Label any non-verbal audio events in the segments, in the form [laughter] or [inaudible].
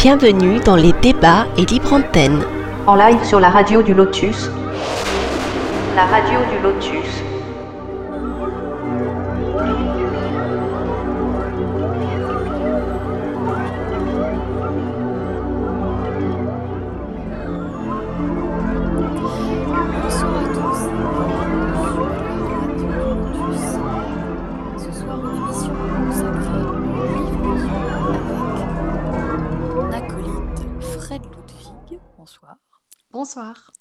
Bienvenue dans les débats et libre antenne. En live sur la radio du Lotus. La radio du Lotus. Bonsoir.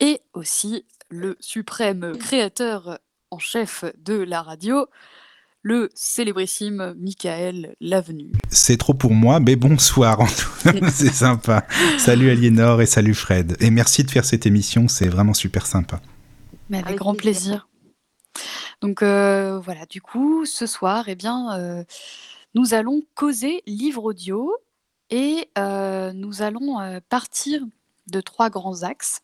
Et aussi le suprême créateur en chef de la radio, le célébrissime Michael Lavenu. C'est trop pour moi, mais bonsoir en tout. [laughs] c'est sympa. Salut Aliénor et salut Fred. Et merci de faire cette émission, c'est vraiment super sympa. Mais avec, Avec grand plaisir. plaisir. Donc euh, voilà, du coup, ce soir, eh bien, euh, nous allons causer livre audio et euh, nous allons euh, partir de trois grands axes.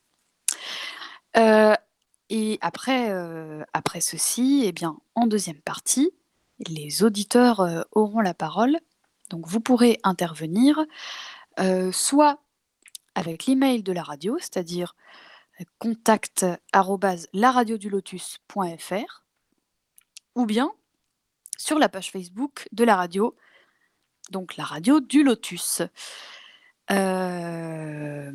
Euh, et après, euh, après ceci, eh bien, en deuxième partie, les auditeurs euh, auront la parole. Donc vous pourrez intervenir soit avec l'email de la radio, c'est-à-dire contact ou bien sur la page Facebook de la radio, donc la radio du Lotus. Euh,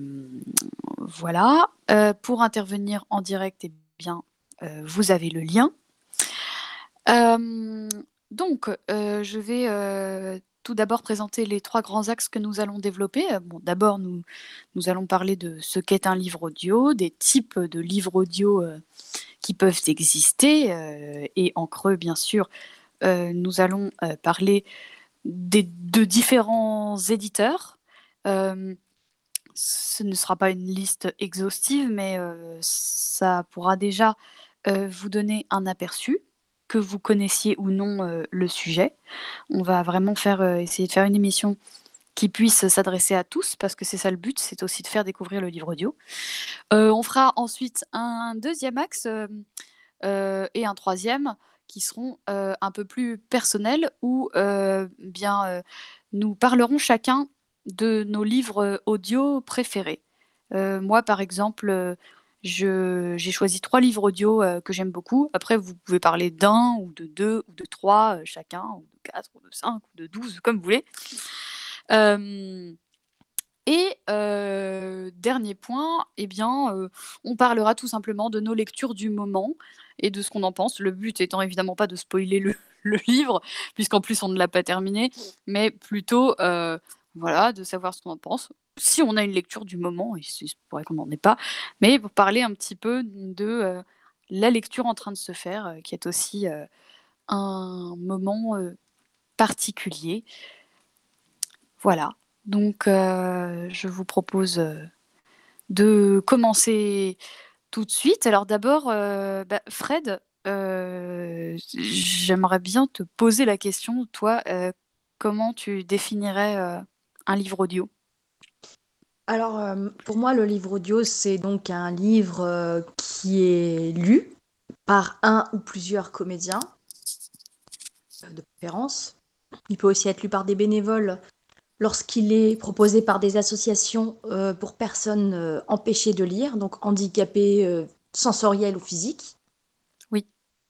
voilà. Euh, pour intervenir en direct, eh bien, euh, vous avez le lien. Donc, je vais tout d'abord présenter les trois grands axes que nous allons développer. D'abord, nous, allons parler de ce qu'est un livre audio, des types de livres audio qui peuvent exister, et en creux, bien sûr, nous allons parler des, de différents éditeurs. Euh, ce ne sera pas une liste exhaustive, mais euh, ça pourra déjà euh, vous donner un aperçu, que vous connaissiez ou non le sujet. On va vraiment faire, essayer de faire une émission qui puisse s'adresser à tous, parce que c'est ça le but, c'est aussi de faire découvrir le livre audio. On fera ensuite un deuxième axe et un troisième qui seront un peu plus personnels, où bien nous parlerons chacun de nos livres euh, audio préférés. Euh, moi, par exemple, euh, j'ai choisi trois livres audio que j'aime beaucoup. Après, vous pouvez parler d'un ou de deux ou de trois chacun, ou de quatre ou de cinq ou de douze, comme vous voulez. Et dernier point, eh bien, on parlera tout simplement de nos lectures du moment et de ce qu'on en pense. Le but étant évidemment pas de spoiler le, [laughs] livre, puisqu'en plus on ne l'a pas terminé, mais plutôt voilà, de savoir ce qu'on en pense. Si on a une lecture du moment, et il se pourrait qu'on n'en ait pas, mais pour parler un petit peu de euh, la lecture en train de se faire, euh, qui est aussi euh, un moment particulier. Voilà. Donc, je vous propose de commencer tout de suite. Alors d'abord, bah, Fred, j'aimerais bien te poser la question, toi, comment tu définirais un livre audio? Alors, euh, pour moi, le livre audio, c'est donc un livre euh, qui est lu par un ou plusieurs comédiens, euh, de préférence. Il peut aussi être lu par des bénévoles lorsqu'il est proposé par des associations pour personnes empêchées de lire, donc handicapées sensorielles ou physiques.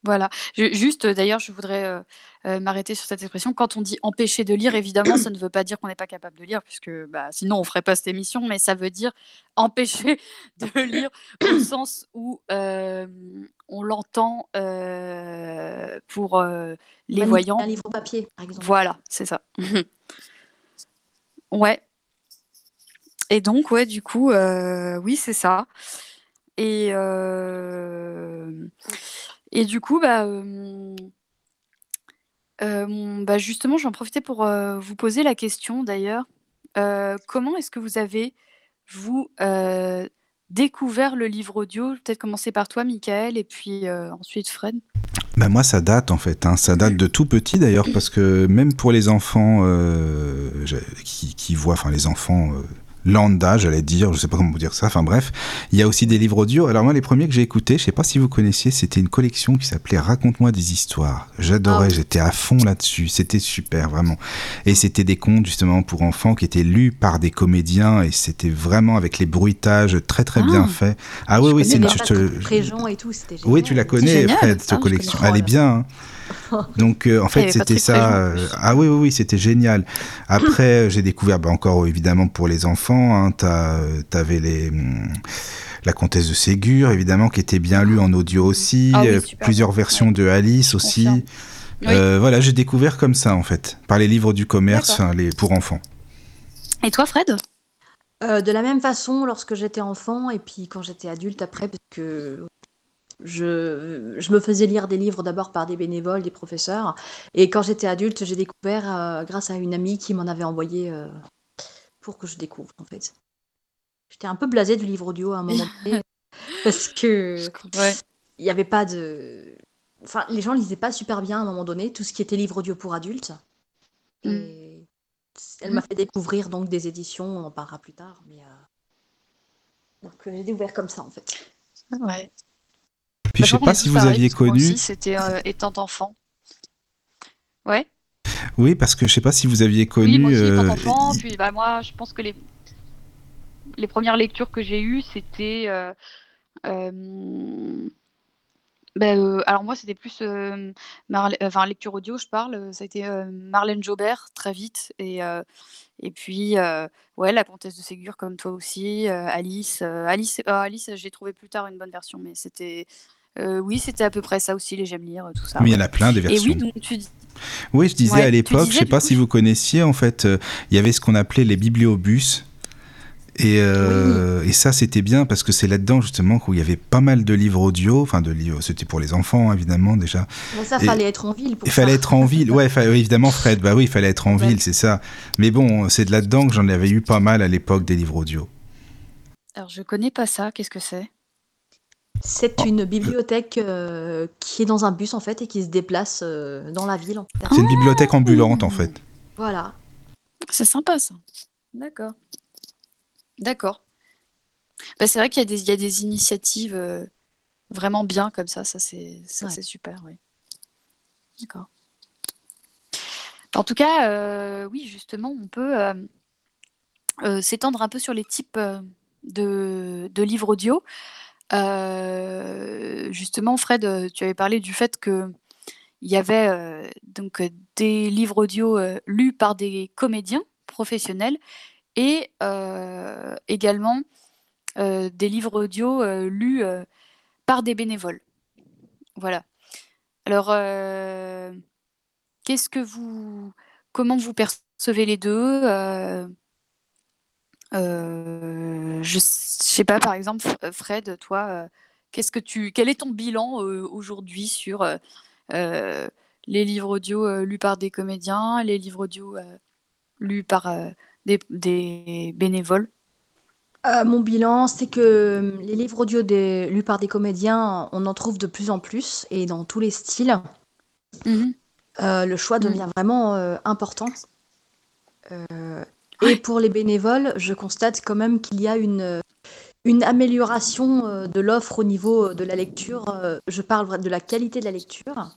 Voilà. Je- juste, euh, d'ailleurs, je voudrais euh, euh, m'arrêter sur cette expression. Quand on dit empêcher de lire, évidemment, ça ne veut pas dire qu'on n'est pas capable de lire, puisque bah, sinon on ferait pas cette émission, mais ça veut dire empêcher [laughs] de lire au sens où euh, on l'entend euh, pour les voyants. Un livre papier, par exemple. Voilà, c'est ça. [laughs] ouais. Et donc, ouais, du coup, oui, c'est ça. Et, euh, et du coup, bah, euh, euh, bah, justement, j'en profitais pour euh, vous poser la question d'ailleurs. Comment est-ce que vous avez, vous, découvert le livre audio? Peut-être commencer par toi, Michael, et puis ensuite Fred. Bah moi ça date en fait, hein. ça date de tout petit d'ailleurs parce que même pour les enfants qui, voient, enfin les enfants lambda, j'allais dire, je sais pas comment vous dire ça, enfin bref. Il y a aussi des livres audio. Alors moi, les premiers que j'ai écoutés, je sais pas si vous connaissiez, c'était une collection qui s'appelait Raconte-moi des histoires. J'adorais, Ah j'étais à fond là-dessus. C'était super, vraiment. Et c'était des contes justement pour enfants qui étaient lus par des comédiens et c'était vraiment avec les bruitages très très Ah. bien faits. Ah oui, Je oui, c'est une... te- et tout. Oui, tu la connais. Fred, Ah, cette je collection. Elle est bien. hein. [laughs] Donc, euh, en fait, c'était ça. Euh, ah oui, oui, oui, c'était génial. Après, euh, j'ai découvert, bah, encore évidemment pour les enfants, hein, t'avais les. hum, la comtesse de Ségur, évidemment, qui était bien lue en audio aussi. Ah oui, plusieurs versions de Alice aussi. Euh, Voilà, j'ai découvert comme ça, en fait, par les livres du commerce, les, pour enfants. Et toi, Fred? Euh, de la même façon, lorsque j'étais enfant et puis quand j'étais adulte après, parce que je, je me faisais lire des livres d'abord par des bénévoles, des professeurs. Et quand j'étais adulte, j'ai découvert euh, grâce à une amie qui m'en avait envoyé euh, pour que je découvre, en fait. J'étais un peu blasée du livre audio à un moment [laughs] donné, parce que Ouais. il n'y avait pas de... Enfin, les gens lisaient pas super bien à un moment donné, tout ce qui était livre audio pour adultes. Mm. Et elle m'a fait découvrir donc des éditions, on en parlera plus tard. Mais, euh, Donc j'ai découvert comme ça en fait. Ouais. Puis je sais pas si vous aviez connu. C'était euh, étant enfant. Ouais. Oui, parce que je sais pas si vous aviez connu. Oui, moi aussi, euh, étant enfant. Puis bah, moi, je pense que les, les premières lectures que j'ai eues, c'était. euh, euh, ben, euh, alors moi, c'était plus euh, Marle- enfin, lecture audio, je parle. euh, Ça a été euh, Marlène Jobert très vite. Et, euh, et puis, euh, ouais, La Comtesse de Ségur, comme toi aussi. euh, Alice. euh, Alice, euh, Alice j'ai trouvé plus tard une bonne version, mais c'était. Euh, oui, c'était à peu près ça aussi, les J'aime lire, tout ça. Mais il y en a plein des Et versions. oui, donc tu dis. Oui, je disais Ouais, à l'époque, je sais pas coup, si vous connaissiez, en fait, euh, il y avait ce qu'on appelait les bibliobus. Et, euh, et ça, c'était bien parce que c'est là-dedans, justement, où il y avait pas mal de livres audio. Enfin, de livres, c'était pour les enfants, évidemment, déjà. Mais ça, Et- fallait être en ville pour Il fallait ça. être en ville. Ouais, fa- oui, évidemment, Fred. Bah oui, il fallait être en Ouais. ville, c'est ça. Mais bon, c'est de là-dedans que j'en avais eu pas mal à l'époque des livres audio. Alors, je connais pas ça. Qu'est-ce que c'est? C'est une bibliothèque euh, qui est dans un bus en fait et qui se déplace euh, dans la ville. En fait. C'est une bibliothèque ambulante, en fait. Voilà. C'est sympa ça. D'accord. D'accord. Bah, c'est vrai qu'il y, a des- il y a des initiatives euh, vraiment bien comme ça. Ça, c'est ça, Ouais. c'est super, oui. D'accord. En tout cas, euh, oui, justement, on peut euh, euh, s'étendre un peu sur les types euh, de, de livres audio. Justement, Fred, tu avais parlé du fait que il y avait donc des livres audio lus par des comédiens professionnels et également des livres audio lus par des bénévoles. Voilà. Alors, qu'est-ce que vous, comment vous percevez les deux euh, Je sais pas, par exemple, F- Fred, toi, euh, qu'est-ce que tu, quel est ton bilan euh, aujourd'hui sur euh, euh, les livres audio euh, lus par des comédiens, les livres audio euh, lus par euh, des, des bénévoles? Euh, mon bilan, c'est que euh, les livres audio des- lus par des comédiens, on en trouve de plus en plus et dans tous les styles. Euh, le choix Mm. devient vraiment euh, important. Euh, Et pour les bénévoles, je constate quand même qu'il y a une, une amélioration euh, de l'offre au niveau de la lecture. Euh, Je parle de la qualité de la lecture.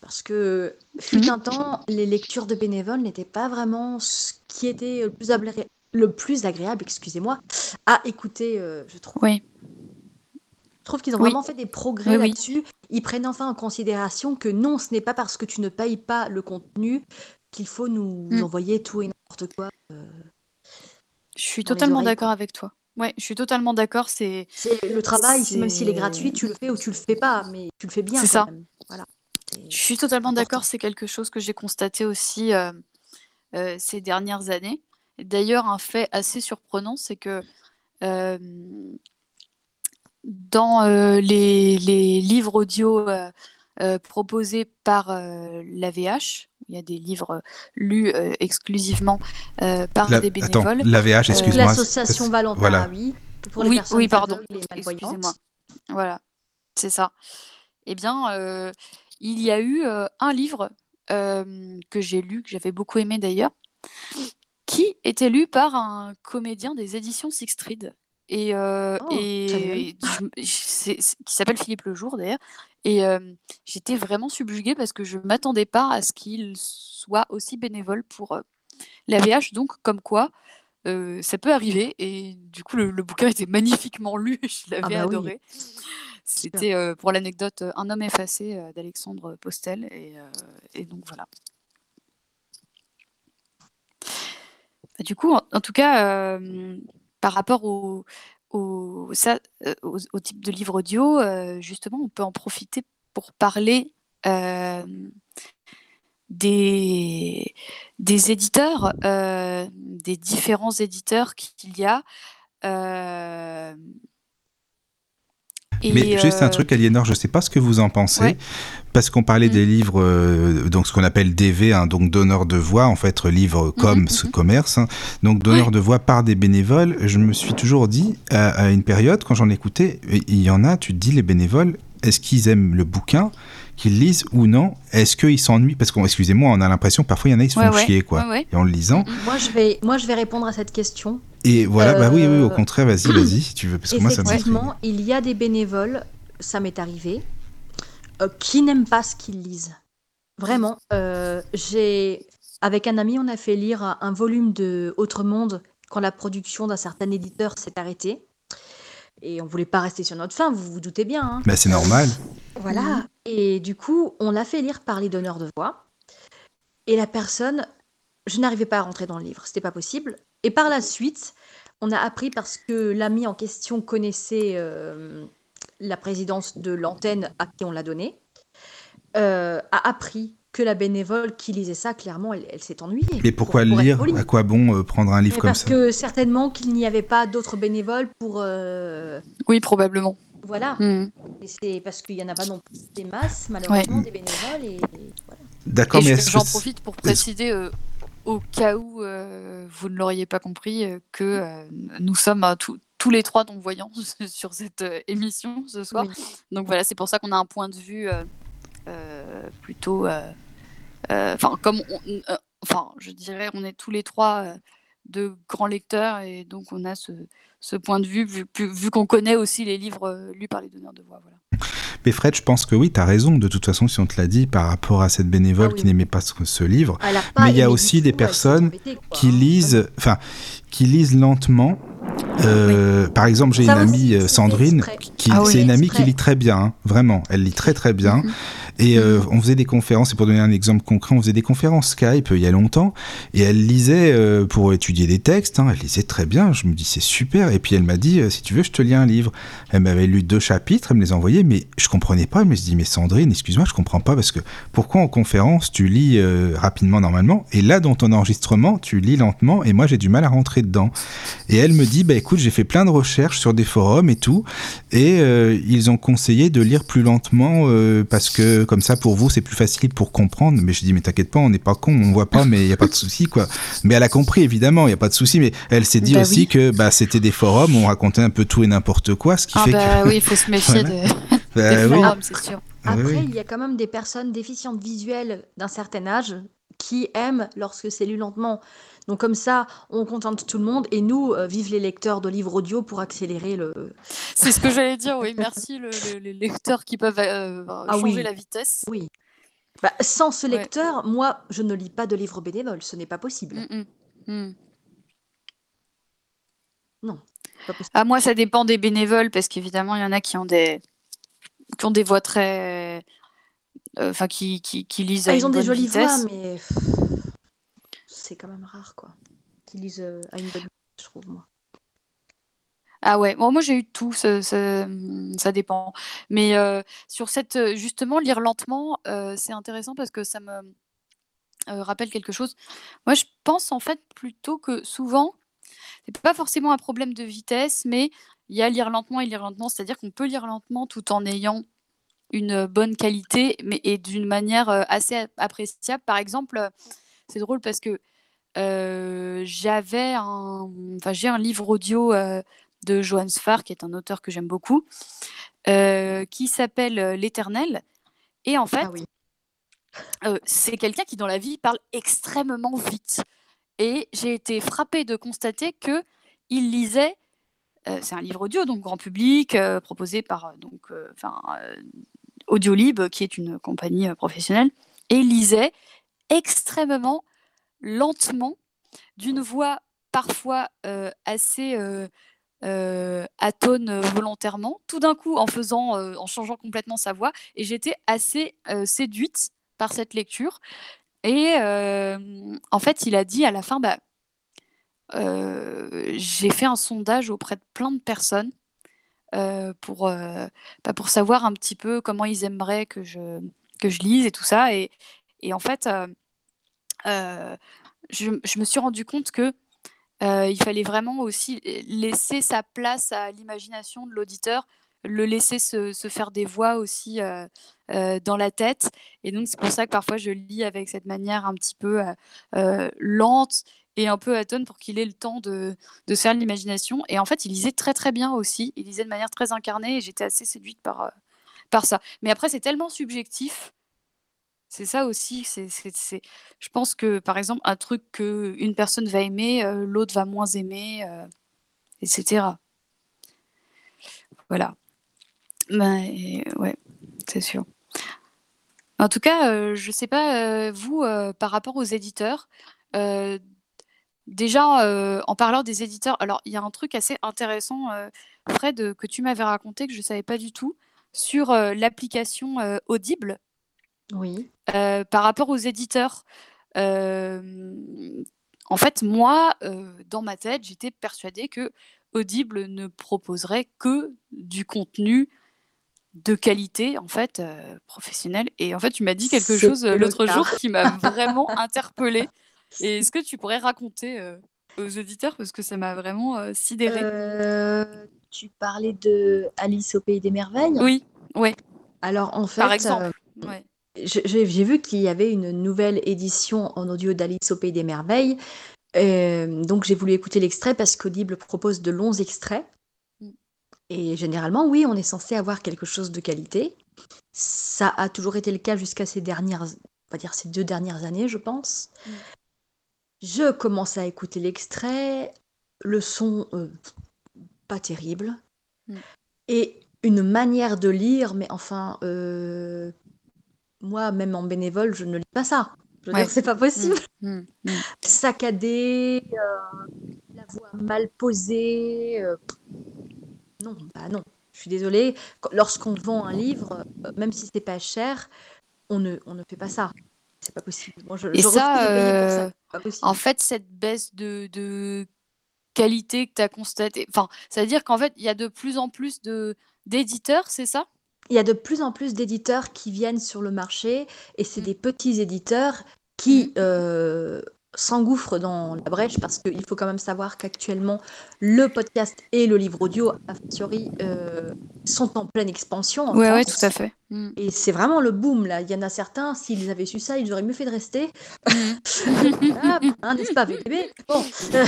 Parce que, fut Mhm. un temps, les lectures de bénévoles n'étaient pas vraiment ce qui était le plus, ablé- le plus agréable, excusez-moi, à écouter, euh, je trouve. Oui. Je trouve qu'ils ont Oui. vraiment fait des progrès oui. là-dessus. Ils prennent enfin en considération que non, ce n'est pas parce que tu ne payes pas le contenu qu'il faut nous Mm. envoyer tout et n'importe quoi. Euh. Je suis totalement d'accord avec toi. Ouais, je suis totalement d'accord. C'est le travail, même s'il est gratuit, tu le fais ou tu le fais pas, mais tu le fais bien. C'est ça. même. Voilà. Je suis totalement d'accord, c'est quelque chose que j'ai constaté aussi euh, euh, ces dernières années. D'ailleurs, un fait assez surprenant, c'est que euh, dans les, les livres audio proposés par l'AVH, il y a des livres lus euh, exclusivement euh, par La- des attends, bénévoles. l'AVH, Euh, excuse-moi. L'association Valentin, Voilà. oui. Pour les oui, personnes oui, pardon. Excusez-moi. Voilà, c'est ça. Eh bien, euh, il y a eu euh, un livre euh, que j'ai lu, que j'avais beaucoup aimé d'ailleurs, qui était lu par un comédien des éditions Sixtrid. Et, euh, Oh, et je- qui s'appelle Philippe Lejour d'ailleurs. Et euh, j'étais vraiment subjuguée parce que je m'attendais pas à ce qu'il soit aussi bénévole pour euh, la VH. Donc, comme quoi, euh, ça peut arriver. Et du coup, le, le bouquin [laughs] était magnifiquement lu. Je l'avais bah oui. adoré. C'était, pour l'anecdote, Un homme effacé d'Alexandre Postel. Et, et donc, voilà. Bah, Du coup, en, en tout cas, par rapport au, au, ça, euh, au, type de livre audio, euh, justement, on peut en profiter pour parler euh, des, des éditeurs, des différents éditeurs qu'il y a. euh, et, Mais juste un euh, truc, Aliénor, je sais pas ce que vous en pensez, Ouais. parce qu'on parlait Mm. des livres, euh, donc ce qu'on appelle DV, hein, donc donneur de voix, en fait, livre comme Mhm, ce mhm. commerce, hein. donc donneur Ouais. de voix par des bénévoles. Je me suis toujours dit, à, à une période, quand j'en écoutais, il y en a, tu te dis, les bénévoles, est-ce qu'ils aiment le bouquin, qu'ils lisent ou non? Est-ce qu'ils s'ennuient? Parce qu'on, excusez-moi, on a l'impression que parfois il y en a, ils se Ouais, font ouais. chier, quoi. Ouais, ouais. Et en le lisant. Moi, je vais, moi, je vais répondre à cette question. Et voilà, bah oui, oui, au Euh, contraire, vas-y, [clears throat] vas-y, si tu veux, parce que moi, ça Effectivement, il y a des bénévoles, ça m'est arrivé, euh, qui n'aiment pas ce qu'ils lisent. Vraiment, euh, j'ai avec un ami, on a fait lire un, un volume de Autre Monde quand la production d'un certain éditeur s'est arrêtée. Et on voulait pas rester sur notre fin, vous vous doutez bien. hein. Bah, c'est normal. Voilà. Et du coup, on l'a fait lire par les donneurs de voix. Et la personne, je n'arrivais pas à rentrer dans le livre, c'était pas possible. Et par la suite, on a appris parce que l'ami en question connaissait euh, la présidence de l'antenne à qui on l'a donné, euh, a appris que la bénévole qui lisait ça, clairement, elle, elle s'est ennuyée. Mais pourquoi Pour- pour le lire. À quoi bon euh, prendre un livre Mais comme parce ça? que certainement qu'il n'y avait pas d'autres bénévoles pour. euh, Oui, probablement. voilà. Mm. Et c'est parce qu'il n'y en a pas non plus des masses, malheureusement, des bénévoles. Et, et voilà. D'accord, Et mais j'en profite pour préciser, euh, au cas où euh, vous ne l'auriez pas compris, euh, que euh, nous sommes tous- les trois non-voyants [laughs] sur cette émission ce soir. Oui. Donc voilà, c'est pour ça qu'on a un point de vue plutôt. Enfin, comme. Enfin, je dirais, on est tous les trois de grands lecteurs et donc on a ce, ce point de vue, vu, vu- qu'on connaît aussi les livres euh, lus par les donneurs de voix. Voilà. Mais Fred, je pense que oui, tu as raison, de toute façon, si on te l'a dit, par rapport à cette bénévole Ah oui. qui n'aimait pas ce, ce livre, pas Mais il y a aussi des personnes embêtée, qui hein. lisent, enfin, qui lisent lentement. Euh, Par exemple, j'ai une amie, euh, Sandrine, qui, Ah oui. c'est une amie qui lit très bien, hein, vraiment. Elle lit très très bien. Mhm. Et euh, on faisait des conférences, et pour donner un exemple concret, on faisait des conférences Skype euh, il y a longtemps, et elle lisait euh, pour étudier des textes, hein, elle lisait très bien, je me dis c'est super, et puis elle m'a dit, si tu veux, je te lis un livre. Elle m'avait lu deux chapitres, elle me les envoyait, mais je comprenais pas, elle me dit, mais Sandrine, excuse-moi, je comprends pas, parce que pourquoi en conférence tu lis rapidement normalement, et là dans ton enregistrement, tu lis lentement, et moi j'ai du mal à rentrer dedans. Et elle me dit, bah écoute, j'ai fait plein de recherches sur des forums et tout, et ils ont conseillé de lire plus lentement parce que comme ça pour vous c'est plus facile pour comprendre. Mais je dis mais t'inquiète pas, on n'est pas con, on voit pas, mais il y a pas de souci quoi. Mais elle a compris évidemment, il y a pas de souci. Mais elle s'est dit Bah aussi oui. que bah c'était des forums, on racontait un peu tout et n'importe quoi, ce qui Ah fait bah que oui, il faut se méfier Voilà. [laughs] des, Bah des oui. forums, c'est sûr. Après, oui. il y a quand même des personnes déficientes visuelles d'un certain âge qui aiment lorsque c'est lu lentement. Donc comme ça, on contente tout le monde et nous, euh, vive les lecteurs de livres audio pour accélérer le... C'est ce que j'allais dire, oui. Merci le- le- les lecteurs qui peuvent euh, Ah changer oui. la vitesse. Oui. Bah, sans ce Ouais. lecteur, moi, je ne lis pas de livres bénévoles, ce n'est pas possible. Mm, mm, mm. Pas possible. Ah, moi, ça dépend des bénévoles parce qu'évidemment, il y en a qui ont des, qui ont des voix très. euh, Enfin, qui, qui, qui lisent à Ah, une ils ont des bonne vitesse. voix, mais c'est quand même rare, quoi. Qui lisent euh, à une bonne je trouve, moi. Ah ouais, moi j'ai eu tout, ça, ça, dépend. Mais euh, sur cette, euh, justement, lire lentement, c'est intéressant parce que ça me rappelle quelque chose. Moi, je pense en fait plutôt que souvent, c'est pas forcément un problème de vitesse, mais il y a lire lentement et lire lentement, c'est-à-dire qu'on peut lire lentement tout en ayant une bonne qualité, mais et d'une manière assez appréciable. Par exemple, c'est drôle parce que euh, j'avais un, enfin j'ai un livre audio euh, de Johannes Farr, qui est un auteur que j'aime beaucoup, euh, qui s'appelle L'Éternel. Et en fait, Ah oui. euh, c'est quelqu'un qui, dans la vie, parle extrêmement vite. Et j'ai été frappée de constater que il lisait. c'est un livre audio, donc grand public, proposé par donc, enfin, Audiolib, qui est une compagnie professionnelle, et il lisait extrêmement lentement, d'une voix parfois euh, assez euh, euh, atone volontairement, tout d'un coup en faisant, en changeant complètement sa voix, et j'étais assez séduite par cette lecture. Et en fait, il a dit à la fin, bah, j'ai fait un sondage auprès de plein de personnes pour, bah, pour savoir un petit peu comment ils aimeraient que je, que je lise et tout ça. Et, en fait, je, je me suis rendu compte que euh, il fallait vraiment aussi laisser sa place à l'imagination de l'auditeur, le laisser se, faire des voix aussi euh, euh, dans la tête. Et donc, c'est pour ça que parfois je lis avec cette manière un petit peu euh, euh, lente et un peu atone pour qu'il ait le temps de, de faire l'imagination. Et en fait, il lisait très très bien aussi. Il lisait de manière très incarnée et j'étais assez séduite par, euh, par ça. Mais après, c'est tellement subjectif. C'est ça aussi. C'est, c'est, Je pense que, par exemple, un truc qu'une personne va aimer, euh, l'autre va moins aimer, euh, etc. Voilà. Mais, ouais, c'est sûr. En tout cas, euh, je sais pas, vous, par rapport aux éditeurs, déjà, en parlant des éditeurs, alors il y a un truc assez intéressant, Fred, que tu m'avais raconté, que je savais pas du tout, sur l'application Audible. Oui. Euh, par rapport aux éditeurs, euh, en fait, moi, euh, dans ma tête, j'étais persuadée que Audible ne proposerait que du contenu de qualité, en fait, professionnel. Et en fait, tu m'as dit quelque chose l'autre jour qui m'a vraiment [laughs] interpellée. Et est-ce que tu pourrais raconter aux éditeurs parce que ça m'a vraiment euh, sidérée? Euh, tu parlais de Alice au pays des merveilles? Oui, ouais, Alors en fait, par exemple. euh, Ouais. J'ai vu qu'il y avait une nouvelle édition en audio d'Alice au pays des merveilles. Euh, donc j'ai voulu écouter l'extrait parce qu'Audible propose de longs extraits. Mm. Et généralement, oui, on est censé avoir quelque chose de qualité. Ça a toujours été le cas jusqu'à ces dernières, on va dire ces deux dernières années, je pense. Mm. Je commence à écouter l'extrait, le son euh, pas terrible, Mm. et une manière de lire, mais enfin, euh, moi, même en bénévole, je ne lis pas ça. Je veux Ouais. dire, c'est pas possible. Mm, mm. Saccadé, euh, la voix mal posée. euh, non, bah non. Je suis désolée. Lorsqu'on vend un livre, euh, même si c'est pas cher, on ne, on ne fait pas ça. C'est pas possible. Moi, je, Et je ça, pour pas. En fait, cette baisse de, de qualité que tu as constatée, enfin, ça veut dire qu'en fait, il y a de plus en plus de d'éditeurs, c'est ça? Il y a de plus en plus d'éditeurs qui viennent sur le marché et c'est Mm. des petits éditeurs qui Mhm. euh, s'engouffrent dans la brèche parce qu'il faut quand même savoir qu'actuellement le podcast et le livre audio, a fortiori, euh, sont en pleine expansion en Ouais, ouais, tout à fait. Mm. Et c'est vraiment le boom là. Il y en a certains, s'ils avaient su ça, ils auraient mieux fait de rester. Mm. [laughs] Ah, hein, n'est-ce pas, VTB Bon, euh,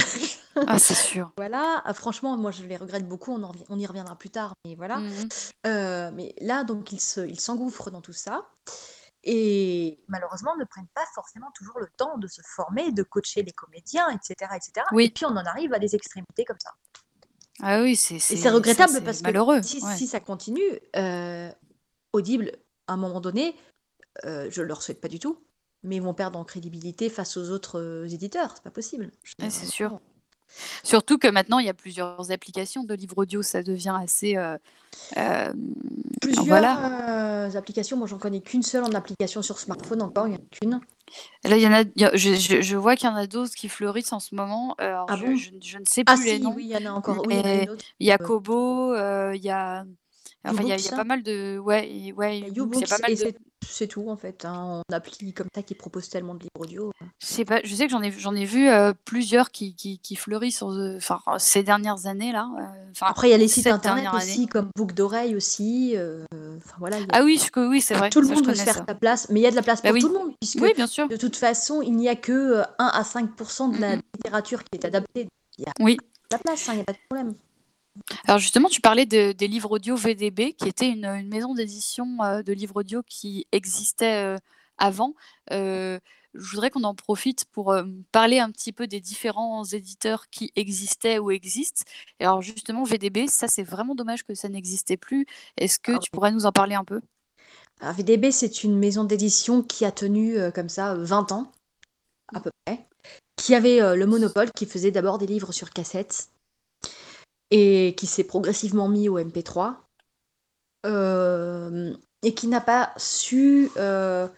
ah, c'est sûr. [laughs] voilà. Ah, Franchement, moi je les regrette beaucoup. On, en on y reviendra plus tard, mais voilà. Mm. Euh, mais là, donc, ils se, ils s'engouffrent dans tout ça. Et malheureusement, ne prennent pas forcément toujours le temps de se former, de coacher les comédiens, etc. etc. Oui. Et puis, on en arrive à des extrémités comme ça. Ah oui, c'est Et c'est regrettable ça, parce que malheureux. si, ouais. si ça continue, euh, Audible, à un moment donné, euh, je leur souhaite pas du tout, mais ils vont perdre en crédibilité face aux autres euh, éditeurs. C'est pas possible. C'est sûr. Surtout que maintenant, il y a plusieurs applications de livres audio, ça devient assez. euh, euh, Plusieurs voilà. euh, applications, moi j'en connais qu'une seule en application sur smartphone encore, il n'y en a qu'une. Là, il y en a, il y a- je, je- je vois qu'il y en a d'autres qui fleurissent en ce moment. Alors, Ah je, bon? je- ne sais Ah plus les si, noms. oui, il y en a encore. Oui, il y a. Il y Kobo, il y a. Enfin, il y a, y pas mal de. Ouais, et- ouais, YouBooks pas mal de. c'est c'est tout en fait. Hein, on appli comme ça qui propose tellement de livres audio. Je sais pas, je sais que j'en ai, j'en ai vu euh, plusieurs qui, qui, qui fleurissent sur, euh, enfin, ces dernières années là. euh, Enfin, Après, il y a les sites internet aussi, année. comme Boucle d'oreille aussi. euh, voilà, a- Ah oui, je- oui, c'est vrai. tout le ça, monde veut se faire sa place, mais il y a de la place Bah pour oui. tout le monde, puisque Oui, bien sûr. de toute façon, il n'y a que euh, 1 à 5% de la littérature qui est adaptée. Il y a Oui. de la place, hein, il n'y a pas de problème. Alors justement, tu parlais de- des livres audio VDB, qui était une, une maison d'édition euh, de livres audio qui existait euh, avant. Euh, je voudrais qu'on en profite pour euh, parler un petit peu des différents éditeurs qui existaient ou existent. Et alors justement, VDB, ça c'est vraiment dommage que ça n'existait plus. Est-ce que Ah tu pourrais nous en parler un peu? Alors, VDB, c'est une maison d'édition qui a tenu euh, comme ça euh, 20 ans, à peu près, qui avait le monopole, qui faisait d'abord des livres sur cassette, et qui s'est progressivement mis au MP3, euh, et qui n'a pas su euh,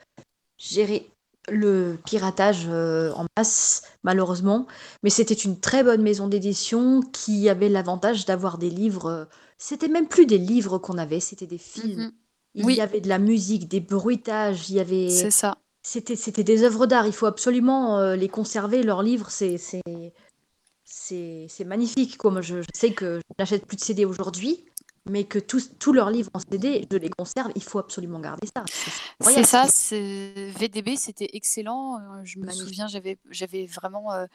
gérer le piratage euh, en masse, malheureusement. Mais c'était une très bonne maison d'édition qui avait l'avantage d'avoir des livres. C'était même plus des livres qu'on avait, c'était des films. Mhm. Il Oui. y avait de la musique, des bruitages, il y avait. C'est ça. C'était, c'était des œuvres d'art. Il faut absolument les conserver. Leurs livres, c'est, c'est, magnifique. Moi, je, je sais que je n'achète plus de CD aujourd'hui, mais que tous, leurs livres en CD, je les conserve. Il faut absolument garder ça. C'est ça, VDB, c'était excellent. Euh, Je me Magnifique. souviens, j'avais vraiment euh,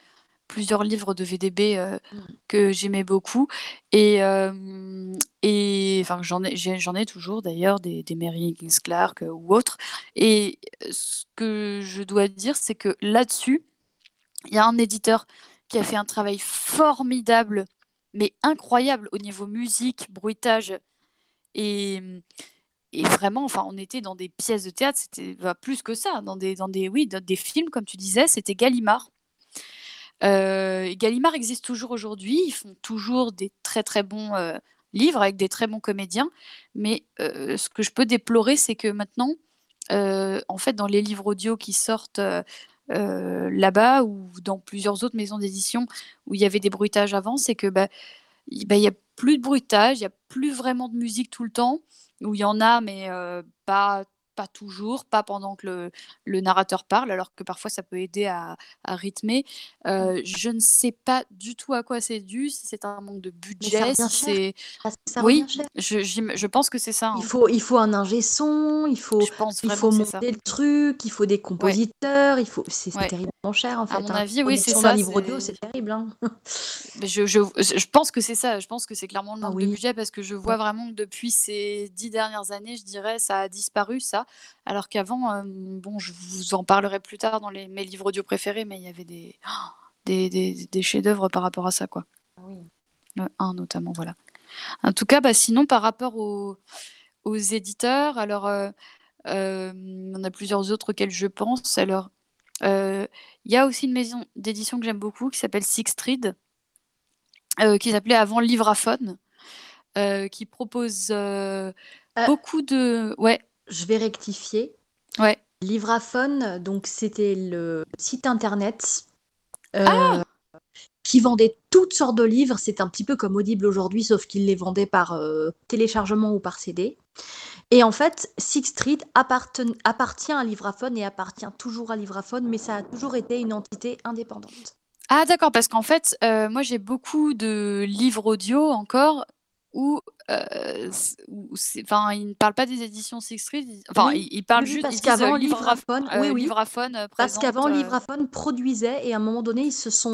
plusieurs livres de VDB euh, Mm. que j'aimais beaucoup. Et, euh, et enfin, j'en ai, j'en ai toujours d'ailleurs, des, des Mary Higgins Clark ou autres. Et ce que je dois dire, c'est que là-dessus, il y a un éditeur qui a fait un travail formidable, mais incroyable au niveau musique, bruitage et, vraiment, enfin, on était dans des pièces de théâtre, c'était bah, plus que ça, dans des, dans des, oui, dans des films, comme tu disais, c'était Gallimard. Euh, Gallimard existe toujours aujourd'hui, ils font toujours des très très bons euh, livres avec des très bons comédiens, mais euh, ce que je peux déplorer, c'est que maintenant, euh, en fait, dans les livres audio qui sortent euh, là-bas ou dans plusieurs autres maisons d'édition où il y avait des bruitages avant, c'est que bah, il bah, il y a plus de bruitage, il y a plus vraiment de musique tout le temps, où il y en a, mais euh, pas, pas toujours, pas pendant que le, le narrateur parle, alors que parfois ça peut aider à, à rythmer. Euh, je ne sais pas du tout à quoi c'est dû, si c'est un manque de budget, si c'est... Ça Oui, je, je pense que c'est ça. Il hein. faut, il faut un ingé son, il faut, Je pense il faut ça. monter le truc, il faut des compositeurs, il faut. C'est Ouais. terriblement cher en fait. À mon hein. avis, oui, c'est ça. livre audio, c'est- terrible. hein. [laughs] Je, je, je pense que c'est ça. Je pense que c'est clairement le Ah manque de budget parce que je vois vraiment que depuis ces dix dernières années, je dirais, ça a disparu, ça. Alors qu'avant, euh, bon, je vous en parlerai plus tard dans les, mes livres audio préférés, mais il y avait des, oh, [gasps] des, des, des chefs-d'œuvre par rapport à ça, quoi. Le 1 notamment, voilà. En tout cas, bah, sinon, par rapport aux, aux éditeurs, alors, euh, euh, il y en a plusieurs autres auxquels je pense. Alors, euh, il y a aussi une maison d'édition que j'aime beaucoup qui s'appelle Sixtreed, euh, qui s'appelait avant Livraphone, euh, qui propose euh, Euh, beaucoup de. Ouais, Je vais rectifier. ouais. Livraphone, donc c'était le site internet euh, Ah qui vendait toutes sortes de livres. C'est un petit peu comme Audible aujourd'hui, sauf qu'il les vendait par euh, téléchargement ou par CD. Et en fait, Six Street apparten- appartient à Livraphone et appartient toujours à Livraphone, mais ça a toujours été une entité indépendante. Ah, d'accord, parce qu'en fait, euh, moi j'ai beaucoup de livres audio encore où, euh, où enfin, ils ne parlent pas des éditions Six Street, enfin, Oui, ils, parlent oui, juste, parce euh, qu'avant, Livraphone- euh, oui, oui. Livraphone, euh, Parce qu'avant, euh, Livraphone produisait et à un moment donné, ils se sont,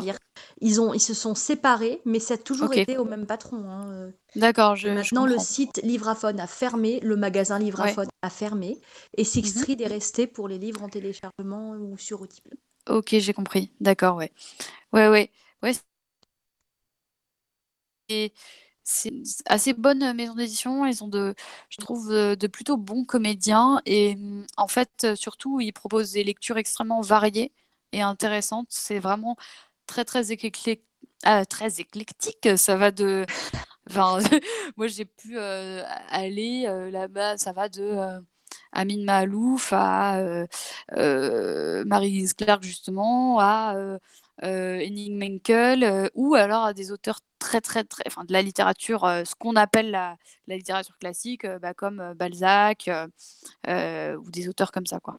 dire, ils ont, ils se sont séparés, mais ça a toujours été au même patron. hein. D'accord, je, je maintenant, le site Livraphone a fermé, le magasin Livraphone a fermé, et Six Mhm. Street est resté pour les livres en téléchargement ou sur Audible. Ok, j'ai compris. D'accord, ouais. Ouais, ouais. Ouais. Et c'est assez bonne euh, maison d'édition. Ils ont de, je trouve, euh, de plutôt bons comédiens. Et en fait, euh, surtout, ils proposent des lectures extrêmement variées et intéressantes. C'est vraiment très, très éclectique. très éclectique. Ça va de. [laughs] Moi, j'ai pu euh, aller euh, là-bas. Ça va de. euh, Amin Mahalouf à euh, euh, Marie Clark justement, à euh, Henning Menkel, euh, ou alors à des auteurs très très très, enfin de la littérature, euh, ce qu'on appelle la, la littérature classique, euh, bah, comme euh, Balzac euh, euh, ou des auteurs comme ça quoi.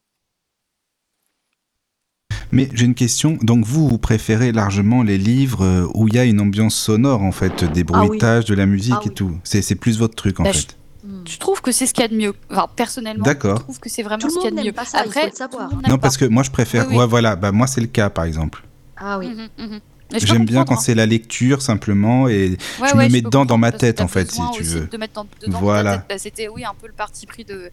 Mais j'ai une question. Donc vous, vous préférez largement les livres où il y a une ambiance sonore en fait, des Ah oui. bruitages, de la musique Ah et oui. tout. C'est c'est plus votre truc en Bah, fait. Je trouve que c'est ce qu'il y a de mieux. Enfin, personnellement, D'accord. je trouve que c'est vraiment Tout ce qu'il y a de mieux. pas ça, il faut Après, le savoir. Non, pas. parce que moi je préfère. Oui, oui. Ouais, voilà. Bah moi c'est le cas par exemple. Ah oui. Je peux J'aime bien quand hein. c'est la lecture simplement et Ouais, je ouais, me mets dedans dans ma tête en fait si tu veux. De mettre dans, dedans Voilà. Bah, C'était oui un peu le parti pris de,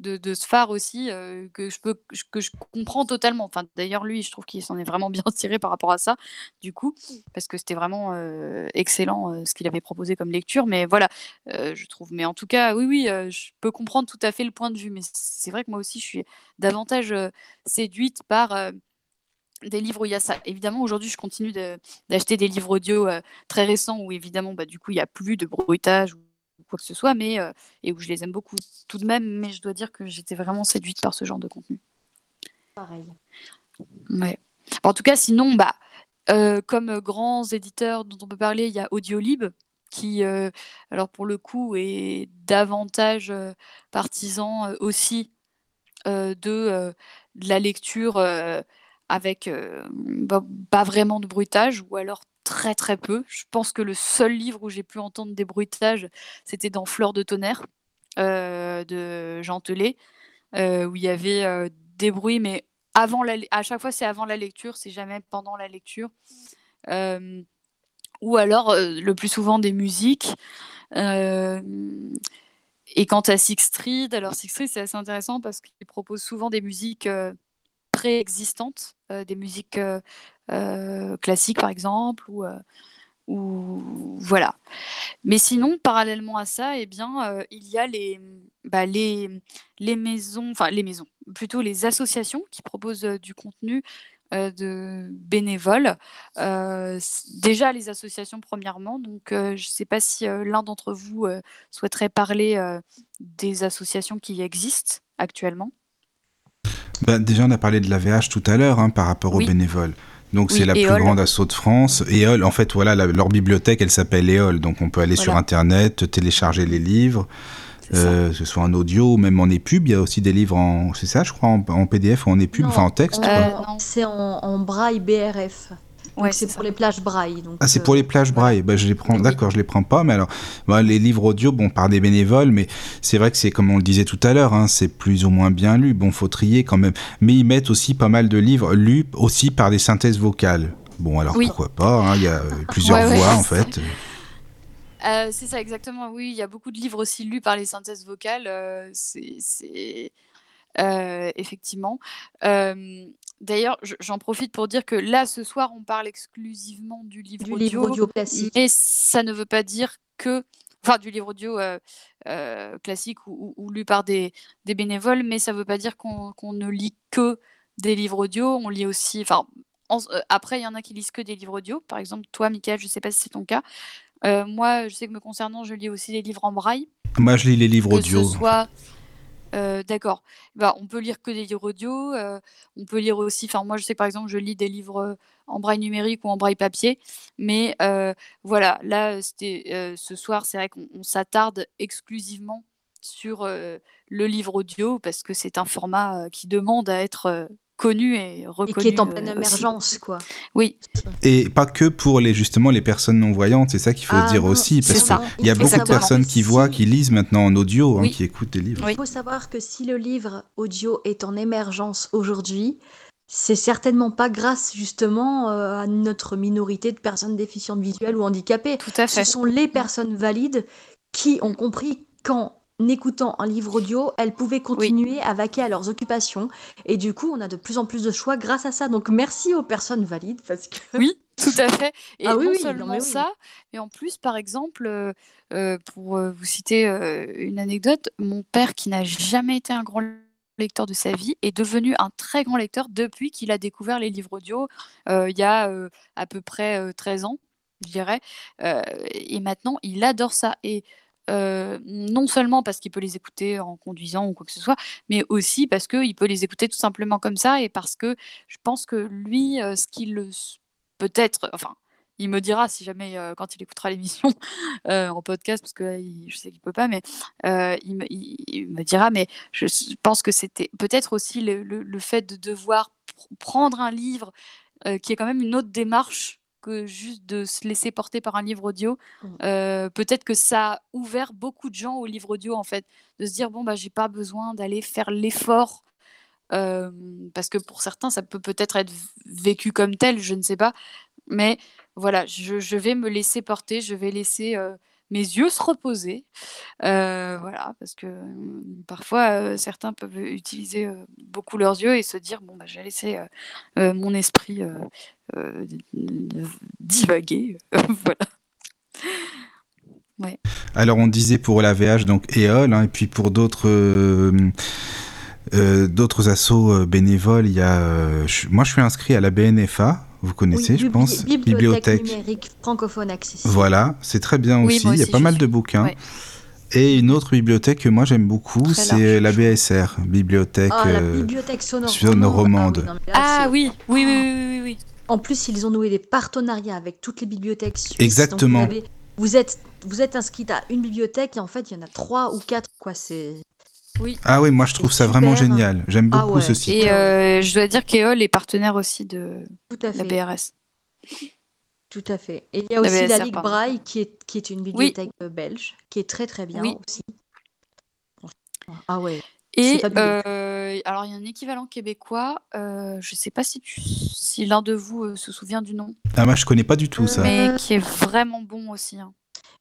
de, de ce phare aussi euh, que je peux que je comprends totalement. Enfin, d'ailleurs lui, je trouve qu'il s'en est vraiment bien [laughs] tiré par rapport à ça, du coup, parce que c'était vraiment euh, excellent euh, ce qu'il avait proposé comme lecture. Mais voilà, je trouve. Mais en tout cas, oui, oui, je peux comprendre tout à fait le point de vue. Mais c'est vrai que moi aussi, je suis davantage séduite par des livres où il y a ça. Évidemment, aujourd'hui, je continue d'acheter des livres audio très récents où évidemment, bah, du coup, il n'y a plus de bruitage quoi que ce soit, mais euh, et où je les aime beaucoup tout de même, mais je dois dire que j'étais vraiment séduite par ce genre de contenu. Pareil. Ouais. En tout cas, sinon, bah, euh, comme grands éditeurs dont on peut parler, il y a Audiolib, qui, euh, alors pour le coup, est davantage partisan aussi de, de, la lecture avec bah, pas vraiment de bruitage, ou alors très très peu. Je pense que le seul livre où j'ai pu entendre des bruitages, c'était dans Fleur de tonnerre euh, de Jean Telet, euh, où il y avait euh, des bruits, mais avant la, à chaque fois c'est avant la lecture, c'est jamais pendant la lecture. ou alors le plus souvent des musiques. et quant à Six Street, alors Six Street c'est assez intéressant parce qu'il propose souvent des musiques préexistantes, des musiques euh, classique par exemple, ou, euh, voilà. Mais sinon, parallèlement à ça, eh bien, euh, il y a les, bah, les, les maisons, enfin les maisons, plutôt les associations qui proposent du contenu de bénévoles. déjà les associations premièrement, donc je ne sais pas si l'un d'entre vous souhaiterait parler des associations qui existent actuellement. Bah, déjà, on a parlé de la VH tout à l'heure hein, par rapport aux bénévoles. Donc c'est la plus grande assaut de France. EOL, en fait, voilà, leur bibliothèque, elle s'appelle EOL. Donc on peut aller sur Internet, télécharger les livres, euh, que ce soit en audio ou même en EPUB. Il y a aussi des livres en, c'est ça, je crois, en, PDF ou en EPUB, enfin en texte. Euh, c'est en, en, braille BRF. Ouais, c'est pour les plages braille. ah, c'est pour les plages braille. Bah, je les prends. D'accord, je les prends pas. Mais alors, bah, les livres audio, bon, par des bénévoles, mais c'est vrai que c'est comme on le disait tout à l'heure, hein, c'est plus ou moins bien lu. Bon, faut trier quand même. Mais ils mettent aussi pas mal de livres lus aussi par des synthèses vocales. Bon, alors pourquoi pas hein, Il y a euh, [laughs] plusieurs voix en fait. [laughs] Euh, c'est ça, exactement. Oui, il y a beaucoup de livres aussi lus par les synthèses vocales. Euh, c'est effectivement. D'ailleurs, j'en profite pour dire que là, ce soir, on parle exclusivement du livre, audio, livre audio classique. Mais ça ne veut pas dire que. Enfin, du livre audio euh, euh, classique ou, lu par des, bénévoles, mais ça ne veut pas dire qu'on ne lit que des livres audio. On lit aussi. Enfin, euh, après, il y en a qui lisent que des livres audio. Par exemple, toi, Michael, je ne sais pas si c'est ton cas. moi, je sais que me concernant, je lis aussi des livres en braille. Moi, je lis les livres audio. Que ce soit d'accord. Bah, on peut lire que des livres audio. On peut lire aussi. Enfin, moi, je sais par exemple, je lis des livres en braille numérique ou en braille papier. Mais voilà, là, c'était ce soir, c'est vrai qu'on s'attarde exclusivement sur le livre audio parce que c'est un format qui demande à être connu et reconnu. Et qui est en pleine émergence, quoi. Oui. Et pas que pour les justement les personnes non voyantes, c'est ça qu'il faut ah dire aussi, parce qu'il y a beaucoup de personnes qui voient, qui lisent maintenant en audio, hein, qui écoutent des livres. Il faut savoir que si le livre audio est en émergence aujourd'hui, c'est certainement pas grâce justement euh, à notre minorité de personnes déficientes visuelles ou handicapées. Tout à fait. Ce sont les personnes valides qui ont compris quand écoutant un livre audio, elles pouvaient continuer à vaquer à leurs occupations. Et du coup, on a de plus en plus de choix grâce à ça. Donc merci aux personnes valides. Parce que... Oui, tout à fait. [laughs] Et ah, non oui, seulement ça, mais en plus, par exemple, euh, euh, pour euh, vous citer une anecdote, mon père, qui n'a jamais été un grand lecteur de sa vie, est devenu un très grand lecteur depuis qu'il a découvert les livres audio il y a à peu près 13 ans, je dirais. et maintenant, il adore ça. Et non seulement parce qu'il peut les écouter en conduisant ou quoi que ce soit, mais aussi parce qu'il peut les écouter tout simplement comme ça et parce que je pense que lui, ce qu'il peut-être, enfin, il me dira si jamais quand il écoutera l'émission [laughs] en podcast, parce que je sais qu'il peut pas, mais il me, dira, mais je pense que c'était peut-être aussi le, fait de devoir prendre un livre qui est quand même une autre démarche que juste de se laisser porter par un livre audio. Mmh. Euh, peut-être que ça a ouvert beaucoup de gens au livre audio, en fait, de se dire bon, bah, j'ai pas besoin d'aller faire l'effort. Euh, parce que pour certains, ça peut peut-être être vécu comme tel, je ne sais pas. Mais voilà, je, vais me laisser porter, je vais laisser euh, mes yeux se reposer. Euh, voilà, parce que mmh, parfois, euh, certains peuvent utiliser euh, beaucoup leurs yeux et se dire bon, bah, j'ai laissé mon esprit divaguer. [laughs] voilà. Ouais. Alors, on disait pour la VH, donc EOL, hein, et puis pour d'autres. d'autres bénévoles, il y a, moi je suis inscrit à la BNFA, vous connaissez, je pense. Bibliothèque, numérique francophone accessible. Voilà, c'est très bien aussi. Il y a pas mal de bouquins. Et une autre bibliothèque que moi j'aime beaucoup, c'est la BSR, bibliothèque, ah, la euh, bibliothèque sonore, romande. Ah, oui, oui, oui, oui, oui, En plus, ils ont noué des partenariats avec toutes les bibliothèques suisses. Exactement. Vous, êtes, vous êtes inscrit à une bibliothèque et en fait, il y en a trois ou quatre. Quoi, c'est oui. Ah oui, moi je trouve ça vraiment génial. J'aime ah beaucoup ce site. Et euh, je dois dire qu'EOL est partenaire aussi de la BRS. Tout à fait. Et il y a aussi la, Ligue Braille qui est, qui est une bibliothèque euh, belge qui est très très bien aussi. Ah ouais. Et euh, alors il y a un équivalent québécois. je ne sais pas si, si l'un de vous se souvient du nom. Ah moi je connais pas du tout ça. Mais qui est vraiment bon aussi. Hein.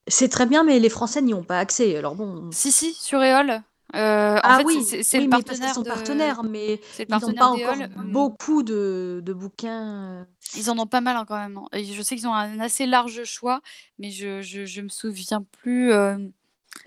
C'est très bien, mais les Français n'y ont pas accès. Alors bon. Si si sur EOL. Euh, ah oui, c'est le partenaire. Mais partenaires, mais ils n'ont pas encore beaucoup de, de, bouquins. Euh. Ils en ont pas mal hein, quand même. Hein. je sais qu'ils ont un assez large choix, mais je, je, je me souviens plus. Euh,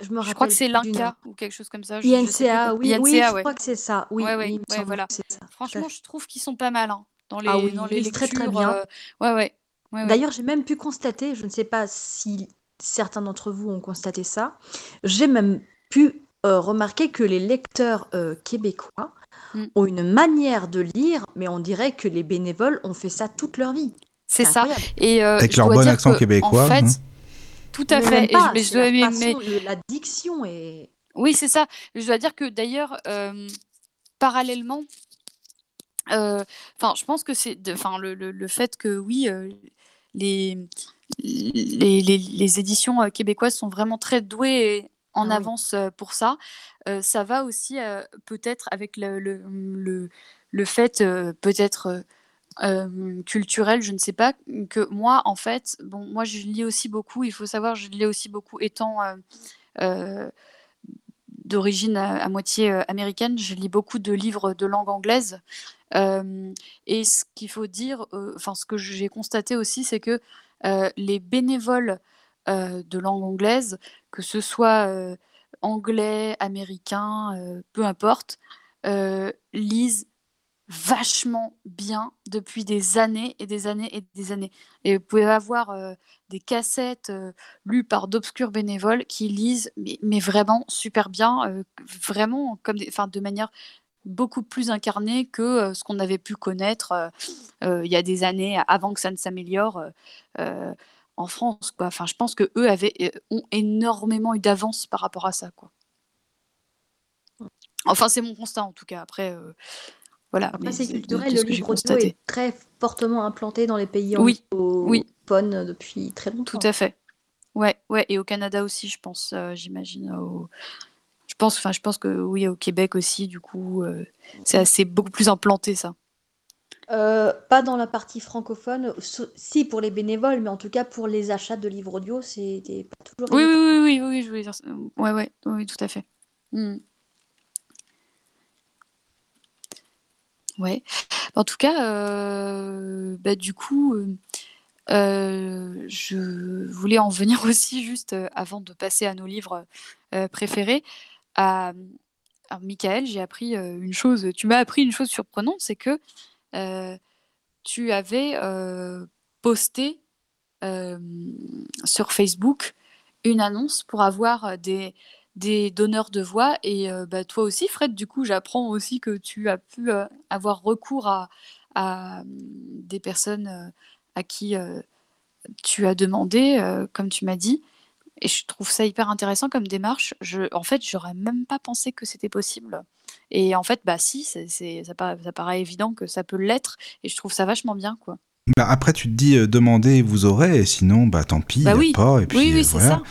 je, me je crois que c'est l'INCA ou quelque chose comme ça. INCA, oui, INCA, oui, je crois que c'est ça. Oui, oui, voilà. Ça, Franchement, je trouve qu'ils sont pas mal hein, dans les, ah oui, dans les lectures. Très, très bien. ouais, ouais. D'ailleurs, j'ai même pu constater, je ne sais pas si certains d'entre vous ont constaté ça, j'ai même pu euh, remarquez que les lecteurs euh, québécois mm. ont une manière de lire, mais on dirait que les bénévoles ont fait ça toute leur vie. C'est ça. Et euh, Avec leur bon accent québécois. En fait, hein. Tout à fait. Pas, et je, dois la, mais... la diction est. Oui, c'est ça. Je dois dire que d'ailleurs, parallèlement, enfin, je pense que c'est, enfin, le, le, le, fait que oui, les, les, les, les, éditions québécoises sont vraiment très douées en ah avance pour ça. ça va aussi peut-être avec le, le, le, fait peut-être culturel, je ne sais pas, que moi en fait, bon, moi je lis aussi beaucoup, il faut savoir, je lis aussi beaucoup étant d'origine à, moitié américaine, je lis beaucoup de livres de langue anglaise. et ce qu'il faut dire, enfin ce que j'ai constaté aussi, c'est que les bénévoles de langue anglaise, que ce soit anglais, américain, peu importe, lisent vachement bien depuis des années et des années et des années. Et vous pouvez avoir des cassettes lues par d'obscurs bénévoles qui lisent, mais, vraiment super bien, vraiment comme de manière beaucoup plus incarnée que ce qu'on avait pu connaître il y a des années avant que ça ne s'améliore en France, quoi. Enfin, je pense que eux avaient, ont énormément eu d'avance par rapport à ça, quoi. Enfin, c'est mon constat en tout cas. Après, voilà. Après, c'est culturel. Le livre audio est très fortement implanté dans les pays oui. oui. depuis très longtemps. Tout à fait. Ouais, ouais, et au Canada aussi, je pense, j'imagine. Je pense, enfin, je pense que oui, au Québec aussi, du coup, c'est assez beaucoup plus implanté ça. Euh, pas dans la partie francophone, si pour les bénévoles, mais en tout cas pour les achats de livres audio, c'était pas toujours Oui, oui, oui, oui, oui, je voulais dire ça. Ouais, ouais, oui, tout à fait. Mmh. Ouais. En tout cas, euh, bah, du coup, euh, je voulais en venir [laughs] aussi juste, avant de passer à nos livres, préférés, à alors Michael, j'ai appris, une chose tu m'as appris une chose surprenante, c'est que euh, tu avais posté sur Facebook une annonce pour avoir des, donneurs de voix. Et bah, toi aussi, Fred, du coup, j'apprends aussi que tu as pu avoir recours à des personnes à qui tu as demandé, comme tu m'as dit. Et je trouve ça hyper intéressant comme démarche. Je, en fait, j'aurais même pas pensé que c'était possible. Et en fait, bah si, c'est, ça, ça paraît évident que ça peut l'être. Et je trouve ça vachement bien, quoi. Bah, après, tu te dis, euh, demandez, vous aurez, et sinon, bah tant pis, Bah y a oui. pas. Et puis, oui, oui, c'est voilà. ça.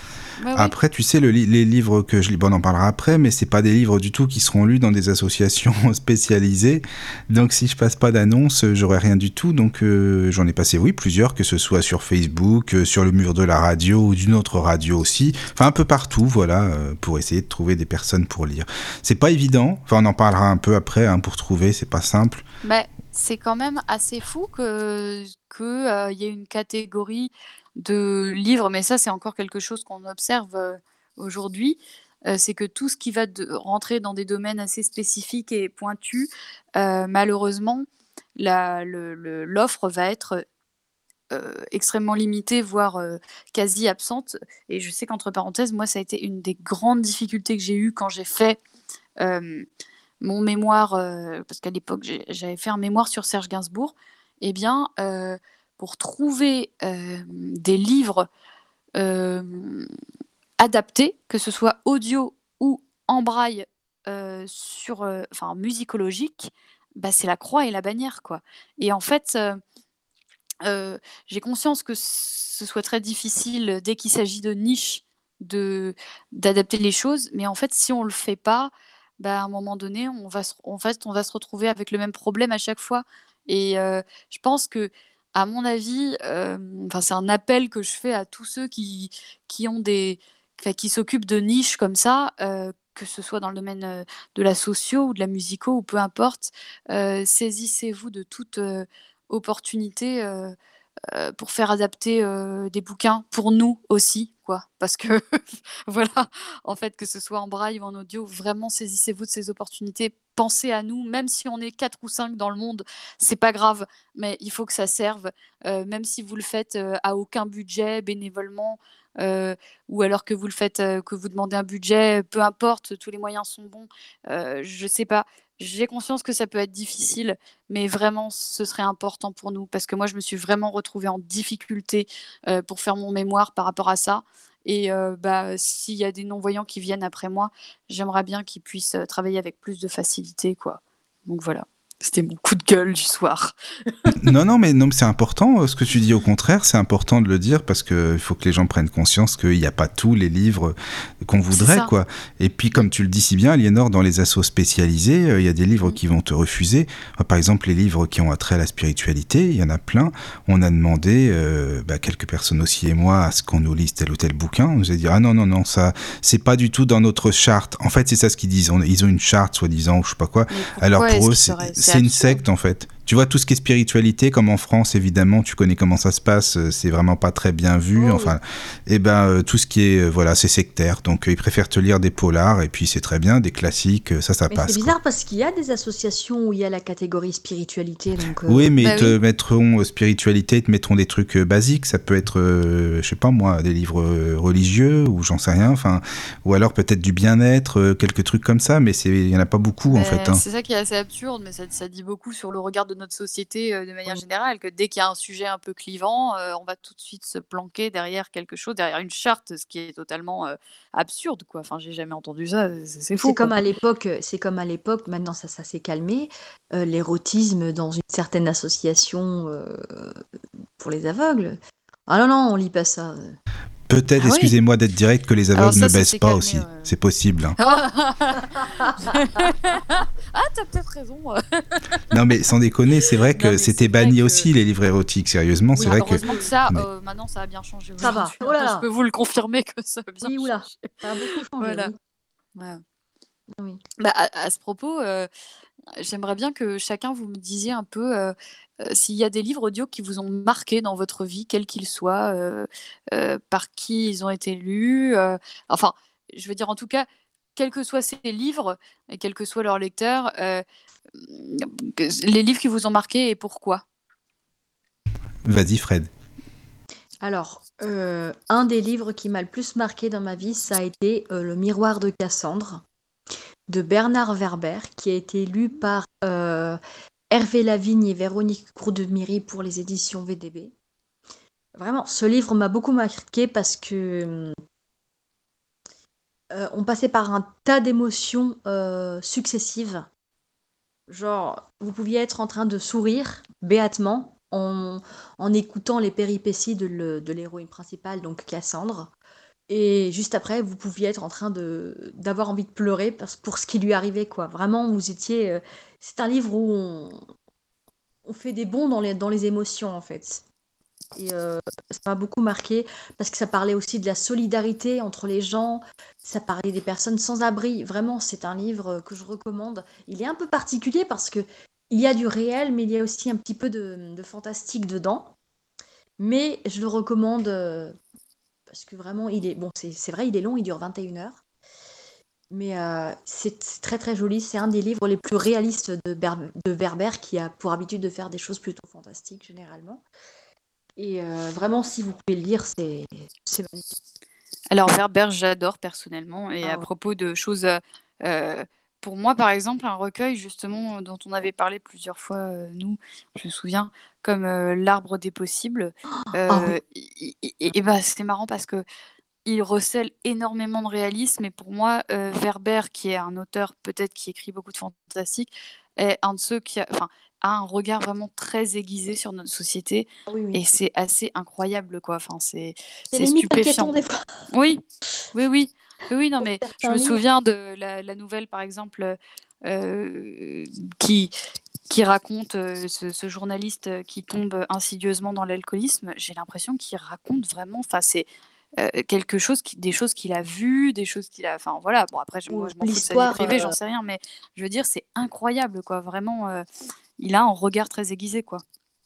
Ouais. Après, tu sais, le li- les livres que je lis, bon, on en parlera après, mais c'est pas des livres du tout qui seront lus dans des associations [laughs] spécialisées. Donc, si je passe pas d'annonce, euh, j'aurai rien du tout. Donc, euh, j'en ai passé, oui, plusieurs, que ce soit sur Facebook, euh, sur le mur de la radio ou d'une autre radio aussi. Enfin, un peu partout, voilà, euh, pour essayer de trouver des personnes pour lire. C'est pas évident. Enfin, on en parlera un peu après, hein, pour trouver, c'est pas simple. Bah, c'est quand même assez fou que que euh, y ait une catégorie de livres, mais ça c'est encore quelque chose qu'on observe euh, aujourd'hui. euh, c'est que tout ce qui va rentrer dans des domaines assez spécifiques et pointus, malheureusement, l'offre va être extrêmement limitée, voire quasi absente. Et je sais qu'entre parenthèses, moi, ça a été une des grandes difficultés que j'ai eues quand j'ai fait mon mémoire, euh, parce qu'à l'époque, j'avais fait un mémoire sur Serge Gainsbourg. Eh bien, euh, pour trouver euh, des livres adaptés, que ce soit audio ou en braille, sur, musicologique, bah, c'est la croix et la bannière, quoi. Et en fait, j'ai conscience que ce soit très difficile dès qu'il s'agit de niche d'adapter les choses, mais en fait, si on le fait pas, bah, à un moment donné, on va se, fait, on va se retrouver avec le même problème à chaque fois. Et je pense que, à mon avis, c'est un appel que je fais à tous ceux qui, qui ont des, qui s'occupent de niches comme ça, que ce soit dans le domaine de la socio ou de la musico ou peu importe, saisissez-vous de toute opportunité euh, pour faire adapter euh, des bouquins pour nous aussi, quoi. Parce que [laughs] voilà, en fait, que ce soit en braille ou en audio, vraiment saisissez-vous de ces opportunités. Pensez à nous, même si on est quatre ou cinq dans le monde, c'est pas grave, mais il faut que ça serve, euh, même si vous le faites à aucun budget, bénévolement, euh, ou alors que vous le faites, euh, que vous demandez un budget, peu importe, tous les moyens sont bons. Euh, je sais pas. J'ai conscience que ça peut être difficile, mais vraiment, ce serait important pour nous parce que moi, je me suis vraiment retrouvée en difficulté euh, pour faire mon mémoire par rapport à ça. Et bah, s'il y a des non-voyants qui viennent après moi, j'aimerais bien qu'ils puissent travailler avec plus de facilité, quoi. Donc voilà, c'était mon coup de gueule du soir. [laughs] non, non, mais non, c'est important euh, ce que tu dis. Au contraire, c'est important de le dire parce que il faut que les gens prennent conscience qu'il n'y a pas tous les livres qu'on voudrait, quoi. Et puis, comme tu le dis si bien, Aliénor, dans les assos spécialisés, euh, il y a des livres Mm. qui vont te refuser. Par exemple, les livres qui ont attrait à la spiritualité, il y en a plein. On a demandé, euh, bah, quelques personnes aussi et moi, à ce qu'on nous lise tel ou tel bouquin. On nous a dit, ah non, non, non, ça, c'est pas du tout dans notre charte. En fait, c'est ça ce qu'ils disent. On- ils ont une charte, soi-disant, ou je sais pas quoi. Alors pour eux, c'est qu'il c'est une secte en fait. Tu vois, tout ce qui est spiritualité, comme en France, évidemment, tu connais comment ça se passe, euh, c'est vraiment pas très bien vu. Oh, enfin, et ben, euh, tout ce qui est, euh, voilà, c'est sectaire. Donc, ils préfèrent te lire des polars, et puis c'est très bien, des classiques, ça, ça Mais passe. c'est quoi. bizarre parce qu'il y a des associations où il y a la catégorie spiritualité. Donc, euh, Oui, mais Bah ils te oui. mettront spiritualité, ils te mettront des trucs basiques. Ça peut être, euh, je sais pas moi, des livres religieux ou j'en sais rien. Enfin, ou alors peut-être du bien-être, quelques trucs comme ça. Mais c'est, il y en a pas beaucoup en Mais fait. hein. C'est ça qui est assez absurde, mais ça, ça dit beaucoup sur le regard de notre société euh, de manière générale, que dès qu'il y a un sujet un peu clivant, euh, on va tout de suite se planquer derrière quelque chose, derrière une charte, ce qui est totalement euh, absurde, quoi. Enfin, j'ai jamais entendu ça, c'est fou. C'est comme à l'époque, c'est comme à l'époque, maintenant ça, ça s'est calmé, euh, l'érotisme dans une certaine association euh, pour les aveugles. Ah non, non, on lit pas ça. Peut-être, Ah oui. excusez-moi d'être direct, que les aveugles ça, ne baissent pas calmé, aussi. ouais. C'est possible. hein. [laughs] ah, t'as peut-être raison. Non, mais sans déconner, c'est vrai que c'était c'est banni que- aussi les livres érotiques. Sérieusement, c'est Oui, vrai que ça, mais- euh, maintenant, ça a bien changé. Ça va. Oh là là. Je peux vous le confirmer que ça a bien Oui, oula, changé. ça a beaucoup changé. Voilà. oui. Ouais. Oui. Bah, à, à ce propos, euh, j'aimerais bien que chacun vous me disiez un peu euh, euh, s'il y a des livres audio qui vous ont marqué dans votre vie, quels qu'ils soient, euh, euh, par qui ils ont été lus. euh, enfin, je veux dire, en tout cas, quels que soient ces livres et quels que soient leurs lecteurs, euh, les livres qui vous ont marqué et pourquoi? vas-y, Fred. Alors, euh, un des livres qui m'a le plus marqué dans ma vie, ça a été euh, Le miroir de Cassandre de Bernard Werber, qui a été lu par euh, Hervé Lavigne et Véronique Courdemiri pour les éditions VDB. Vraiment, ce livre m'a beaucoup marqué parce que euh, on passait par un tas d'émotions euh, successives. Genre, vous pouviez être en train de sourire béatement, en, en écoutant les péripéties de l'héroïne principale, donc Cassandre. Et juste après, vous pouviez être en train de d'avoir envie de pleurer pour ce qui lui arrivait, quoi. Vraiment, vous étiez. euh, c'est un livre où on, fait des bonds dans les, dans les émotions, en fait. Et euh, ça m'a beaucoup marqué parce que ça parlait aussi de la solidarité entre les gens, ça parlait des personnes sans abri. Vraiment, c'est un livre que je recommande. Il est un peu particulier parce que il y a du réel, mais il y a aussi un petit peu de, fantastique dedans. Mais je le recommande euh, parce que vraiment, il est bon. C'est vrai, il est long, il dure 21 heures. Mais euh, c'est très très joli. C'est un des livres les plus réalistes de, Ber- de Werber qui a pour habitude de faire des choses plutôt fantastiques généralement. Et euh, vraiment, si vous pouvez le lire, c'est magnifique. Alors Werber, j'adore personnellement. Et Ah à ouais. propos de choses, euh, pour moi par exemple, un recueil justement dont on avait parlé plusieurs fois, euh, nous, je me souviens, comme euh, L'Arbre des possibles. [gasps] Ah oui. euh, et, et- et- bah, c'était marrant parce que il recèle énormément de réalisme. Et pour moi, euh, Werber, qui est un auteur peut-être qui écrit beaucoup de fantastique, est un de ceux qui a, un regard vraiment très aiguisé sur notre société. Ah oui, oui. Et c'est assez incroyable, quoi. Enfin, c'est stupéfiant. inquiétant des fois. Oui, oui, oui. Oui, non, mais je me souviens de la, la nouvelle, par exemple, euh, qui, qui raconte euh, ce, ce journaliste euh, qui tombe insidieusement dans l'alcoolisme. J'ai l'impression qu'il raconte vraiment, enfin, c'est euh, quelque chose, qui, des choses qu'il a vues, des choses qu'il a. Enfin, voilà. Bon, après, je, moi, je m'en fous de sa vie l'histoire, privée, j'en euh, sais rien, mais je veux dire, c'est incroyable, quoi. Vraiment, euh, il a un regard très aiguisé, quoi.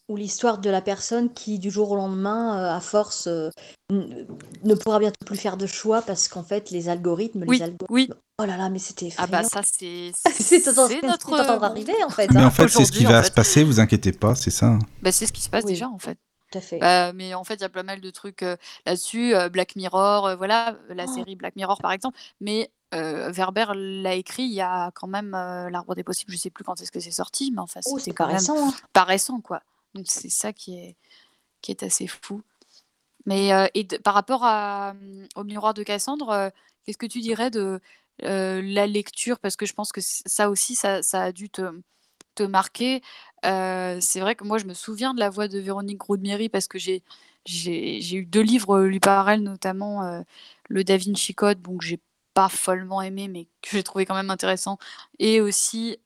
Ou l'histoire de la personne qui, du jour au lendemain, euh, à force, euh, ne pourra bientôt plus faire de choix parce qu'en fait, les algorithmes, Oui, les algorithmes. oui. Oh là là, mais c'était Ah bah ça, c'est [laughs] C'est notre monde. d'arriver en fait. Mais hein. en fait, c'est ce qui va fait. se passer, vous inquiétez pas, c'est ça. hein. Bah, c'est ce qui se passe Oui. déjà, en fait. Tout à fait. Bah, mais en fait, il y a pas mal de trucs euh, là-dessus. euh, Black Mirror, euh, voilà, la Oh. série Black Mirror par exemple. Mais euh, Werber l'a écrit il y a quand même euh, L'Arbre des Possibles. Je sais plus quand est-ce que c'est sorti, mais enfin, Oh, c'était c'est quand pas même récent. hein. pas récent, quoi. Donc c'est ça qui est, qui est assez fou. Mais euh, et par rapport à, hum, au miroir de Cassandre, euh, qu'est-ce que tu dirais de euh, la lecture? Parce que je pense que ça aussi, ça, ça a dû te, te marquer. C'est vrai que moi, je me souviens de la voix de Véronique Groudmiry parce que j'ai j'ai eu deux livres lus par elle, notamment le Da Vinci Code, bon, que j'ai pas follement aimé, mais que j'ai trouvé quand même intéressant, et aussi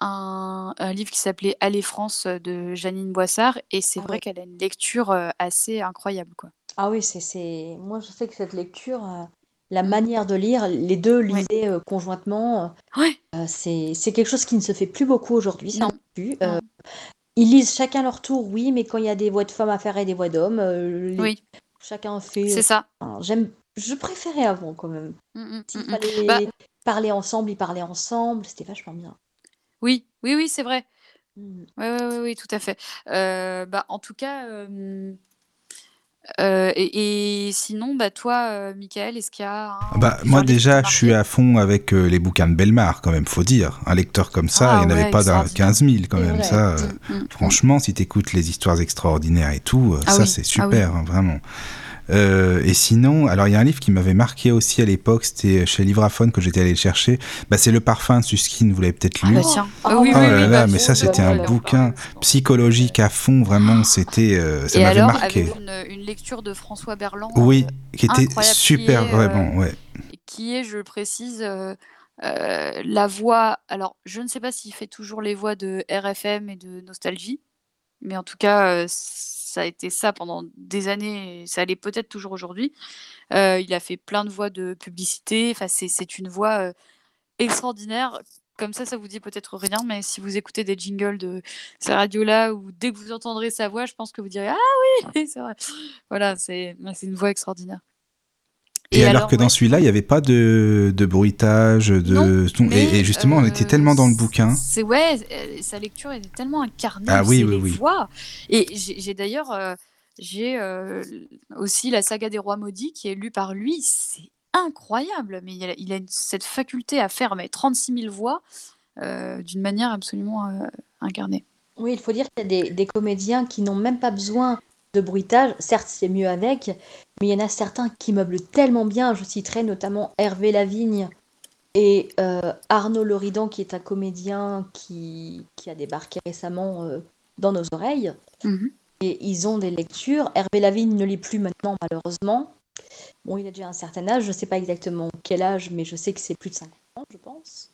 un, un livre qui s'appelait Aller France euh, de Janine Boissard, et c'est Ah vrai qu'elle a une lecture euh, assez incroyable, quoi. Ah oui, c'est. Moi, je sais que cette lecture, euh, la manière de lire, les deux lisaient conjointement. Ouais, euh, c'est, quelque chose qui ne se fait plus beaucoup aujourd'hui, non, plus. non, Euh, ils lisent chacun leur tour, oui, mais quand il y a des voix de femmes à faire et des voix d'hommes, euh, les- oui, chacun fait. c'est ça. enfin, j'aime, je préférais avant quand même. Mm, mm, S'il mm, mm. fallait Bah, parler ensemble, ils parlaient ensemble, c'était vachement bien. Oui, oui, oui, c'est vrai. Oui, oui, oui, oui, tout à fait. Euh, bah, en tout cas, euh, euh, et, et sinon, bah, toi, Michael, est-ce qu'il y a un Bah, moi déjà, je suis à fond avec les bouquins de Belmar, quand même, faut dire. Un lecteur comme ça, il Ah n'y en avait pas d'un extraordinaire. 15 000 quand même. Ça, euh, Mm, mm, mm. franchement, si t'écoutes les histoires extraordinaires et tout, Ah ça oui, c'est ah oui. super, hein, vraiment. Euh, et sinon, alors il y a un livre qui m'avait marqué aussi à l'époque, c'était chez Livraphone que j'étais allé le chercher. Bah, c'est Le Parfum de Suskin, vous l'avez peut-être Ah lu. bah tiens. Ah oui, Oh oui, là oui, là, bah, mais ça c'était un bouquin psychologique à fond, vraiment, c'était, euh, ça Et m'avait alors, marqué. avec une, une lecture de François Berland Oui, euh, qui était qui super, est, euh, vraiment, ouais. qui est, je le précise, euh, euh, la voix. Alors, je ne sais pas s'il fait toujours les voix de RFM et de Nostalgie, mais en tout cas, euh, ça a été ça pendant des années, et ça l'est peut-être toujours aujourd'hui. Euh, il a fait plein de voix de publicité. Enfin, c'est une voix euh, extraordinaire. Comme ça, ça vous dit peut-être rien, mais si vous écoutez des jingles de ces radios-là, ou dès que vous entendrez sa voix, je pense que vous direz Ah oui, [laughs] c'est vrai. Voilà, c'est une voix extraordinaire. Et, alors, que ouais, dans celui-là, il n'y avait pas de, de bruitage, de Non, et, et justement, on était euh, tellement dans le bouquin. C'est ouais, euh, sa lecture était tellement incarnée. Ah oui, oui, les oui. voix. Et j'ai d'ailleurs euh, j'ai euh, aussi la saga des rois maudits qui est lue par lui. C'est incroyable, mais il a, il a une- cette faculté à faire mais 36 000 voix euh, d'une manière absolument euh, incarnée. Oui, il faut dire qu'il y a des, des comédiens qui n'ont même pas besoin de bruitage. Certes, c'est mieux avec, mais il y en a certains qui meublent tellement bien. Je citerai notamment Hervé Lavigne et euh, Arnaud Loridan, qui est un comédien qui, qui a débarqué récemment euh, dans nos oreilles. Mhm. Et ils ont des lectures. Hervé Lavigne ne lit plus maintenant, malheureusement. Bon, il a déjà un certain âge, je ne sais pas exactement quel âge, mais je sais que c'est plus de 50 ans, je pense.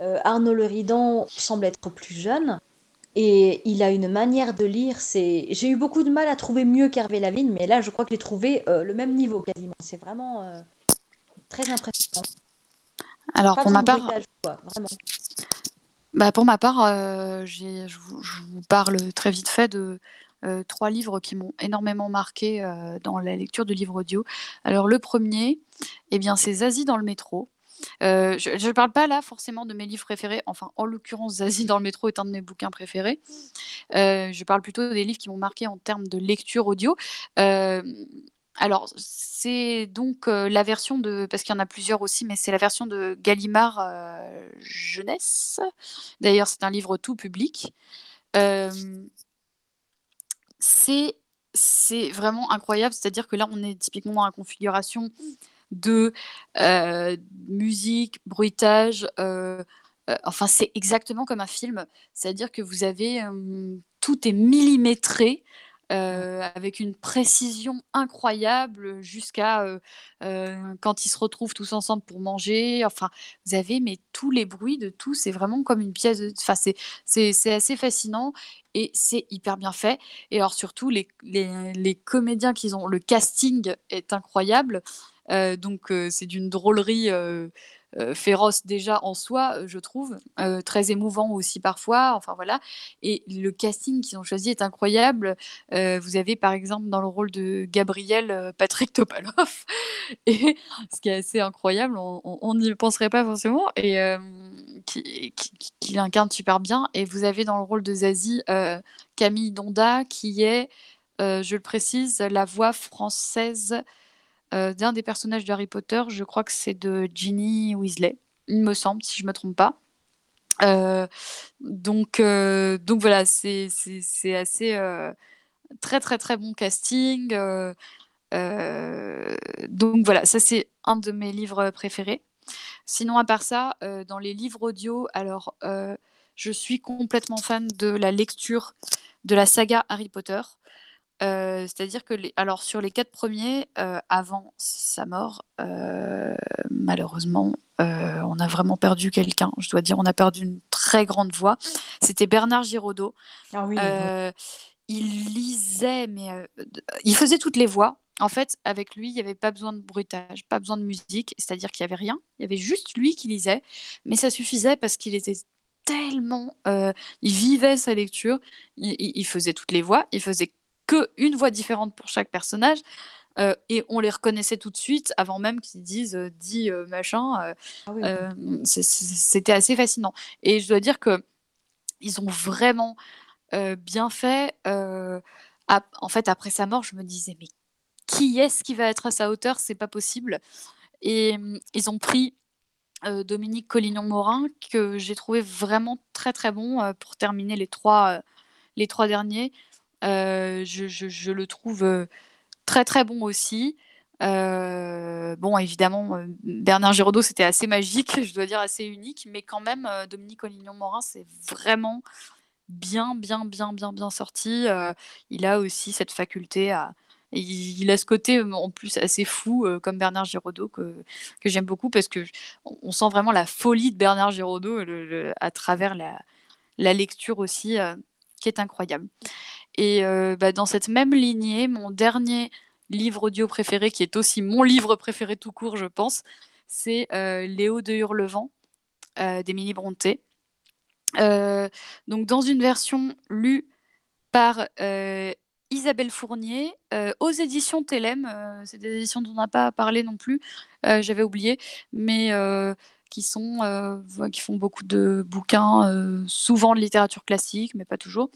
Euh, Arnaud Leridan semble être plus jeune. Et il a une manière de lire, c'est... J'ai eu beaucoup de mal à trouver mieux qu'Hervé Lavigne, mais là, je crois que j'ai trouvé euh, le même niveau quasiment. C'est vraiment euh, très impressionnant. Alors Pas pour ma part, quoi, bah, pour ma part, euh, je, vous, parle très vite fait de trois livres qui m'ont énormément marqué dans la lecture de livres audio. Alors le premier, eh bien, c'est Zazie dans le métro. Euh, je ne parle pas là forcément de mes livres préférés, enfin en l'occurrence Zazie dans le métro est un de mes bouquins préférés. Euh, je parle plutôt des livres qui m'ont marqué en termes de lecture audio. Euh, alors c'est donc la version de, parce qu'il y en a plusieurs aussi, mais c'est la version de Gallimard Jeunesse. D'ailleurs c'est un livre tout public. C'est vraiment incroyable, c'est-à-dire que là on est typiquement dans la configuration de euh, musique, bruitage. euh, euh, enfin, c'est exactement comme un film. C'est-à-dire que vous avez tout est millimétré. euh, avec une précision incroyable jusqu'à euh, euh, quand ils se retrouvent tous ensemble pour manger. Enfin, vous avez mais tous les bruits de tout, c'est vraiment comme une pièce. De... Enfin, c'est assez fascinant et c'est hyper bien fait. Et alors surtout les les, les comédiens qu'ils ont, le casting est incroyable. Donc c'est d'une drôlerie féroce déjà en soi, je trouve, très émouvant aussi parfois. Enfin voilà. Et le casting qu'ils ont choisi est incroyable. Vous avez par exemple dans le rôle de Gabriel Patrick Topalov, [laughs] et ce qui est assez incroyable, on n'y penserait pas forcément, et euh, qui, qui, qui- l'incarne super bien. Et vous avez dans le rôle de Zazie Camille Donda, qui est, je le précise, la voix française euh, d'un des personnages de Harry Potter. Je crois que c'est de Ginny Weasley, il me semble, si je me trompe pas. Euh, donc, euh, donc voilà, c'est assez très très très bon casting. donc voilà, ça c'est un de mes livres préférés. Sinon, à part ça, dans les livres audio, alors je suis complètement fan de la lecture de la saga Harry Potter. Euh, c'est-à-dire que les, alors sur les quatre premiers, euh, avant sa mort, euh, malheureusement, on a vraiment perdu quelqu'un. Je dois dire, on a perdu une très grande voix. C'était Bernard Giraudot. Ah oui, il lisait, mais il faisait toutes les voix. En fait, avec lui, il n'y avait pas besoin de bruitage, pas besoin de musique, c'est-à-dire qu'il n'y avait rien. Il y avait juste lui qui lisait, mais ça suffisait parce qu'il était tellement, euh, il vivait sa lecture, il, il- il faisait toutes les voix, il faisait que une voix différente pour chaque personnage. euh, et on les reconnaissait tout de suite avant même qu'ils disent euh, dis euh, machin. euh, ah oui. C'était assez fascinant. Et je dois dire que ils ont vraiment bien fait. en fait, après sa mort, je me disais, mais qui est-ce qui va être à sa hauteur? C'est pas possible. Et hum, ils ont pris Dominique Collignon-Morin, que j'ai trouvé vraiment très très bon pour terminer les trois, les trois derniers. Euh, je, le trouve euh, très très bon aussi. Euh, bon, évidemment, Bernard Giraudot, c'était assez magique, [laughs] je dois dire assez unique, mais quand même, Dominique Collignon-Morin, c'est vraiment bien, bien, bien, bien, bien sorti. Il a aussi cette faculté à. Il, a ce côté en plus assez fou, comme Bernard Giraudot, que, que j'aime beaucoup parce que on, sent vraiment la folie de Bernard Giraudot à travers la, la lecture aussi, qui est incroyable. Et euh, bah, dans cette même lignée, mon dernier livre audio préféré, qui est aussi mon livre préféré tout court, je pense, c'est euh, Léo de Hurlevent euh, d'Émilie Brontë. Euh, donc dans une version lue par Isabelle Fournier aux éditions Télém. euh, c'est des éditions dont on n'a pas parlé non plus, j'avais oublié, mais qui sont euh, qui font beaucoup de bouquins, euh, souvent de littérature classique, mais pas toujours.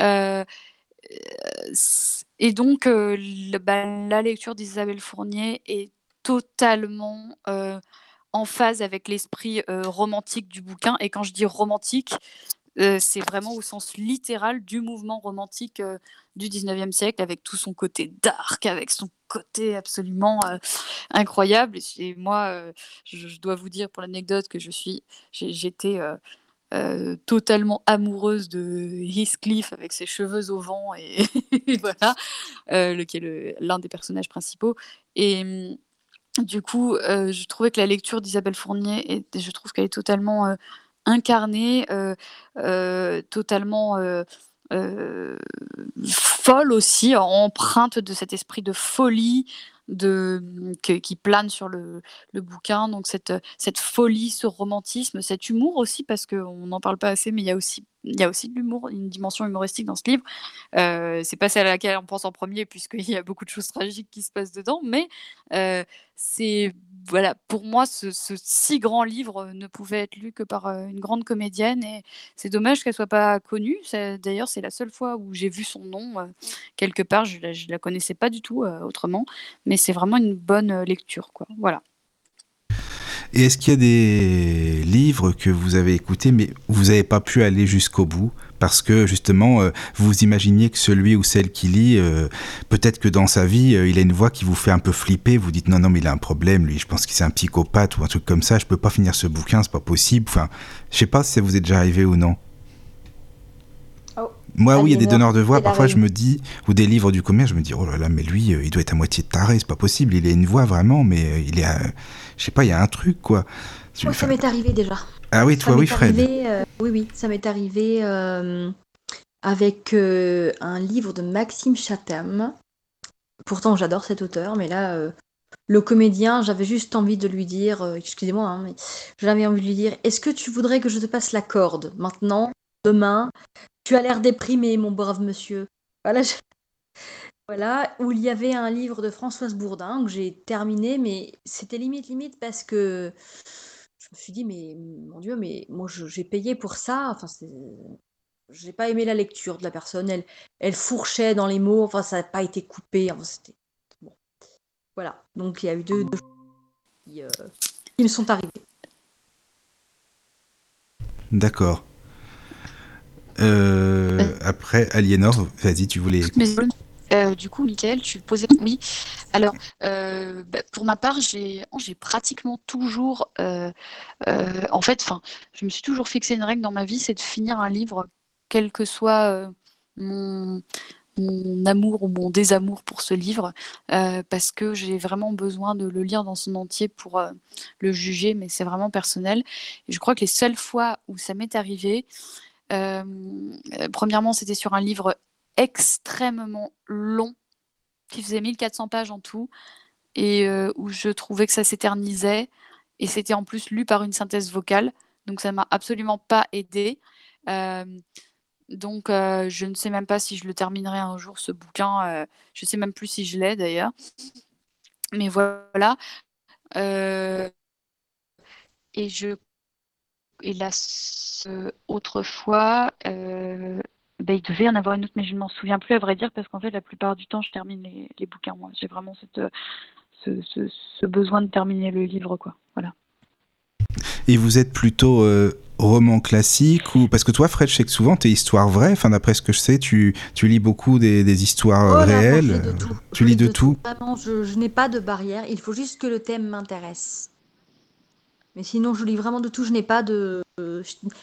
Euh, et donc bah, la lecture d'Isabelle Fournier est totalement en phase avec l'esprit romantique du bouquin. Et quand je dis romantique, c'est vraiment au sens littéral du mouvement romantique du 19e siècle, avec tout son côté dark, avec son côté absolument incroyable. Et moi, je, dois vous dire pour l'anecdote que je suis, j'étais totalement amoureuse de Heathcliff avec ses cheveux au vent et, [laughs] voilà, est l'un des personnages principaux. Et mmh, du coup, je trouvais que la lecture d'Isabelle Fournier, je trouve qu'elle est totalement incarnée, totalement folle aussi, empreinte de cet esprit de folie, qui plane sur le, bouquin. Donc cette folie, ce romantisme, cet humour aussi, parce qu'on n'en parle pas assez, mais il y a aussi, il y a aussi de l'humour, une dimension humoristique dans ce livre. Euh, c'est pas celle à laquelle on pense en premier, puisqu'il y a beaucoup de choses tragiques qui se passent dedans, mais euh, c'est voilà, pour moi, ce, si grand livre ne pouvait être lu que par euh, une grande comédienne et c'est dommage qu'elle soit pas connue. D'ailleurs, c'est la seule fois où j'ai vu son nom euh, quelque part. Je la, la connaissais pas du tout autrement, mais c'est vraiment une bonne lecture, quoi. Voilà. Et est-ce qu'il y a des livres que vous avez écoutés mais vous n'avez pas pu aller jusqu'au bout parce que justement euh, vous imaginiez que celui ou celle qui lit, euh, peut-être que dans sa vie, euh, il a une voix qui vous fait un peu flipper, vous dites non non mais il a un problème, lui, je pense qu'il c'est un psychopathe ou un truc comme ça, je peux pas finir ce bouquin, c'est pas possible. Enfin, je sais pas si ça vous est déjà arrivé ou non. Moi, oui, il y a des donneurs de voix. Parfois, je me dis, ou des livres du commerce, je me dis, oh là là, mais lui, il doit être à moitié taré, c'est pas possible. Il a une voix vraiment, mais il est, je sais pas, il y a un truc, quoi. Moi, ça m'est arrivé déjà. Ah oui, toi, oui, Fred. Euh, oui, oui, ça m'est arrivé euh, avec euh, un livre de Maxime Chatham. Pourtant, j'adore cet auteur, mais là, le comédien, j'avais juste envie de lui dire, excusez-moi, hein, mais j'avais envie de lui dire, est-ce que tu voudrais que je te passe la corde? Maintenant, demain Tu as l'air déprimé, mon brave monsieur. Voilà, voilà, où il y avait un livre de Françoise Bourdin que j'ai terminé, mais c'était limite, limite parce que je me suis dit, mais mon Dieu, mais moi j'ai payé pour ça. Enfin, j'ai pas aimé la lecture de la personne. Elle, fourchait dans les mots. Enfin, ça n'a pas été coupé. Enfin, bon. Voilà. Donc il y a eu deux, deux euh, qui me sont arrivées. D'accord. Euh, après, Aliénor, vas-y, tu voulais. Euh, du coup, Michael, tu posais. Oui. Alors, euh, bah, pour ma part, j'ai pratiquement toujours. Euh, en fait, enfin, je me suis toujours fixé une règle dans ma vie, c'est de finir un livre, quel que soit mon, mon amour ou mon désamour pour ce livre, parce que j'ai vraiment besoin de le lire dans son entier pour le juger, mais c'est vraiment personnel. Et je crois que les seules fois où ça m'est arrivé, premièrement, c'était sur un livre extrêmement long, qui faisait 1400 pages en tout, et euh, où je trouvais que ça s'éternisait, et c'était en plus lu par une synthèse vocale, donc ça m'a absolument pas aidé. Euh, donc euh, je ne sais même pas si je le terminerai un jour ce bouquin, je sais même plus si je l'ai d'ailleurs. Mais voilà. et je et là, autrefois, bah, il devait y en avoir une autre, mais je ne m'en souviens plus à vrai dire, parce qu'en fait, la plupart du temps, je termine les, bouquins. Moi, j'ai vraiment cette, ce, ce, besoin de terminer le livre, quoi. Voilà. Et vous êtes plutôt euh, roman classique ou parce que toi, Fred, je sais que souvent tes histoires vraies. Enfin, d'après ce que je sais, tu, tu lis beaucoup des, des histoires oh réelles. Tu lis de, tout. je, je n'ai pas de barrière. Il faut juste que le thème m'intéresse. Mais sinon, je lis vraiment de tout. Je n'ai pas de.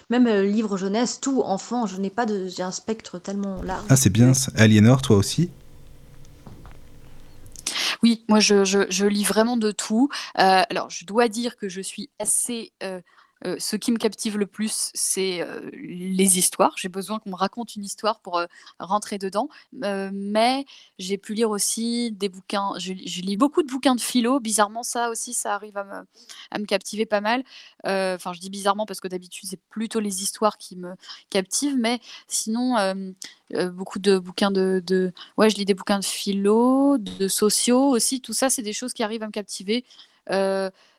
même euh, livre jeunesse, tout, enfant, je n'ai pas de. J'ai un spectre tellement large. Ah, c'est bien. Aliénor, toi aussi? Oui, moi je, je, lis vraiment de tout. Euh, alors je dois dire que je suis assez euh, euh, ce qui me captive le plus, c'est euh, les histoires. J'ai besoin qu'on me raconte une histoire pour euh, rentrer dedans. mais j'ai pu lire aussi des bouquins. Je, lis beaucoup de bouquins de philo. Bizarrement, ça aussi, ça arrive à me, à me captiver pas mal. Enfin, je dis bizarrement parce que d'habitude, c'est plutôt les histoires qui me captivent. Mais sinon, beaucoup de bouquins de, de, Ouais, je lis des bouquins de philo, de sociaux aussi. Tout ça, c'est des choses qui arrivent à me captiver.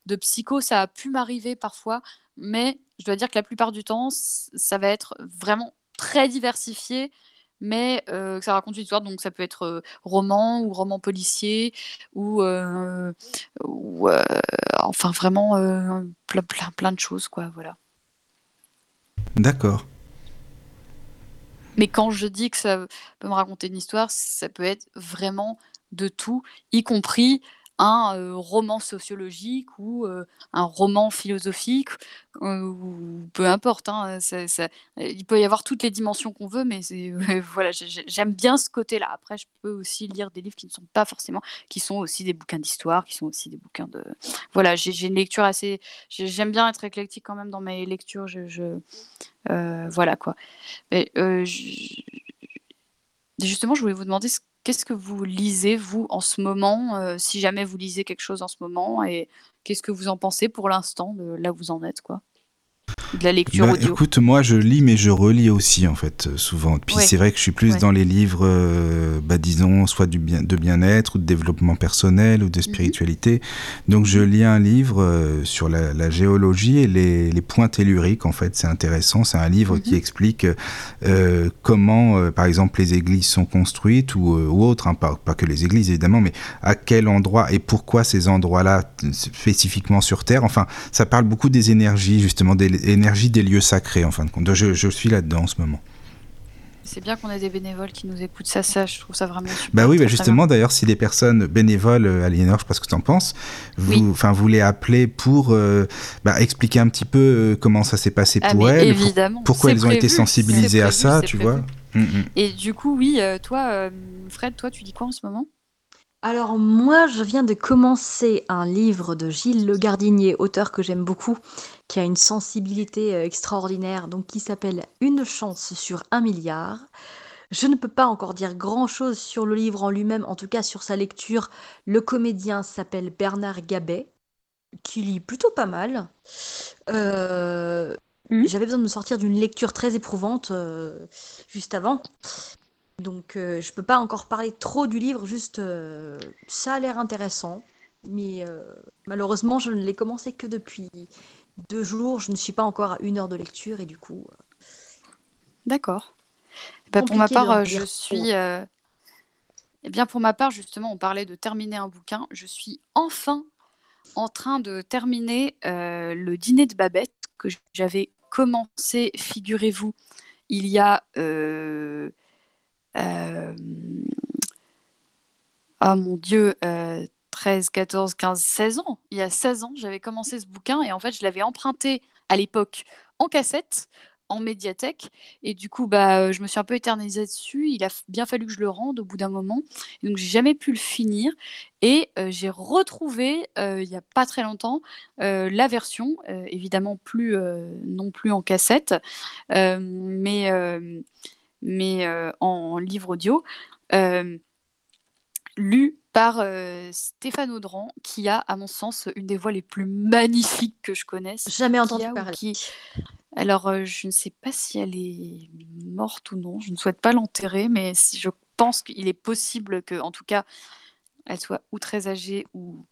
De psycho, ça a pu m'arriver parfois mais je dois dire que la plupart du temps, ça va être vraiment très diversifié, mais euh, ça raconte une histoire, donc ça peut être roman ou roman policier ou, euh, enfin vraiment plein, plein, plein de choses, quoi, voilà. D'accord. Mais quand je dis que ça peut me raconter une histoire, ça peut être vraiment de tout, y compris un roman sociologique ou un roman philosophique, ou peu importe. hein, il peut y avoir toutes les dimensions qu'on veut, mais voilà, j'ai- j'ai- j'aime bien ce côté-là. Après, je peux aussi lire des livres qui ne sont pas forcément, qui sont aussi des bouquins d'histoire, qui sont aussi des bouquins de. Voilà, j'ai une lecture assez. j'ai- J'aime bien être éclectique quand même dans mes lectures. Je, voilà quoi. Mais, Justement, je voulais vous demander ce- qu'est-ce que vous lisez, vous, en ce moment, euh, si jamais vous lisez quelque chose en ce moment, et qu'est-ce que vous en pensez pour l'instant, là où vous en êtes, quoi? De la lecture Bah, audio. écoute, moi je lis mais je relis aussi en fait euh, souvent. Puis Ouais. c'est vrai que je suis plus Ouais. dans les livres, euh, bah, disons, soit du bien, de bien-être ou de développement personnel Mhm. ou de spiritualité. Donc je lis un livre euh, sur la, la géologie et les, les points telluriques en fait. C'est intéressant. C'est un livre qui Mhm. explique euh, comment, par exemple, les églises sont construites ou, ou autres, hein, pas, pas que les églises évidemment, mais à quel endroit et pourquoi ces endroits-là spécifiquement sur Terre? Enfin, ça parle beaucoup des énergies, justement, des énergies des lieux sacrés, en fin de compte. Je, je suis là-dedans en ce moment. C'est bien qu'on ait des bénévoles qui nous écoutent, ça, ça, je trouve ça vraiment super. Bah oui, bah justement, d'ailleurs, si des personnes bénévoles, euh, Aliénor, je sais pas ce que tu en penses, vous, Oui. vous les appelez pour euh, bah, expliquer un petit peu euh, comment ça s'est passé Ah, pour elles, pour- pourquoi elles ont été sensibilisées à ça, tu prévu. vois. Mm, mm. Et du coup, oui, euh, toi, Fred, toi, tu dis quoi en ce moment? Alors moi, je viens de commencer un livre de Gilles Le Gardinier, auteur que j'aime beaucoup, qui a une sensibilité euh, extraordinaire, donc qui s'appelle Une chance sur un milliard. Je ne peux pas encore dire grand-chose sur le livre en lui-même, en tout cas sur sa lecture. Le comédien s'appelle Bernard Gabet, qui lit plutôt pas mal. Euh, Mhm. J'avais besoin de me sortir d'une lecture très éprouvante euh, juste avant. Donc, euh, je peux pas encore parler trop du livre, juste euh, ça a l'air intéressant. Mais euh, malheureusement, je ne l'ai commencé que depuis deux jours. Je ne suis pas encore à une heure de lecture et du coup, D'accord. Bah, pour ma part, dire je suis. Eh bien, pour ma part, justement, on parlait de terminer un bouquin. Je suis enfin en train de terminer le dîner de Babette que j'avais commencé, figurez-vous, il y a. euh, ah mon Dieu, euh, 13, 14, 15, 16 ans. Il y a 16 ans, j'avais commencé ce bouquin et en fait, je l'avais emprunté à l'époque en cassette, en médiathèque. Et du coup, bah, euh, je me suis un peu éternisée dessus. Il a bien fallu que je le rende au bout d'un moment. Et donc, j'ai jamais pu le finir. Et euh, j'ai retrouvé, il n'y a pas très longtemps, la version, évidemment plus, non plus en cassette, mais, mais euh, en livre audio. euh, lu par euh, Stéphane Audran, qui a, à mon sens, une des voix les plus magnifiques que je connaisse. jamais entendu a parler. qui- Alors, je ne sais pas si elle est morte ou non. Je ne souhaite pas l'enterrer, mais si- je pense qu'il est possible que, en tout cas, elle soit ou très âgée ou,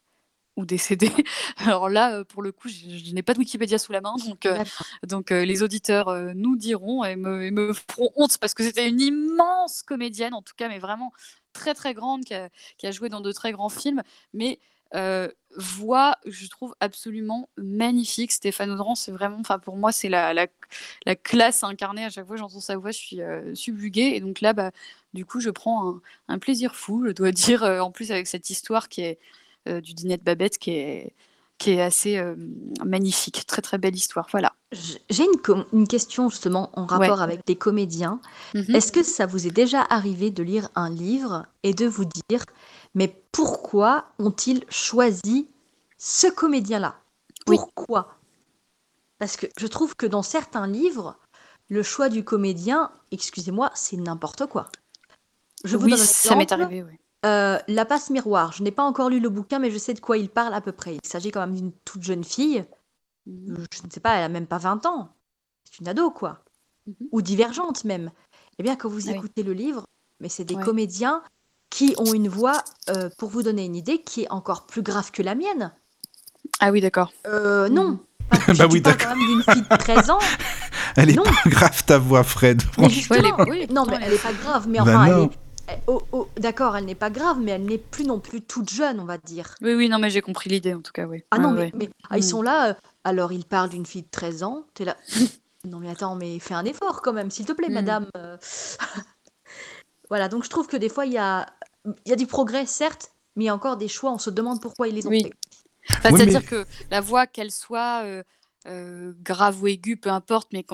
ou décédée. [laughs] Alors là, euh, pour le coup, je, je n'ai pas de Wikipédia sous la main, donc, euh, donc euh, les auditeurs euh, nous diront et me, et me feront honte parce que c'était une immense comédienne, en tout cas, mais vraiment très très grande, qui a, qui a joué dans de très grands films, mais voix, je trouve absolument magnifique. Stéphane Audran, c'est vraiment, enfin pour moi, c'est la, la, la classe incarnée. À chaque fois j'entends sa voix, je suis subjuguée. Et donc là, bah, du coup, je prends un, un plaisir fou, je dois [laughs] dire, en plus avec cette histoire qui est du dîner de Babette, qui est, qui est assez euh, magnifique. Très très belle histoire. Voilà. J'ai une, une question justement en rapport avec des comédiens. Mhm. Est-ce que ça vous est déjà arrivé de lire un livre et de vous dire, mais pourquoi ont-ils choisi ce comédien-là? Oui. Pourquoi? Parce que je trouve que dans certains livres, le choix du comédien, excusez-moi, c'est n'importe quoi. Je vous oui, donne un ça m'est arrivé. oui. Euh, La passe miroir. Je n'ai pas encore lu le bouquin, mais je sais de quoi il parle à peu près. Il s'agit quand même d'une toute jeune fille. Mhm. Je ne sais pas, elle a même pas 20 ans. C'est une ado, quoi. Mhm. Ou divergente même. Eh bien, quand vous Ah oui. écoutez le livre, mais c'est des Ouais. comédiens qui ont une voix, euh, pour vous donner une idée, qui est encore plus grave que la mienne. Ah oui, d'accord. Euh, non. Mhm. [laughs] Bah tu oui, parles d'accord. quand même d'une fille de 13 ans. Elle est Non. pas grave ta voix, Fred. Mais franchement. Ouais, elle est- justement, oui, non, pourtant, mais elle elle est- n'est pas grave. Mais Bah enfin, elle est. oh, oh, D'accord, elle n'est pas grave, mais elle n'est plus non plus toute jeune, on va dire. Oui, oui, non, mais j'ai compris l'idée en tout cas, oui. Ah non, ouais. mais, mais- ah, ils Mm. sont là. euh, alors, ils parlent d'une fille de 13 ans. T'es là. [laughs] non, mais attends, mais fais un effort quand même, s'il te plaît, Mm. madame. euh. [laughs] voilà, donc je trouve que des fois, il y a, il y a du progrès, certes, mais il y a encore des choix, on se demande pourquoi ils les ont Oui. fait. Enfin, Oui, C'est-à-dire mais- que la voix, qu'elle soit euh, euh, grave ou aiguë, peu importe, mais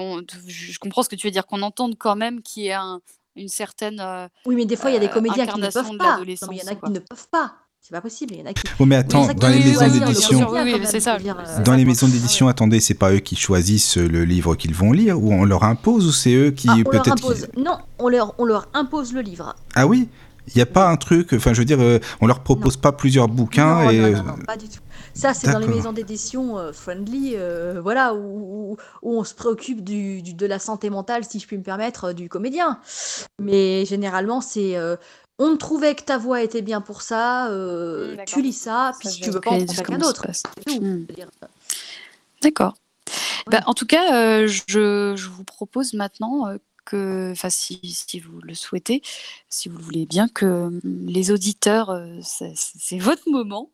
je comprends ce que tu veux dire, qu'on entende quand même qu'il y a un- une certaine. euh, Oui, mais des fois, il y a des Euh, comédiens qui ne peuvent pas. Il y en a quoi. qui ne peuvent pas. C'est pas possible. Il y en a qui. Oh, mais attends, ça dans les peut maisons d'édition, oui, oui, dans les maisons d'édition, attendez, c'est pas eux qui choisissent euh, le livre qu'ils vont lire ou on leur impose ou c'est eux qui Ah, peut-être. Non, on leur, on leur impose le livre. Ah oui, il n'y a pas un truc, enfin je veux dire, euh, on leur propose pas plusieurs bouquins non, et non, non, non, pas du tout. Ça, c'est dans les maisons d'édition euh, friendly, euh, voilà, où, où- où on se préoccupe du, du- de la santé mentale, si je puis me permettre, euh, du comédien. Mais généralement, c'est euh, on trouvait que ta voix était bien pour ça, euh, Mm, tu lis ça, puis si tu veux pas, on prend quelqu'un d'autre. Mm. D'accord. Bah, en tout cas, euh, je, je vous propose maintenant euh, que, enfin, si, si vous le souhaitez, si vous le voulez bien, que hum, les auditeurs, c'est votre moment.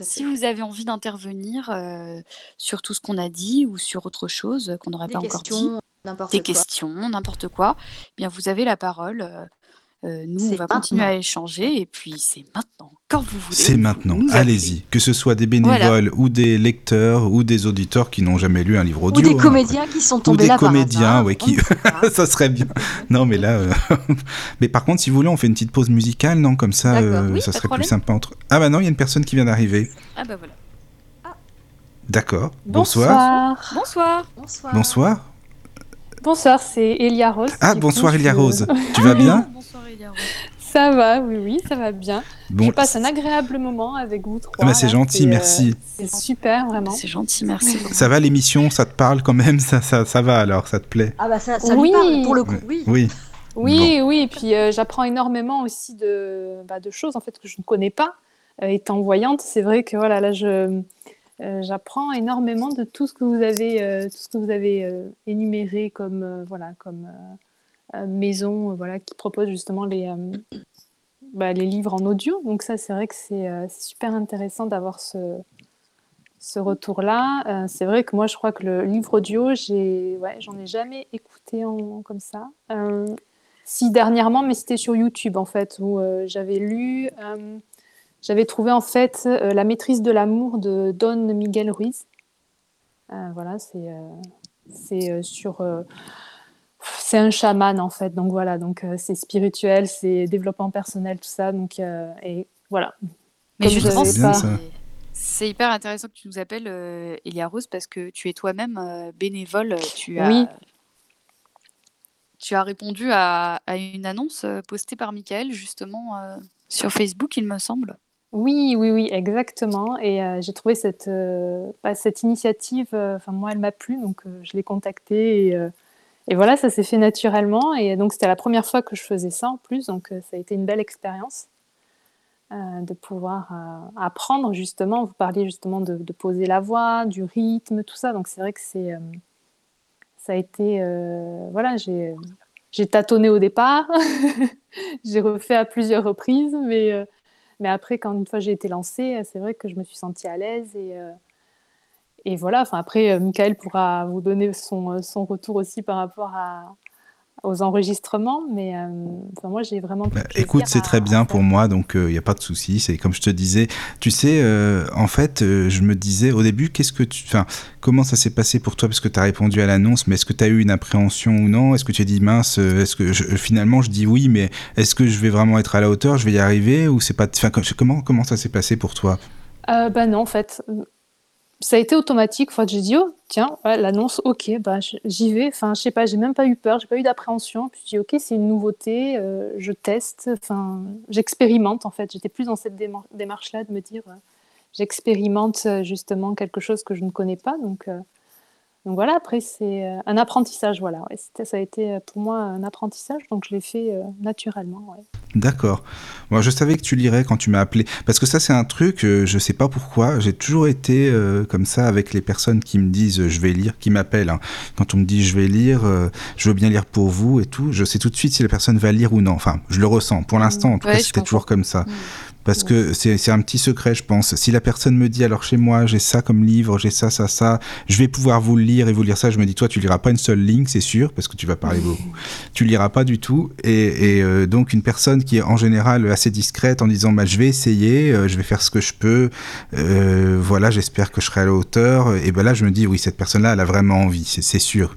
Si vous avez envie d'intervenir euh, sur tout ce qu'on a dit ou sur autre chose qu'on n'aurait pas encore dit, des quoi. questions, n'importe quoi, eh bien vous avez la parole. Euh, nous, on va continuer à échanger et puis c'est maintenant, quand vous voulez. c'est maintenant. Allez-y, que ce soit des bénévoles ou des lecteurs ou des auditeurs qui n'ont jamais lu un livre Ou audio. des hein. comédiens qui sont Ou tombés des là par comédiens, hasard, ouais, qui- [laughs] ça serait bien. Non, mais là. euh, [laughs] mais par contre, si vous voulez, on fait une petite pause musicale, non Comme ça, euh, Oui, ça serait plus sympa entre. Ah bah non, il y a une personne qui vient d'arriver. Ah bah voilà. D'accord. Bonsoir. Bonsoir. Bonsoir. Bonsoir. Bonsoir. Bonsoir, c'est Elia Rose. Ah, bonsoir coup, Elia Rose. [laughs] Tu vas bien? Ça va, oui, oui, ça va bien. Bon, je passe un agréable moment avec vous trois. Ah bah, c'est gentil, euh, merci. C'est super, vraiment. C'est gentil, merci. Ça va l'émission? Ça te parle quand même? Ça, ça, ça va alors, ça te plaît? Ah bah ça, ça Oui. lui parle pour le coup, oui. Oui. Oui, oui, et puis euh, j'apprends énormément aussi de, bah, de choses en fait que je ne connais pas. Euh, étant voyante, c'est vrai que voilà, là, je, euh, j'apprends énormément de tout ce que vous avez, euh, tout ce que vous avez euh, énuméré comme, euh, voilà, comme euh, maison, euh, voilà, qui propose justement les, euh, bah, les livres en audio. Donc ça, c'est vrai que c'est, super intéressant d'avoir ce, ce retour-là. C'est vrai que moi, je crois que le livre audio, j'ai, ouais, j'en ai jamais écouté en, comme ça. Si dernièrement, mais c'était sur YouTube en fait, où j'avais lu, j'avais trouvé en fait La maîtrise de l'amour de Don Miguel Ruiz. Voilà, c'est c'est sur. C'est un chaman en fait, donc voilà, donc euh, c'est spirituel, c'est développement personnel, tout ça, donc euh, et voilà. Mais Comme justement, C'est hyper intéressant que tu nous appelles euh, Elia Rose parce que tu es toi-même euh, bénévole. Tu as, Oui. tu as répondu à, à une annonce postée par Michael justement euh, sur Facebook, il me semble. Oui, oui, oui, exactement. Et euh, j'ai trouvé cette, euh, bah, cette initiative, euh, enfin moi, elle m'a plu, donc euh, je l'ai contactée. Et, euh, et voilà, ça s'est fait naturellement. Et donc c'était la première fois que je faisais ça en plus, donc euh, ça a été une belle expérience euh, de pouvoir euh, apprendre justement. Vous parliez justement de, poser la voix, du rythme, tout ça. Donc c'est vrai que c'est, ça a été, voilà, j'ai, j'ai tâtonné au départ, [laughs] j'ai refait à plusieurs reprises, mais mais après, quand une fois j'ai été lancée, c'est vrai que je me suis sentie à l'aise et, et voilà. Enfin, après, euh, Michael pourra vous donner son, euh, son retour aussi par rapport à, aux enregistrements, mais euh, enfin, moi j'ai vraiment. Bah, écoute, c'est très bien pour moi, donc il n'y a pas de souci. C'est comme je te disais. Tu sais, euh, en fait, euh, je me disais au début, qu'est-ce que tu, enfin, comment ça s'est passé pour toi? Parce que tu as répondu à l'annonce, mais est-ce que tu as eu une appréhension ou non? Est-ce que tu as dit mince euh, Est-ce que je- finalement je dis oui, mais est-ce que je vais vraiment être à la hauteur? Je vais y arriver? Ou c'est pas Enfin, comment comment ça s'est passé pour toi? Euh, bah non, en fait, ça a été automatique. Enfin, j'ai dit, oh, tiens, l'annonce, ok, bah, j'y vais. Enfin, je sais pas, j'ai même pas eu peur, j'ai pas eu d'appréhension. Puis j'ai dit, ok, c'est une nouveauté, euh, je teste, j'expérimente, en fait. J'étais plus dans cette démar- démarche-là de me dire, euh, j'expérimente euh, justement quelque chose que je ne connais pas. Donc, donc voilà, après, c'est euh, un apprentissage, voilà. ouais. Ça a été euh, pour moi un apprentissage, donc je l'ai fait euh, naturellement, ouais. D'accord. Moi, je savais que tu lirais quand tu m'as appelé. Parce que ça, c'est un truc, euh, je sais pas pourquoi. J'ai toujours été euh, comme ça avec les personnes qui me disent euh, je vais lire, qui m'appellent. hein. Quand on me dit je vais lire, euh, je veux bien lire pour vous et tout, je sais tout de suite si la personne va lire ou non. Enfin, je le ressens. Pour l'instant, en tout Ouais, cas, c'était toujours comme ça. Mm. Parce que c'est un petit secret, je pense. Si la personne me dit alors chez moi j'ai ça comme livre, j'ai ça, ça, ça, je vais pouvoir vous le lire et vous lire ça, je me dis toi tu liras pas une seule ligne, c'est sûr, parce que tu vas parler beaucoup. Tu liras pas du tout. Et, et, euh, donc une personne qui est en général assez discrète en disant bah, je vais essayer, euh, je vais faire ce que je peux, euh, voilà, j'espère que je serai à la hauteur. Et ben là je me dis oui cette personne-là elle a vraiment envie, c'est sûr.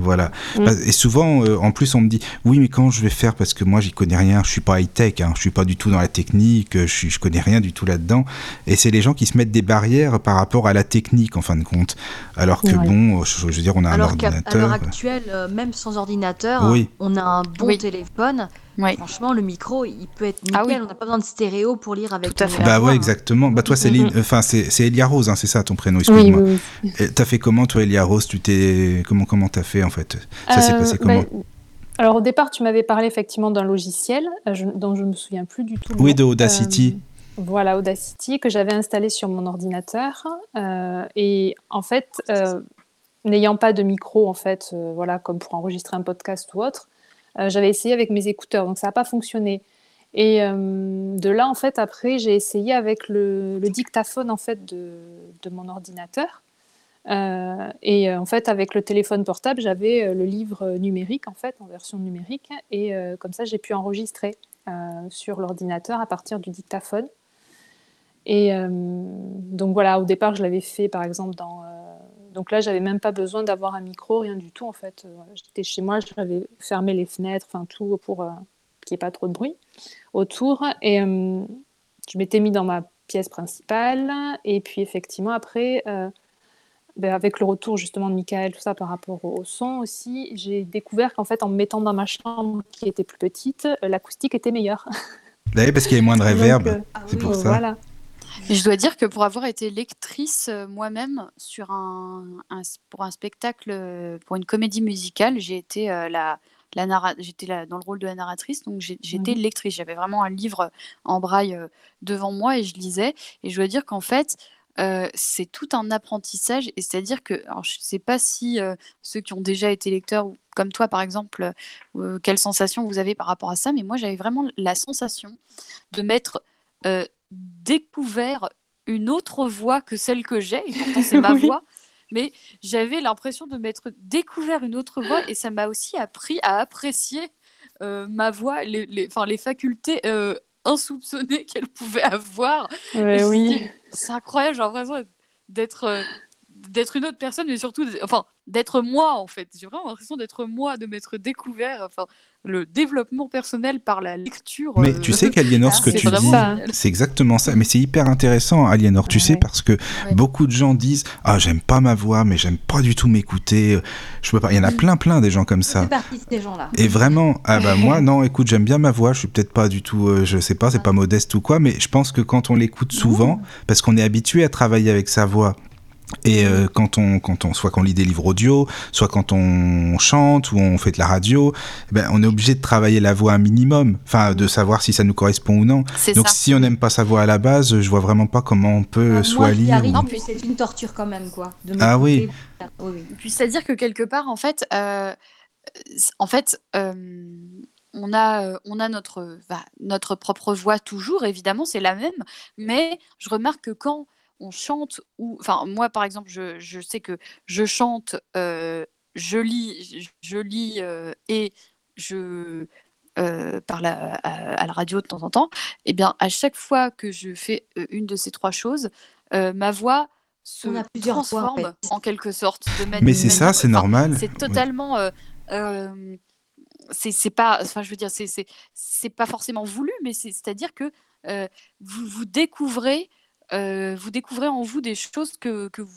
Voilà. Mm. Bah, Et souvent, euh, en plus, on me dit oui, mais quand je vais faire? Parce que moi, j'y connais rien, je suis pas high tech, hein, je suis pas du tout dans la technique, je suis, je connais rien du tout là-dedans. Et c'est les gens qui se mettent des barrières par rapport à la technique, en fin de compte. Alors que Ouais. bon, je, je veux dire, on a un Alors qu'à à l'heure ordinateur. actuelle, euh, même sans ordinateur, Oui. on a un bon Oui. téléphone. Franchement, le micro, il peut être nickel. Ah oui. On n'a pas besoin de stéréo pour lire avec Tout à fait. Bah ouais, exactement. Bah toi, Mhm. Céline, enfin c'est c'est Elia Rose, hein, c'est ça ton prénom, Oui, excuse-moi. oui, oui. T'as fait comment toi, Elia Rose? Tu t'es comment comment t'as fait en fait? Ça s'est Euh, passé comment? bah, Alors au départ, tu m'avais parlé effectivement d'un logiciel euh, je- dont je me souviens plus du tout. Oui, de Audacity. Euh, voilà, Audacity, que j'avais installé sur mon ordinateur. euh, et en fait, euh, n'ayant pas de micro, en fait, euh, voilà, comme pour enregistrer un podcast ou autre, euh, j'avais essayé avec mes écouteurs, donc ça n'a pas fonctionné. Et euh, de là, en fait, après, j'ai essayé avec le, dictaphone en fait de, mon ordinateur. Euh, et euh, en fait, avec le téléphone portable, j'avais euh, le livre numérique en fait en version numérique, et euh, comme ça, j'ai pu enregistrer euh, sur l'ordinateur à partir du dictaphone. Et euh, donc voilà, au départ, je l'avais fait par exemple dans. Donc là, j'avais même pas besoin d'avoir un micro, rien du tout en fait. Euh, J'étais chez moi, j'avais fermé les fenêtres, enfin tout pour euh, qu'il n'y ait pas trop de bruit autour. Et euh, je m'étais mis dans ma pièce principale. Et puis effectivement, après, euh, ben, avec le retour justement de Michael, tout ça par rapport au, au son aussi, j'ai découvert qu'en fait, en me mettant dans ma chambre qui était plus petite, l'acoustique était meilleure. Bah oui, parce qu'il y avait moins de [laughs] réverb. c'est pour ça. Voilà. Je dois dire que pour avoir été lectrice euh, moi-même sur un, un- pour un spectacle, euh, pour une comédie musicale, j'ai été euh, la, la narra- j'étais dans le rôle de la narratrice, donc j'ai- j'étais lectrice. J'avais vraiment un livre en braille euh, devant moi et je lisais. Et je dois dire qu'en fait, euh, c'est tout un apprentissage. Et c'est-à-dire que, alors je sais pas si euh, ceux qui ont déjà été lecteurs, comme toi par exemple, quelle sensation vous avez par rapport à ça, mais moi j'avais vraiment la sensation de m'être découvert une autre voix que celle que j'ai, et pourtant [laughs] c'est ma Oui. voix, mais j'avais l'impression de m'être découvert une autre voix et ça m'a aussi appris à apprécier euh, ma voix, les, les, facultés euh, insoupçonnées [laughs] qu'elle pouvait avoir. Ouais, oui. C'est incroyable, j'ai l'impression d'être euh, d'être une autre personne, mais surtout, enfin, d'être moi en fait. J'ai vraiment l'impression d'être moi, de m'être découvert, enfin, le développement personnel par la lecture. Mais euh, tu sais [laughs] qu'Aliénor, ce que c'est tu dis, c'est exactement ça. Mais c'est hyper intéressant, Aliénor, tu Ouais. sais, parce que Ouais. beaucoup de gens disent Ah, j'aime pas ma voix, mais j'aime pas du tout m'écouter. Je peux pas. Il y en a plein, plein des gens comme ça. ces gens-là. Et vraiment, ah bah moi, [laughs] non, écoute, j'aime bien ma voix, je suis peut-être pas du tout, euh, je sais pas, c'est pas modeste ou quoi, mais je pense que quand on l'écoute souvent, parce qu'on est habitué à travailler avec sa voix, et euh, quand on, quand on, soit qu'on lit des livres audio, soit quand on chante ou on fait de la radio, eh ben, on est obligé de travailler la voix un minimum, enfin, de savoir si ça nous correspond ou non. C'est Donc ça. si on n'aime pas sa voix à la base, je vois vraiment pas comment on peut soit lire. arrive, ou- mais c'est une torture quand même, quoi. de Ah oui. m'écouter. Oui, oui. Puis c'est-à-dire que quelque part, en fait, euh, en fait, euh, on a, on a notre, bah, notre propre voix toujours, évidemment, c'est la même, mais je remarque que quand on chante, ou, enfin, moi, par exemple, je, je sais que je chante, euh, je lis, je, lis euh, et je euh, parle à, à- à la radio de temps en temps, et bien, à chaque fois que je fais une de ces trois choses, euh, ma voix se On a plusieurs voix, en transforme fait. en, quelque sorte. De ma- Mais c'est ça, c'est enfin, normal. C'est totalement. euh, euh, c'est c'est pas. Enfin, je veux dire, c'est c'est- c'est pas forcément voulu, mais c'est- c'est-à-dire que euh, vous, vous découvrez. Euh, vous découvrez en vous des choses que, que vous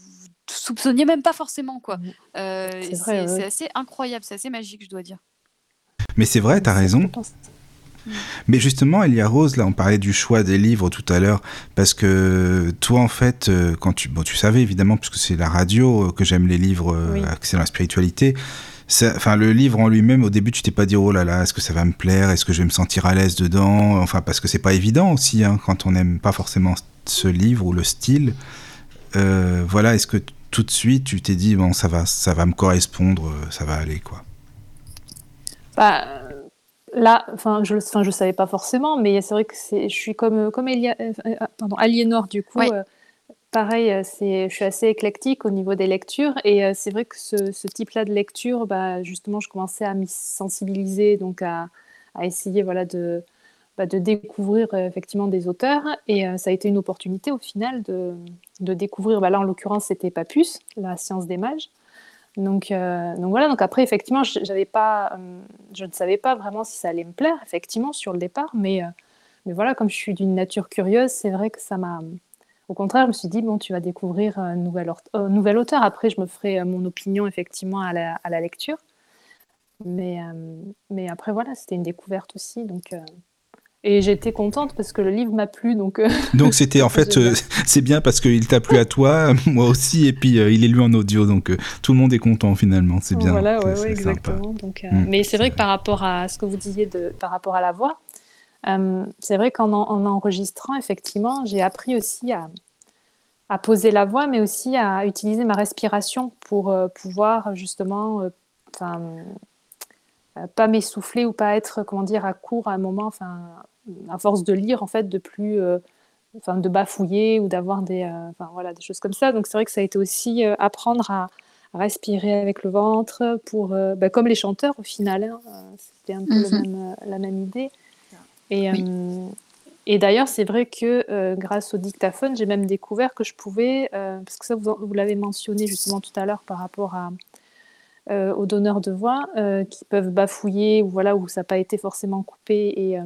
soupçonniez même pas forcément quoi. Mhm. Euh, C'est ouais. assez incroyable, c'est assez magique, je dois dire. Mais c'est vrai, t'as Ça, raison. pense. Mais justement, Elia Rose, là, on parlait du choix des livres tout à l'heure, parce que toi, en fait, euh, quand tu, bon, tu savais évidemment, puisque c'est la radio que j'aime les livres Oui. axés dans la spiritualité. Enfin, le livre en lui-même, au début, tu t'es pas dit, oh là là, est-ce que ça va me plaire, est-ce que je vais me sentir à l'aise dedans, enfin, parce que c'est pas évident aussi, hein, quand on n'aime pas forcément ce livre ou le style. Euh, voilà, est-ce que tout de suite, tu t'es dit, bon, ça va, ça va me correspondre, euh, ça va aller, quoi? Bah, là, enfin, je, enfin, je savais pas forcément, mais c'est vrai que c'est, je suis comme, comme Elia, euh, pardon, Aliénor, du coup, euh, pareil, c'est, je suis assez éclectique au niveau des lectures, et euh, c'est vrai que ce, ce type-là de lecture, bah, justement, je commençais à m'y sensibiliser, donc à, à essayer, voilà, de, bah, de découvrir euh, effectivement des auteurs, et euh, ça a été une opportunité au final de, de découvrir, bah, là, en l'occurrence, c'était Papus, la science des mages. Donc, euh, donc voilà, donc après, effectivement, j'avais pas, je ne savais pas vraiment si ça allait me plaire, effectivement, sur le départ, mais, mais voilà, comme je suis d'une nature curieuse, c'est vrai que ça m'a. Au contraire, je me suis dit, bon, tu vas découvrir un nouvel, nouvel auteur. Après, je me ferai mon opinion, effectivement, à la, à la lecture. Mais, mais après, voilà, c'était une découverte aussi. Donc, Et j'étais contente parce que le livre m'a plu. Donc, euh, [laughs] Donc c'était en fait, euh, c'est bien parce qu'il t'a plu à toi, [laughs] moi aussi, et puis euh, il est lu en audio, donc tout le monde est content finalement, c'est bien. Voilà, ouais, exactement. Donc, Mm, mais c'est vrai que par rapport à ce que vous disiez de, par rapport à la voix, c'est vrai qu'en en, en enregistrant, effectivement, j'ai appris aussi à, à poser la voix, mais aussi à utiliser ma respiration pour pouvoir justement, pas m'essouffler ou pas être, comment dire, à court à un moment, enfin, à force de lire, en fait, de plus, euh, enfin, de bafouiller ou d'avoir des, euh, enfin, voilà, des choses comme ça. Donc c'est vrai que ça a été aussi euh, apprendre à, à respirer avec le ventre, pour, bah, comme les chanteurs au final. hein, C'était un peu le Mhm. même, la même idée. Et, Oui. euh, et d'ailleurs, c'est vrai que euh, grâce au dictaphone, j'ai même découvert que je pouvais, euh, parce que ça, vous, vous l'avez mentionné justement tout à l'heure par rapport à, euh, aux donneurs de voix qui peuvent bafouiller ou voilà où ça n'a pas été forcément coupé et,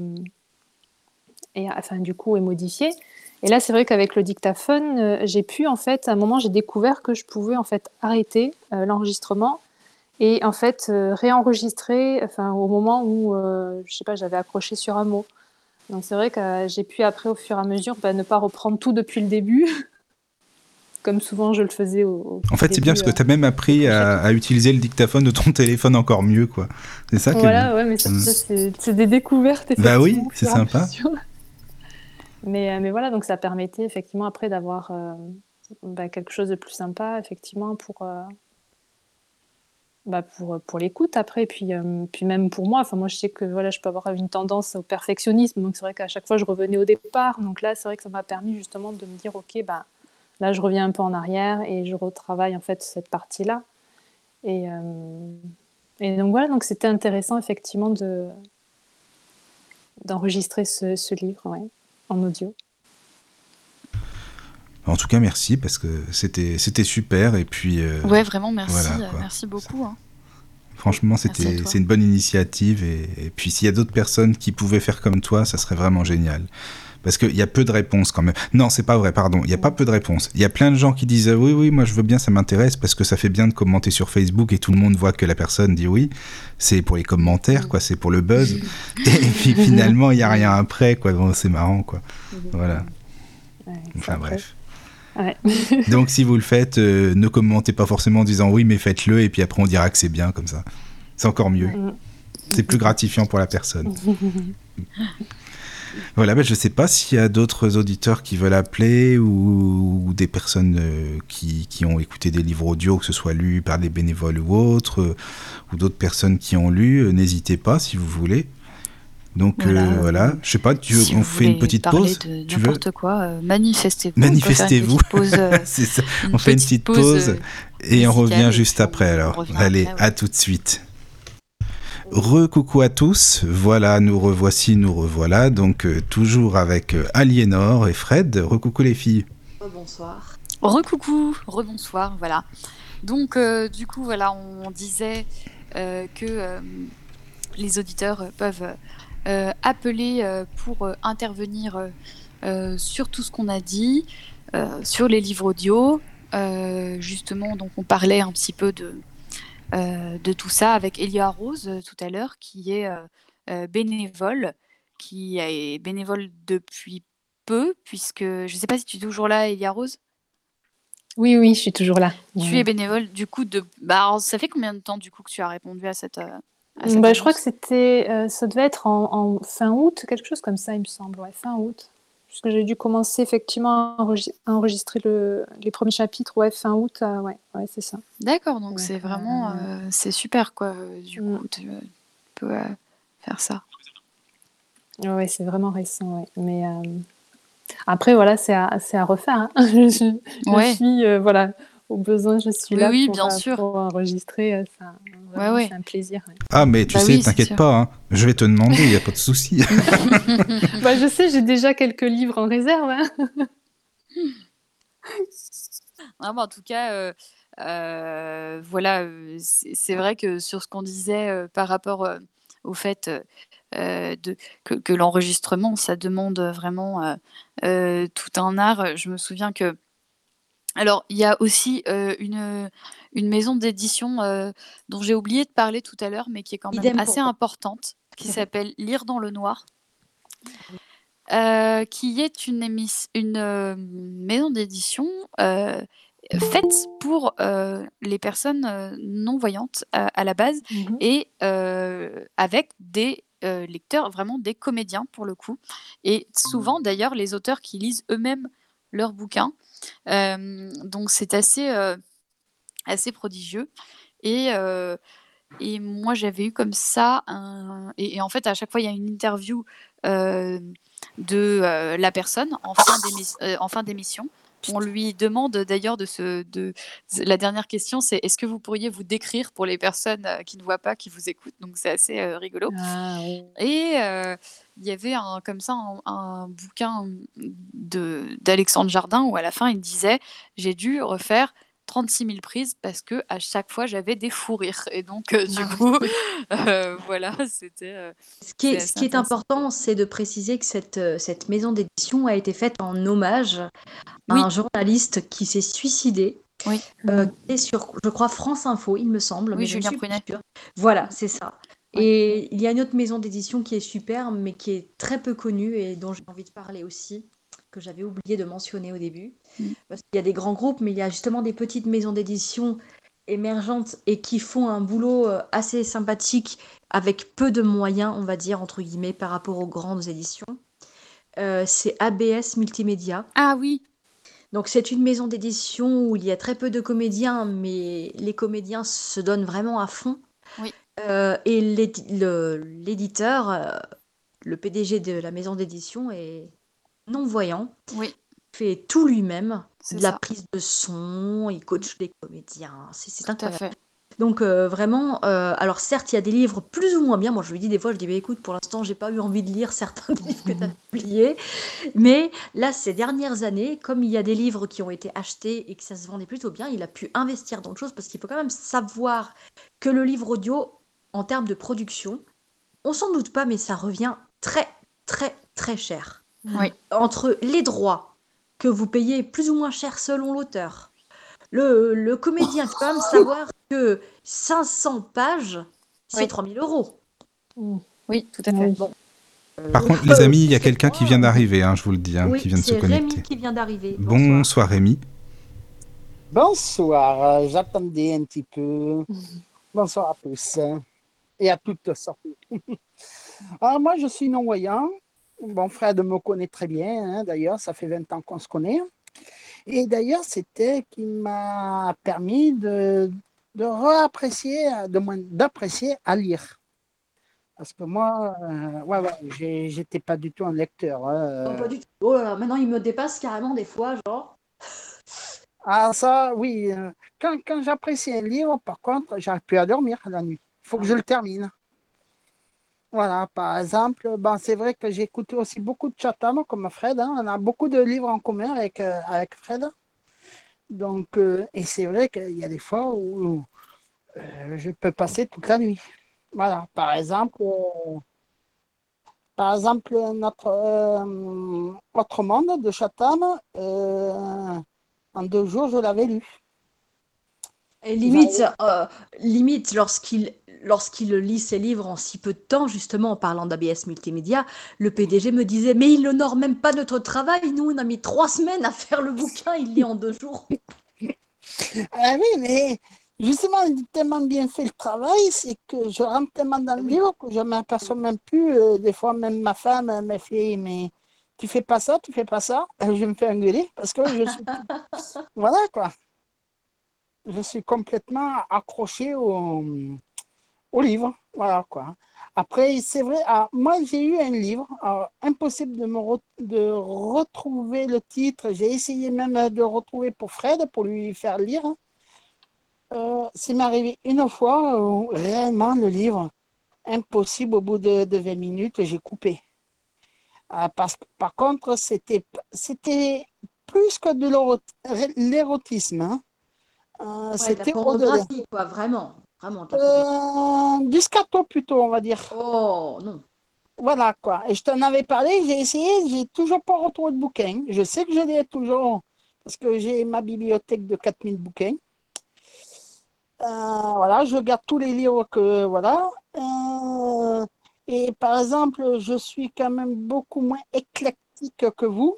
et enfin du coup est modifié. Et là, c'est vrai qu'avec le dictaphone, euh, j'ai pu en fait, à un moment, j'ai découvert que je pouvais en fait arrêter euh, l'enregistrement et en fait euh, réenregistrer, enfin au moment où je sais pas, j'avais accroché sur un mot. Donc c'est vrai que j'ai pu après, au fur et à mesure, bah, ne pas reprendre tout depuis le début, [laughs] comme souvent je le faisais au. au En fait, c'est bien parce que tu as même appris à, à utiliser le dictaphone de ton [laughs] téléphone encore mieux, quoi. C'est ça qui est Voilà, ouais, mais ça, Mm. ça, c'est des découvertes. Bah oui, c'est sympa. Mais, euh, mais voilà, donc ça permettait effectivement après d'avoir euh, bah, quelque chose de plus sympa, effectivement, pour, euh, bah, pour, pour l'écoute après. Puis, puis même pour moi, enfin, moi je sais que voilà, je peux avoir une tendance au perfectionnisme, donc c'est vrai qu'à chaque fois je revenais au départ. Donc là, c'est vrai que ça m'a permis justement de me dire, ok, bah, là je reviens un peu en arrière et je retravaille en fait cette partie-là. Et, et donc voilà, donc c'était intéressant effectivement de d'enregistrer ce, ce livre ouais, en audio. En tout cas, merci parce que c'était c'était super et puis euh, Ouais, vraiment, merci. voilà, euh, merci beaucoup. hein. franchement, c'était c'est une bonne initiative et, et puis s'il y a d'autres personnes qui pouvaient faire comme toi, ça serait vraiment génial. Parce qu'il y a peu de réponses quand même. Non, c'est pas vrai, pardon. Il n'y a pas peu de réponses. Il y a plein de gens qui disent oui, oui, moi je veux bien, ça m'intéresse parce que ça fait bien de commenter sur Facebook et tout le monde voit que la personne dit oui. C'est pour les commentaires, quoi. C'est pour le buzz. [laughs] et puis finalement, il n'y a rien après, quoi. Bon, c'est marrant, quoi. Voilà. Enfin bref. Ouais. [laughs] [laughs] Donc si vous le faites, euh, ne commentez pas forcément en disant oui, mais faites-le et puis après on dira que c'est bien comme ça. C'est encore mieux. Mm. C'est plus gratifiant pour la personne. Voilà, ben, je sais pas s'il y a d'autres auditeurs qui veulent appeler ou, ou des personnes euh, qui, qui ont écouté des livres audio, que ce soit lus par des bénévoles ou autres, euh, ou d'autres personnes qui ont lu, euh, n'hésitez pas si vous voulez. Donc Voilà. voilà, je sais pas, tu veux- Si on fait une petite pause de Tu veux n'importe quoi, manifestez-vous. Manifestez-vous. [laughs] C'est ça. On fait une petite pause. Et on revient juste après alors. Allez, après, ouais. à tout de suite. Re-coucou à tous, voilà, nous revoici, nous revoilà, donc euh, toujours avec euh, Aliénor et Fred. Recoucou les filles. bonsoir. Recoucou, rebonsoir, voilà. Donc, euh, du coup, voilà, on disait euh, que euh, les auditeurs peuvent euh, appeler euh, pour euh, intervenir sur tout ce qu'on a dit, euh, sur les livres audio. Euh, justement, donc on parlait un petit peu de, euh, de tout ça avec Elia Rose euh, tout à l'heure, qui est euh, euh, bénévole, qui est bénévole depuis peu, puisque je ne sais pas si tu es toujours là, Elia Rose? Oui, oui, je suis toujours là. Tu es bénévole du coup de. Bah, alors, ça fait combien de temps du coup que tu as répondu à cette. euh, à cette Bah, je crois que c'était, euh, ça devait être en, en fin août, quelque chose comme ça, il me semble, ouais, fin août. Puisque j'ai dû commencer effectivement à enregis- à enregistrer le, les premiers chapitres, ouais, fin août, euh, ouais, ouais, c'est ça. D'accord, donc Ouais, c'est vraiment. euh, c'est super quoi. Du Mm. coup, tu, euh, peux euh, faire ça. Ouais, c'est vraiment récent, ouais. Mais après, voilà, c'est à, refaire. hein. [laughs] Je, suis, voilà, au besoin, je suis Oui, là oui, pour, bien sûr. pour enregistrer. Ça, vraiment, ouais. C'est un plaisir. ouais. Ah, mais tu Bah sais, oui, t'inquiète pas, hein. je vais te demander, il n'y a pas de souci. [laughs] [laughs] Bah, je sais, j'ai déjà quelques livres en réserve. hein. [laughs] Non, en tout cas, euh, euh, voilà, euh, c'est vrai que sur ce qu'on disait euh, par rapport euh, au fait de, que, que l'enregistrement, ça demande vraiment euh, euh, tout un art. Je me souviens que. Alors, il y a aussi euh, une, une maison d'édition euh, dont j'ai oublié de parler tout à l'heure, mais qui est quand même Idem assez importante, qui [laughs] s'appelle Lire dans le noir. euh, qui est une, émis- une euh, maison d'édition faite pour les personnes non-voyantes à, la base Mhm. et avec des lecteurs, vraiment des comédiens pour le coup. Et souvent d'ailleurs les auteurs qui lisent eux-mêmes leurs bouquins. Euh, donc c'est assez, euh, assez prodigieux. Et, euh, et moi j'avais eu comme ça un... Et, et en fait à chaque fois il y a une interview euh, de euh, la personne en fin d'émission. On lui demande d'ailleurs de se. De, la dernière question, c'est est-ce que vous pourriez vous décrire pour les personnes qui ne voient pas, qui vous écoutent? Donc c'est assez euh, rigolo. Ah, oui. Et euh, il y avait un, comme ça un, un bouquin d'Alexandre Jardin où à la fin il disait j'ai dû refaire 36 000 prises parce que à chaque fois j'avais des fous rires. Et donc euh, du Ah. coup, [laughs] euh, voilà, c'était. euh, Ce qui est, ce qui important, c'est de préciser que cette, cette maison d'édition a été faite en hommage à Oui. un journaliste qui s'est suicidé. Oui. qui est sur, je crois, France Info, il me semble. Oui, mais Julien Prunet. Voilà, c'est ça. Et il y a une autre maison d'édition qui est super, mais qui est très peu connue et dont j'ai envie de parler aussi, que j'avais oublié de mentionner au début. Mm. Parce qu'il y a des grands groupes, mais il y a justement des petites maisons d'édition émergentes et qui font un boulot euh, assez sympathique avec peu de moyens, on va dire, entre guillemets, par rapport aux grandes éditions. Euh, c'est ABS Multimédia. Ah oui, Donc c'est une maison d'édition où il y a très peu de comédiens, mais les comédiens se donnent vraiment à fond. Oui. Euh, et le- l'éditeur, le PDG de la maison d'édition est non-voyant, oui, fait tout lui-même, de la prise de son, il coach les comédiens, c'est à incroyable. fait. Donc euh, vraiment, euh, alors certes, il y a des livres plus ou moins bien. Moi, je lui dis des fois, je dis, bah, écoute, pour l'instant, j'ai pas eu envie de lire certains des livres que tu as [laughs] publiés. Mais là, ces dernières années, comme il y a des livres qui ont été achetés et que ça se vendait plutôt bien, il a pu investir dans autre chose parce qu'il faut quand même savoir que le livre audio, en termes de production, on s'en doute pas, mais ça revient très, très, très cher. Oui. Entre les droits que vous payez plus ou moins cher selon l'auteur, le, le comédien, [laughs] il faut quand même savoir que 500 pages, c'est Oui. 3000 euros. Mm. Oui, tout à fait. oui. Bon. Par Euh, contre, les amis, il y a quelqu'un qui vient d'arriver, hein, je vous le dis, hein, Oui, qui vient de se connecter. Rémi qui vient d'arriver. Bonsoir Rémi. Bonsoir, euh, j'attendais un petit peu. [laughs] Bonsoir à tous euh, et à toutes surtout. [laughs] Alors moi, je suis non-voyant. Mon frère me connaît très bien, hein, d'ailleurs, ça fait 20 ans qu'on se connaît. Et d'ailleurs, c'était qui m'a permis de, de réapprécier, d'apprécier à lire. Parce que moi, euh, ouais, j'étais pas du tout un lecteur. hein, Non, euh. pas du tout. Oh là là, maintenant, il me dépasse carrément des fois, genre. Ah, ça, oui. euh, Quand, quand j'apprécie un livre, par contre, j'arrive plus à dormir la nuit. Il faut que je le termine. Voilà, par exemple, ben, c'est vrai que j'ai écouté aussi beaucoup de Chatham comme Fred. hein. On a beaucoup de livres en commun avec, euh, avec Fred. Donc, euh, et c'est vrai qu'il y a des fois où euh, je peux passer toute la nuit. Voilà, par exemple, par exemple notre Autre Monde de Chatham, en deux jours, je l'avais lu. Et limite, limite lorsqu'il lorsqu'il lit ses livres en si peu de temps, justement en parlant d'ABS Multimédia, le PDG me disait Mais il n'honore même pas notre travail. Nous, on a mis trois semaines à faire le bouquin, il lit en deux jours. Ah oui, mais justement, il dit tellement bien fait le travail, c'est que je rentre tellement dans le livre que je ne m'aperçois même plus. euh, des fois, même ma femme elle me fait Mais tu fais pas ça, tu fais pas ça? Euh, [laughs] Je me fais engueuler parce que je suis. [laughs] voilà quoi. Je suis complètement accroché au, au livre. Voilà quoi. Après, c'est vrai, ah, moi j'ai eu un livre, alors, impossible de me re- de retrouver le titre. J'ai essayé même de le retrouver pour Fred, pour lui faire lire. Euh, c'est m'est arrivé une fois où réellement le livre, impossible au bout de, de 20 minutes, j'ai coupé. Ah, parce que par contre, c'était plus que de l'éro- l'érotisme. hein. Euh, Ouais, c'était au-delà. pornographie, quoi, vraiment. Vraiment. Euh, plutôt, on va dire. Oh, non. Voilà quoi. Et je t'en avais parlé, j'ai essayé, j'ai toujours pas retrouvé de bouquin. Je sais que je l'ai toujours parce que j'ai ma bibliothèque de 4000 bouquins. Euh, voilà, je garde tous les livres que voilà. Euh, et par exemple, je suis quand même beaucoup moins éclectique que vous.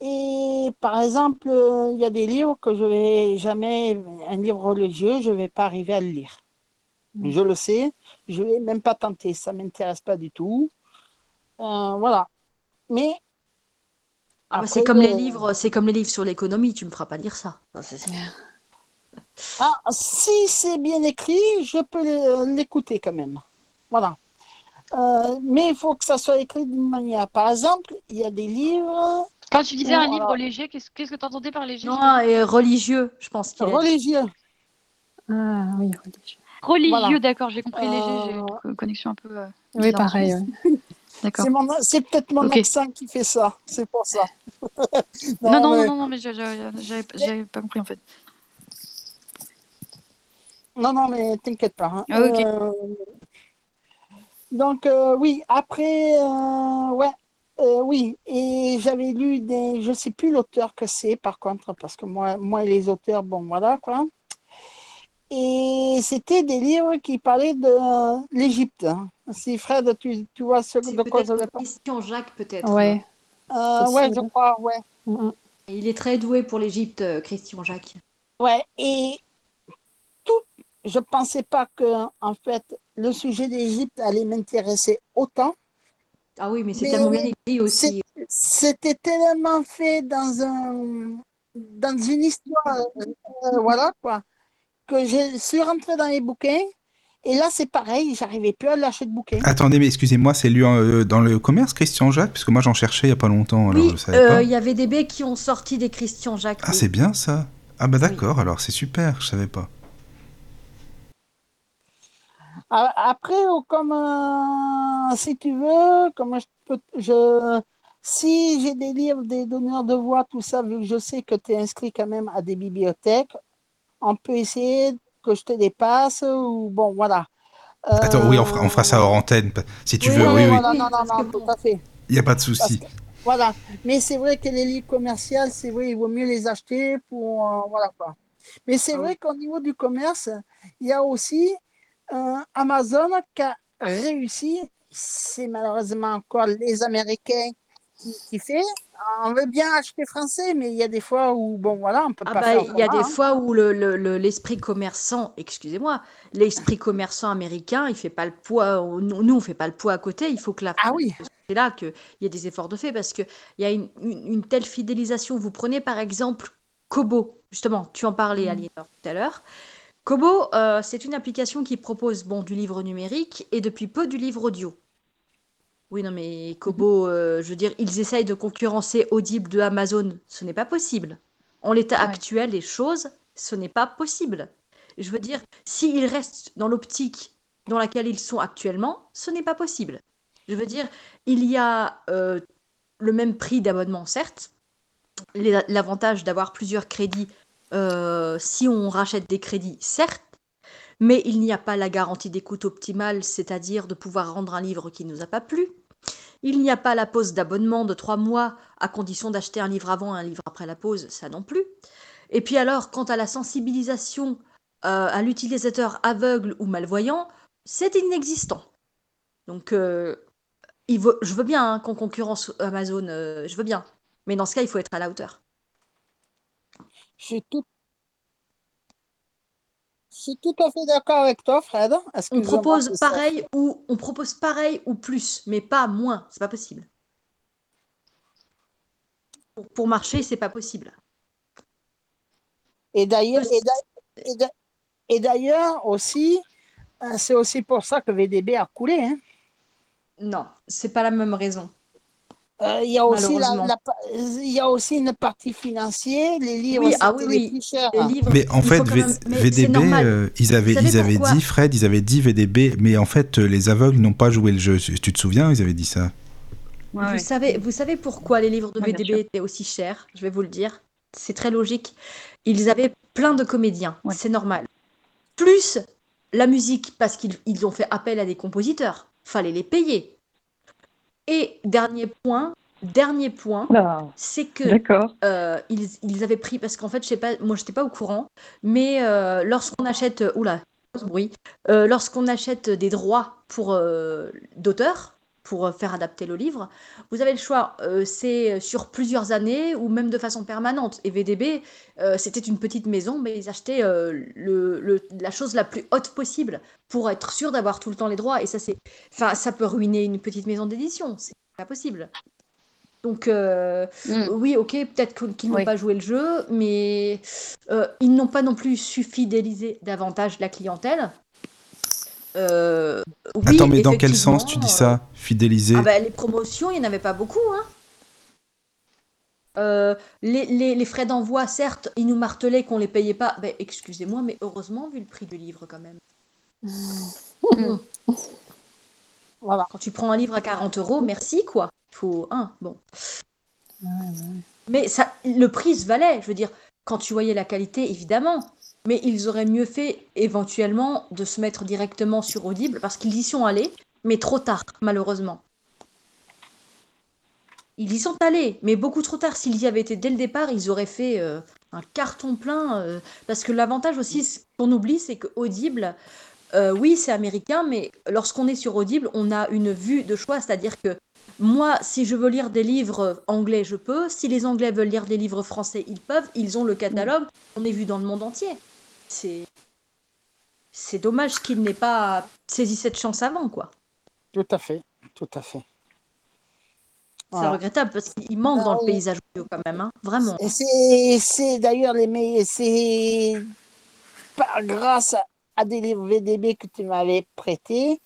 Et par exemple, euh, il y a des livres que je vais jamais, un livre religieux, je vais pas arriver à le lire. Je le sais, je vais même pas tenter, ça m'intéresse pas du tout. Euh, voilà. Mais c'est comme les euh, livres, c'est comme les livres sur l'économie, tu me feras pas lire ça. Non, c'est- c'est- Ah, si c'est bien écrit, je peux l'é- l'écouter quand même. Voilà. Euh, mais il faut que ça soit écrit d'une manière. Par exemple, il y a des livres Quand tu disais un livre alors- léger, qu'est-ce qu'est-ce que tu entendais par léger? Non, et religieux, je pense qu'il est. religieux. Ah oui, religieux. Religieux, Voilà. d'accord, j'ai compris léger, j'ai Euh, une connexion un peu. euh, Oui, pareil. ouais. [laughs] D'accord. C'est mon- c'est peut-être mon Ok. accent qui fait ça. C'est pour ça. [laughs] Non, non, non, mais- non, non, mais j'ai- j'ai- j'avais j'avais pas compris en fait. Non, non, mais t'inquiète pas. hein. Ah, ok. Euh, donc, euh, oui, après, euh, ouais, euh, oui, et j'avais lu des, je sais plus l'auteur que c'est, par contre, parce que moi, moi et les auteurs, bon, voilà, quoi. Et c'était des livres qui parlaient de l'Égypte. hein. Si Fred, tu, tu vois ce C'est de quoi je. Christian Jacques, peut-être. Ouais. Euh, ouais, je crois, ouais. Mm, mm. Il est très doué pour l'Égypte, euh, Christian Jacques. Ouais, et tout, je pensais pas que, en fait, le sujet d'Égypte allait m'intéresser autant. Ah oui, mais c'est tellement bien écrit aussi. C'était tellement fait dans un dans une histoire, euh, voilà quoi, que je suis rentrée dans les bouquins. Et là, c'est pareil, j'arrivais plus à lâcher de bouquins. Attendez, mais excusez-moi, c'est lu euh, dans le commerce, Christian Jacques? Parce que moi j'en cherchais il y a pas longtemps, alors Oui, je savais euh, pas. il y avait des baies qui ont sorti des Christian Jacques. Ah, oui. c'est bien ça Ah bah d'accord, alors c'est super, je savais pas. Après, oh, comme euh, si tu veux, comme je peux, je, si j'ai des livres, des donneurs de voix, tout ça, vu que je sais que tu es inscrit quand même à des bibliothèques, on peut essayer que je te dépasse ou bon, voilà. Attends, oui, on fera, on fera ça hors antenne, si tu oui, veux, Euh, oui, oui, voilà, oui, non, non, non, tout à fait. il n'y a pas de souci. que- Voilà. Mais c'est vrai que les livres commerciaux, c'est vrai, il vaut mieux les acheter pour. euh, voilà quoi. Mais c'est Ah vrai qu'au niveau du commerce, il y a aussi euh, Amazon qui a réussi. C'est malheureusement encore les Américains qui, qui fait. On veut bien acheter français, mais il y a des fois où, bon, voilà, on peut Ah pas bah, faire il y a des hein. fois où le- le- le- l'esprit commerçant, excusez-moi, l'esprit commerçant américain, il fait pas le poids, nous, nous, on fait pas le poids à côté, il faut que la Ah oui. c'est là qu'il y a des efforts de fait parce qu'il y a une, une- une telle fidélisation. Vous prenez par exemple Kobo, justement, tu en parlais Mm. Aliénor tout à l'heure. Kobo, euh, c'est une application qui propose bon, du livre numérique et depuis peu du livre audio. Oui, non, mais Kobo, euh, je veux dire, ils essayent de concurrencer Audible de Amazon. Ce n'est pas possible. En l'état Ouais. actuel des choses, ce n'est pas possible. Je veux dire, s'ils restent dans l'optique dans laquelle ils sont actuellement, ce n'est pas possible. Je veux dire, il y a euh, le même prix d'abonnement, certes, l'avantage d'avoir plusieurs crédits euh, si on rachète des crédits, certes, mais il n'y a pas la garantie d'écoute optimale, c'est-à-dire de pouvoir rendre un livre qui ne nous a pas plu. Il n'y a pas la pause d'abonnement de trois mois à condition d'acheter un livre avant et un livre après la pause, ça non plus. Et puis alors, quant à la sensibilisation euh, à l'utilisateur aveugle ou malvoyant, c'est inexistant. Donc, euh, je veux bien hein, qu'on concurrence Amazon, je veux bien. Mais dans ce cas, il faut être à la hauteur. Je suis tout, je suis tout à fait d'accord avec toi, Fred. On propose pareil ou on propose pareil ou plus, mais pas moins. C'est pas possible. Pour, pour marcher, c'est pas possible. Et d'ailleurs, et d'a- et d'a- et d'ailleurs aussi, Euh, C'est aussi pour ça que VDB a coulé. hein. Non, c'est pas la même raison. Euh, Il y, a aussi la- Malheureusement. la pa- il y a aussi une partie financière. Les livres, Oui, ah c'était oui, les oui. plus chers. Les livres, Mais en fait, même- VDB, normal. euh, ils avaient, ils avaient dit, Fred, ils avaient dit VDB, mais en fait, euh, les aveugles n'ont pas joué le jeu. Tu te souviens, ils avaient dit ça Ouais, vous, ouais. savez, vous savez pourquoi les livres de Ouais, VDB étaient aussi chers? Je vais vous le dire. C'est très logique. Ils avaient plein de comédiens. Ouais. C'est normal. Plus la musique, parce qu'ils ils ont fait appel à des compositeurs. Fallait les payer. Et dernier point, dernier point, c'est que euh, ils, ils avaient pris, parce qu'en fait, je sais pas, moi j'étais pas au courant, mais euh, lorsqu'on achète, oula, ce bruit, Euh, lorsqu'on achète des droits pour d'auteurs, pour euh, faire adapter le livre, vous avez le choix, euh, c'est sur plusieurs années ou même de façon permanente. Et VDB, euh, c'était une petite maison, mais ils achetaient euh, le, le- la chose la plus haute possible pour être sûr d'avoir tout le temps les droits. Et ça, c'est, enfin, ça peut ruiner une petite maison d'édition, c'est pas possible. Donc, euh, Mm. oui, ok, peut-être qu'ils n'ont Oui. pas joué le jeu, mais ils n'ont pas non plus su fidéliser davantage la clientèle. Euh, oui, Attends, mais dans quel sens tu dis ça Fidéliser ah bah, les promotions, il n'y en avait pas beaucoup. Hein. Euh, les, les- les frais d'envoi, certes, ils nous martelaient qu'on les payait pas. Ben, excusez-moi, mais heureusement, vu le prix du livre quand même. [laughs] Voilà. quand tu prends un livre à 40 euros, merci quoi. Il faut un, bon. Mais ça, le prix se valait. Je veux dire, quand tu voyais la qualité, évidemment. Mais ils auraient mieux fait éventuellement de se mettre directement sur Audible parce qu'ils y sont allés, mais trop tard, malheureusement. Ils y sont allés, mais beaucoup trop tard. S'ils y avaient été dès le départ, ils auraient fait euh, un carton plein. euh, parce que l'avantage aussi ce qu'on oublie, c'est que Audible, euh, oui, c'est américain, mais lorsqu'on est sur Audible, on a une vue de choix, c'est-à-dire que moi, si je veux lire des livres anglais, je peux. Si les Anglais veulent lire des livres français, ils peuvent. Ils ont le catalogue. On est vu dans le monde entier. C'est c'est dommage qu'ils n'aient pas saisi cette chance avant, quoi. Tout à fait. Tout à fait. C'est regrettable parce qu'il manque Ah dans le oui. paysage audio quand même, hein. Vraiment. C'est, d'ailleurs les meilleurs, c'est par grâce à des livres VDB que tu m'avais prêtés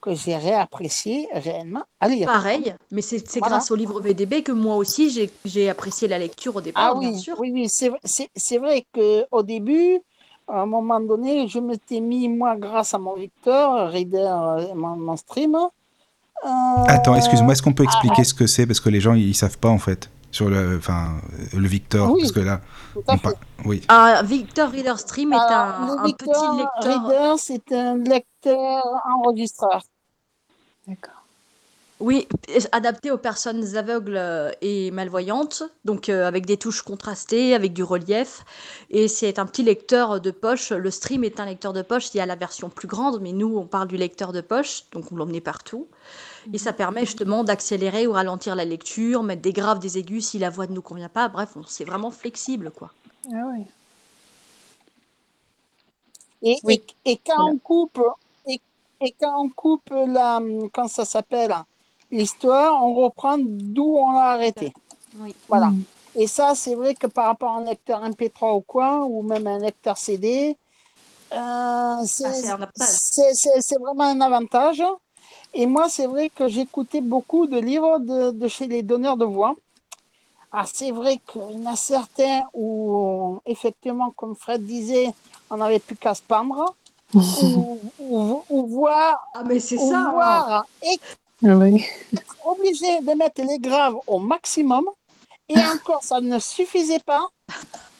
que j'ai réapprécié réellement à lire. Pareil, mais c'est Voilà. grâce au livre VDB que moi aussi j'ai apprécié la lecture au départ, Ah bien oui, sûr. oui, oui, c'est vrai qu'au début, à un moment donné, je m'étais mis, moi, grâce à mon Victor, Reader, euh, mon, mon stream. euh, Attends, excuse-moi, est-ce qu'on peut ah, expliquer ce que c'est? Parce que les gens, ils savent pas, en fait, sur le, enfin, le Victor. Oui, parce que là, tout à on fait. par- oui. Ah, Victor Reader Stream est un, le un petit Victor lecteur. Reader, c'est un lecteur enregistreur. D'accord. Oui, adapté aux personnes aveugles euh, et malvoyantes, donc euh, avec des touches contrastées, avec du relief. Et c'est un petit lecteur de poche. Le stream est un lecteur de poche. Il y a la version plus grande, mais nous, on parle du lecteur de poche, donc on l'emmenait partout. Et ça permet justement d'accélérer ou ralentir la lecture, mettre des graves, des aigus si la voix ne nous convient pas. Bref, c'est vraiment flexible, quoi. Ah oui. Et, Oui. et, et quand Voilà. on coupe, et, et quand on coupe la, quand ça s'appelle l'histoire, on reprend d'où on l'a arrêté. Oui. Voilà. Mm. Et ça, c'est vrai que par rapport à un lecteur MP3 ou quoi, ou même un lecteur CD, euh, c'est Ah, c'est vraiment un avantage. Et moi, c'est vrai que j'écoutais beaucoup de livres de, de chez les donneurs de voix. Ah, c'est vrai qu'il y en a certains où, effectivement, comme Fred disait, on n'avait plus qu'à se pendre, [laughs] ou, ou, ou voir, Ah, mais c'est ça. hein. voir et oui. obligé de mettre les graves au maximum. Et encore, ça ne suffisait pas.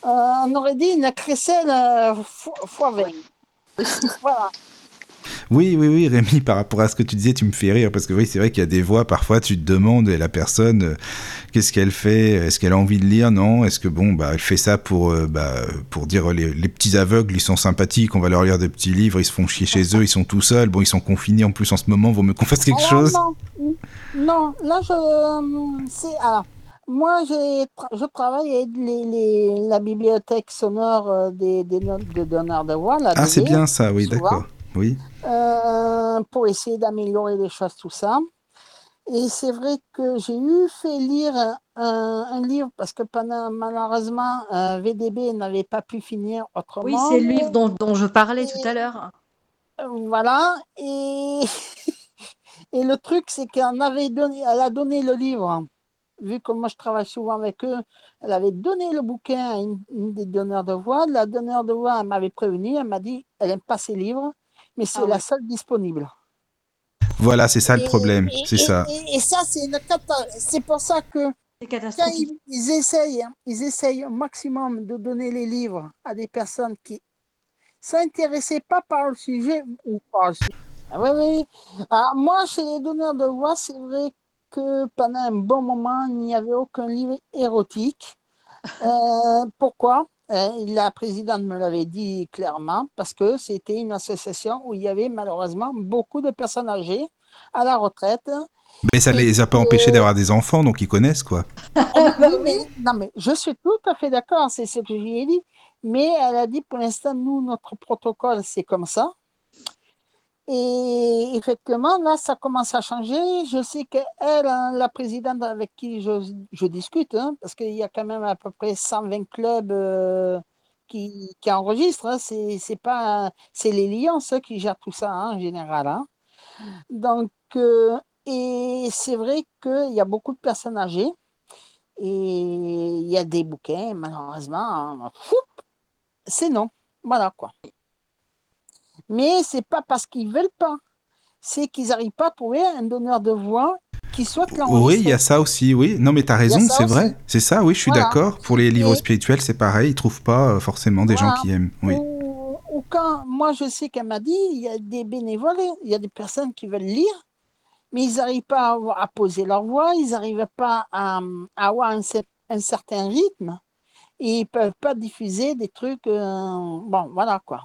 Euh, on aurait dit une crécelle euh, fo- fois 20. voilà. Oui, oui, oui, Rémi, par rapport à ce que tu disais, tu me fais rire parce que oui, c'est vrai qu'il y a des voix, parfois tu te demandes, et la personne, euh, qu'est-ce qu'elle fait? Est-ce qu'elle a envie de lire? Non Est-ce que bon, bah, elle fait ça pour, euh, bah, pour dire les, les petits aveugles, ils sont sympathiques, on va leur lire des petits livres, ils se font chier chez eux, ils sont tout seuls, bon, ils sont confinés en plus en ce moment, vaut mieux qu'on fasse quelque Alors, chose. Non, non, là, je, c'est, alors, moi, je travaille avec les, les- la bibliothèque sonore euh, des, des, no- de donneurs de la Ah, c'est bien ça, oui, d'accord. Oui. Euh, pour essayer d'améliorer les choses, tout ça. Et c'est vrai que j'ai eu fait lire un, un livre parce que pendant, malheureusement, euh, VDB n'avait pas pu finir autrement. Oui, c'est le livre dont, dont je parlais tout à l'heure. Voilà. Et, [laughs] et le truc, c'est qu'elle avait donné, elle a donné le livre. Vu que moi je travaille souvent avec eux, elle avait donné le bouquin à une, des donneurs de voix. La donneur de voix m'avait prévenu, elle m'a dit elle n'aime pas ses livres, mais c'est Ah la ouais. seule disponible. Voilà, c'est ça le problème, et- c'est ça. Et, et ça, c'est une C'est pour ça que C'est quand ils, ils essayent, hein, ils essayent au maximum de donner les livres à des personnes qui s'intéressaient pas par le sujet ou par le sujet. Ah oui, oui. Alors, moi, chez les donneurs de voix, c'est vrai que pendant un bon moment, il n'y avait aucun livre érotique. Euh, pourquoi? Euh, La présidente me l'avait dit clairement, parce que c'était une association où il y avait malheureusement beaucoup de personnes âgées à la retraite Mais ça les a pas empêchés d'avoir des enfants, donc ils connaissent quoi. [laughs] Mais- mais- non, mais je suis tout à fait d'accord, c'est ce que je lui ai dit. Mais elle a dit pour l'instant, nous, notre protocole, c'est comme ça. Et effectivement, là, ça commence à changer. Je sais qu'elle, hein, la présidente avec qui je, discute, hein, parce qu'il y a quand même à peu près 120 clubs euh, qui, qui enregistrent. hein, c'est pas, c'est les Lions ceux qui gèrent tout ça en général. Donc, euh, et c'est vrai qu'il y a beaucoup de personnes âgées. Et il y a des bouquins, malheureusement, c'est non. Voilà quoi. Mais c'est pas parce qu'ils veulent pas, c'est qu'ils n'arrivent pas à trouver un donneur de voix qui souhaite Oui, il y a ça aussi, oui. Non, mais t'as raison, ça c'est vrai. C'est ça, oui, je suis Voilà. d'accord. Pour les livres Et- spirituels, c'est pareil, ils trouvent pas euh, forcément des gens qui aiment. Oui. Ou, ou quand, moi je sais qu'elle m'a dit, il y a des bénévoles, il y a des personnes qui veulent lire, mais ils n'arrivent pas à, poser leur voix, ils n'arrivent pas à, à avoir un certain rythme, et ils ne peuvent pas diffuser des trucs. euh, bon, voilà quoi.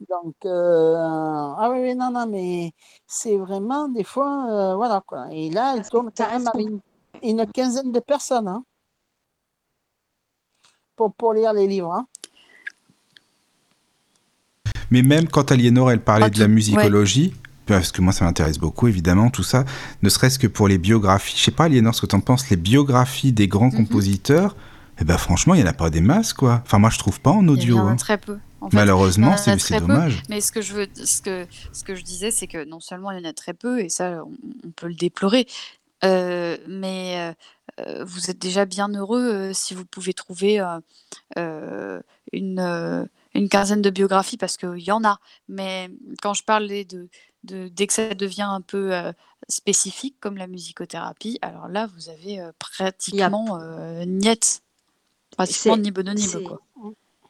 Donc, euh, ah oui, oui, non, non, mais c'est vraiment des fois, euh, voilà quoi. Et là, elle tourne quand même avec une, une quinzaine de personnes hein, pour, pour lire les livres. hein. Mais même quand Aliénor, elle parlait Ah, de la musicologie, parce que moi ça m'intéresse beaucoup évidemment tout ça, ne serait-ce que pour les biographies, je sais pas Aliénor ce que t'en penses, les biographies des grands Mhm. compositeurs, eh ben franchement il y en a pas des masses quoi. Enfin moi je trouve pas en Il y audio. en a hein. très peu. En fait, Malheureusement c'est c'est peu. dommage. Mais ce que je veux, ce que, ce que je disais, c'est que non seulement il y en a très peu, et ça, on, on peut le déplorer, euh, mais euh, euh, vous êtes déjà bien heureux euh, si vous pouvez trouver euh, euh, une, euh, une quinzaine de biographies, parce qu'il y en a. Mais quand je parlais de, de dès que ça devient un peu euh, spécifique, comme la musicothérapie, alors là, vous avez euh, pratiquement euh, niet, pratiquement ni bonne ni quoi.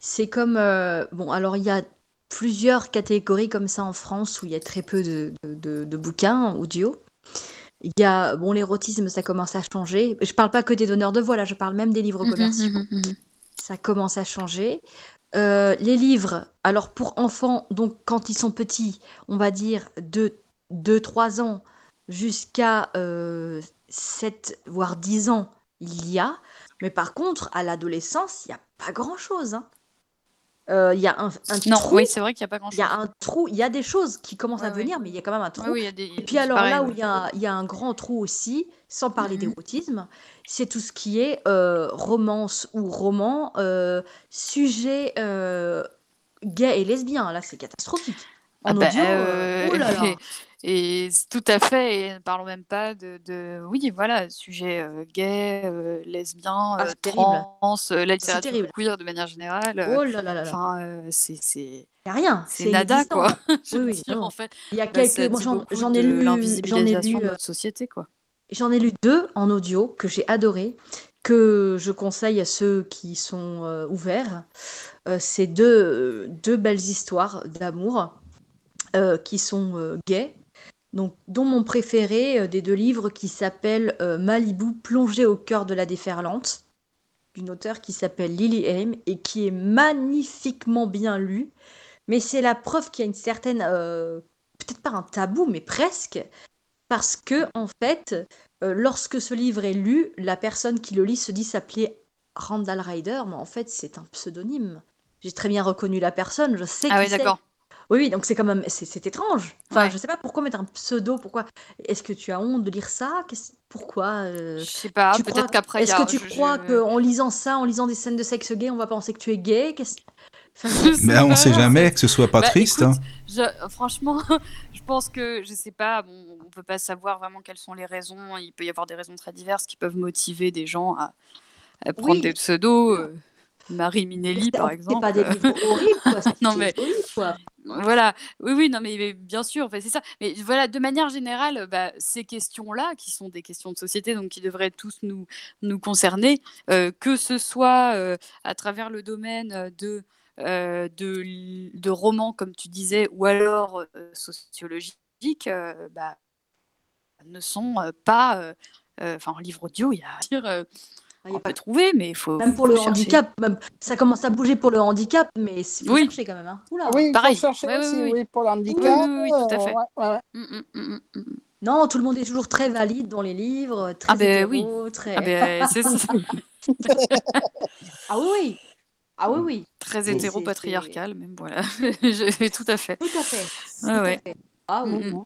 C'est comme. euh, bon, alors il y a plusieurs catégories comme ça en France où il y a très peu de, de- bouquins audio. Il y a. Bon, l'érotisme, ça commence à changer. Je parle pas que des donneurs de voix, là, je parle même des livres Mhm, commerciaux. mhm, mhm. Ça commence à changer. Euh, les livres, alors pour enfants, donc quand ils sont petits, on va dire de 2-3 ans jusqu'à euh, 7 voire 10 ans, il y a. Mais par contre, à l'adolescence, il n'y a pas grand-chose. hein. Euh, Il y a un, un Non, trou, oui, c'est vrai qu'il n'y a pas il y a un trou, il y a des choses qui commencent à Ouais, venir, mais il y a quand même un trou. Ouais, oui, il y a des. Et puis alors pareil, là où il y y a un grand trou aussi, sans parler Mhm. d'érotisme, c'est tout ce qui est euh, romance ou roman, euh, sujet gay et lesbien. Là, c'est catastrophique. En Ah bah, audio, euh, oh là là. [laughs] Et, tout à fait, et ne parlons même pas de, de oui, voilà, sujet euh, gay, euh, lesbien, Ah, euh, trans, euh, la littérature queer de manière générale. Oh là là là. Enfin, c'est c'est Il n'y a rien. c'est nada quoi. Je [laughs] Oui, oui, dire, en fait, Il y a Bah, quelques. moi, j'en ai lu, j'en ai lu, notre société quoi. J'en ai lu deux en audio que j'ai adoré, que je conseille à ceux qui sont euh, ouverts. Euh, c'est deux, deux belles histoires d'amour euh, qui sont gays. Donc, dont mon préféré euh, des deux livres qui s'appelle euh, Malibu plongé au cœur de la déferlante, d'une auteure qui s'appelle Lily Aim et qui est magnifiquement bien lu. Mais c'est la preuve qu'il y a une certaine, euh, peut-être pas un tabou, mais presque, parce que en fait, lorsque ce livre est lu, la personne qui le lit se dit s'appeler Randall Ryder, mais en fait c'est un pseudonyme. J'ai très bien reconnu la personne, je sais Ah qui oui, d'accord. Oui, oui, donc c'est quand même, c'est c'est étrange. Enfin, Ouais. je sais pas pourquoi mettre un pseudo, pourquoi. Est-ce que tu as honte de lire ça? Pourquoi euh, Je sais pas, peut-être qu'après Est-ce que tu je- crois je- qu'en lisant ça, en lisant des scènes de sexe gay, on va penser que tu es gay? Mais on sait jamais que ce soit pas Bah, triste. écoute, hein. je- franchement, [laughs] je pense que je sais pas, bon, on peut pas savoir vraiment quelles sont les raisons. Il peut y avoir des raisons très diverses qui peuvent motiver des gens à, à prendre Oui. des pseudos. euh, Marie Minelli, par exemple. C'est pas des [laughs] livres horribles, quoi. Non, des mais- joli, quoi. Voilà, oui, oui, non, mais, bien sûr, c'est ça. Mais voilà, de manière générale, bah, ces questions-là, qui sont des questions de société, donc qui devraient tous nous, nous concerner, euh, que ce soit euh, à travers le domaine euh, de, de, de romans, comme tu disais, ou alors sociologiques, euh, bah, ne sont pas. Enfin, en livre audio, il y a Il a on pas- peut trouver, mais il faut. Même pour faut le chercher. handicap, même, ça commence à bouger pour le handicap, mais c'est faut Oui. chercher quand même. Hein. Oula. Oui, Pareil. chercher Ouais, ouais, aussi, ouais, oui, pour l'handicap. Oui, oui, oui, tout à euh, fait. ouais, ouais, ouais. Mm, mm, mm. Non, tout le monde est toujours très valide dans les livres, très Ah ben oui. hétéro, très... Ah ben, [laughs] c'est ça. Ah oui, oui. Ah oui, oui. Très hétéro-patriarcal, même voilà. [laughs] Je- tout à fait. Tout à fait. À ouais. fait. Ah oui. Ouais,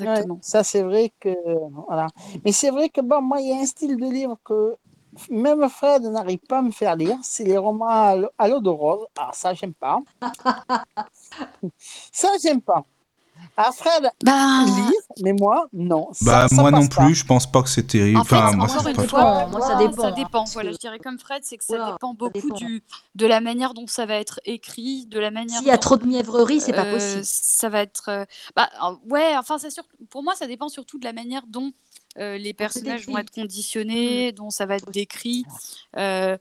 Exactement. ça, c'est vrai que. Voilà. Mais c'est vrai que, bon, moi, il y a un style de livre que même Fred n'arrive pas à me faire lire. C'est les romans à l'eau- de rose. Ah, ça, j'aime pas. [laughs] ça, j'aime pas. Ah, Fred, Bah, lire, mais moi, non. Ça- Bah, ça moi non passe pas. plus, je pense pas que c'est terrible. en fait, Enfin, moi, encore une pas- fois, Moi, ça dépend, Ça hein, dépend. Voilà, que- je dirais comme Fred, c'est que ça dépend ça beaucoup dépend. du, de la manière dont ça va être écrit, de la manière S'il y a trop de mièvrerie, c'est pas Euh, possible. Ça va être. euh, Bah, ouais, enfin, c'est sûr. Pour moi, ça dépend surtout de la manière dont euh, les personnages vont être conditionnés, dont ça va être décrit. Euh,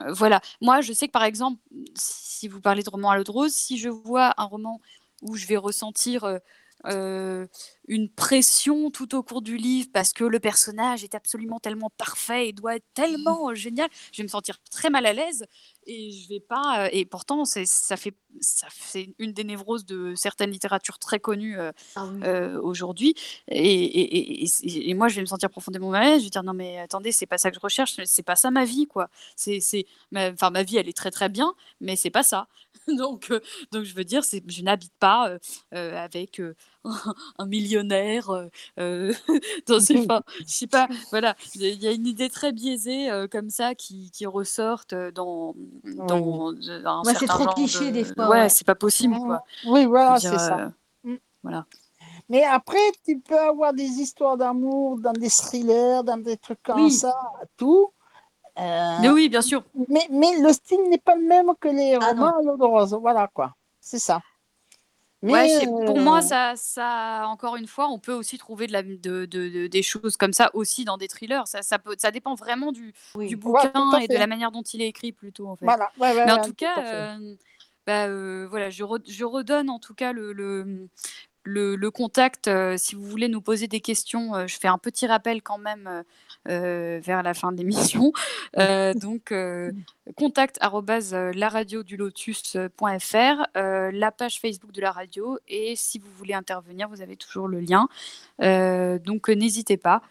euh, voilà. Moi, je sais que par exemple, si vous parlez de roman à l'eau de rose, si je vois un roman où je vais ressentir euh, une pression tout au cours du livre parce que le personnage est absolument tellement parfait et doit être tellement génial, je vais me sentir très mal à l'aise et je vais pas. et pourtant, c'est ça fait ça c'est une des névroses de certaines littératures très connues euh, Ah oui. euh, aujourd'hui. Et, et- et- moi, je vais me sentir profondément mal à l'aise. Je vais dire non mais attendez, c'est pas ça que je recherche. C'est pas ça ma vie quoi. C'est c'est ma- enfin ma vie, elle est très très bien, mais c'est pas ça. [laughs] donc euh, donc je veux dire, c'est je n'habite pas avec [laughs] un millionnaire euh, [laughs] dans enfin, je sais pas voilà il y a- une idée très biaisée euh, comme ça qui, qui ressortent euh, dans dans un Ouais, c'est trop genre cliché, de- des fois, ouais, ouais. c'est pas possible quoi Oui, voilà, c'est ça. euh, Mm. voilà Mais après, tu peux avoir des histoires d'amour dans des thrillers, dans des trucs comme Oui. ça, tout. Euh, mais oui bien sûr mais, mais le style n'est pas le même que les Ah, romans à l'eau de rose. Voilà, quoi. C'est ça. Mais, Ouais, pour moi, ça, ça, encore une fois, on peut aussi trouver de la, de, de- de- des choses comme ça aussi dans des thrillers. Ça, ça, peut, ça dépend vraiment du, Oui. du bouquin et de la manière dont il est écrit plutôt, en fait. Voilà, ouais, Mais en tout cas, euh, bah, euh, voilà, je, re- je redonne en tout cas le, le, le- contact. euh, si vous voulez nous poser des questions, euh, je fais un petit rappel quand même euh, vers la fin de l'émission. [laughs] Donc, contact euh, la page Facebook de la radio. Et si vous voulez intervenir, vous avez toujours le lien. Donc, n'hésitez pas.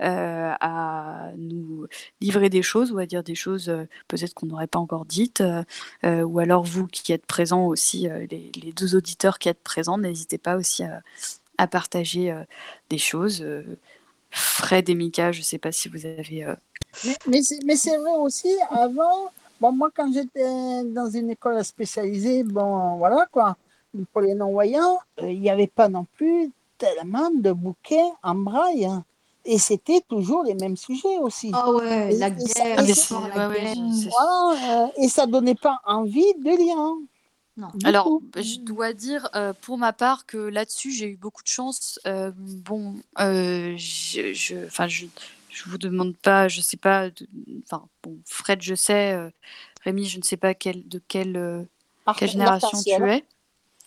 Euh, à nous livrer des choses ou à dire des choses euh, peut-être qu'on n'aurait pas encore dites euh, ou alors vous qui êtes présents aussi, les, deux auditeurs qui êtes présents, n'hésitez pas aussi à, partager des choses. Fred et Mika, je ne sais pas si vous avez... Mais, mais c'est vrai aussi, avant, bon, moi, quand j'étais dans une école spécialisée, bon, voilà, quoi, pour les non-voyants, il n'y avait pas non plus tellement de bouquins en braille. hein. Et c'était toujours les mêmes sujets aussi. Ah ouais, la Et- ça- guerre, et c'est- la ouais, guerre. Voilà, euh, et ça donnait pas envie de lire. hein. Non. Alors, bah, je dois dire euh, pour ma part que là-dessus, j'ai eu beaucoup de chance. Euh, bon, euh, je, je, enfin, je, je vous demande pas, je sais pas. de- Enfin, bon, Fred, je sais. euh, Rémi, je ne sais pas quel, de quelle, euh, quelle génération tu es.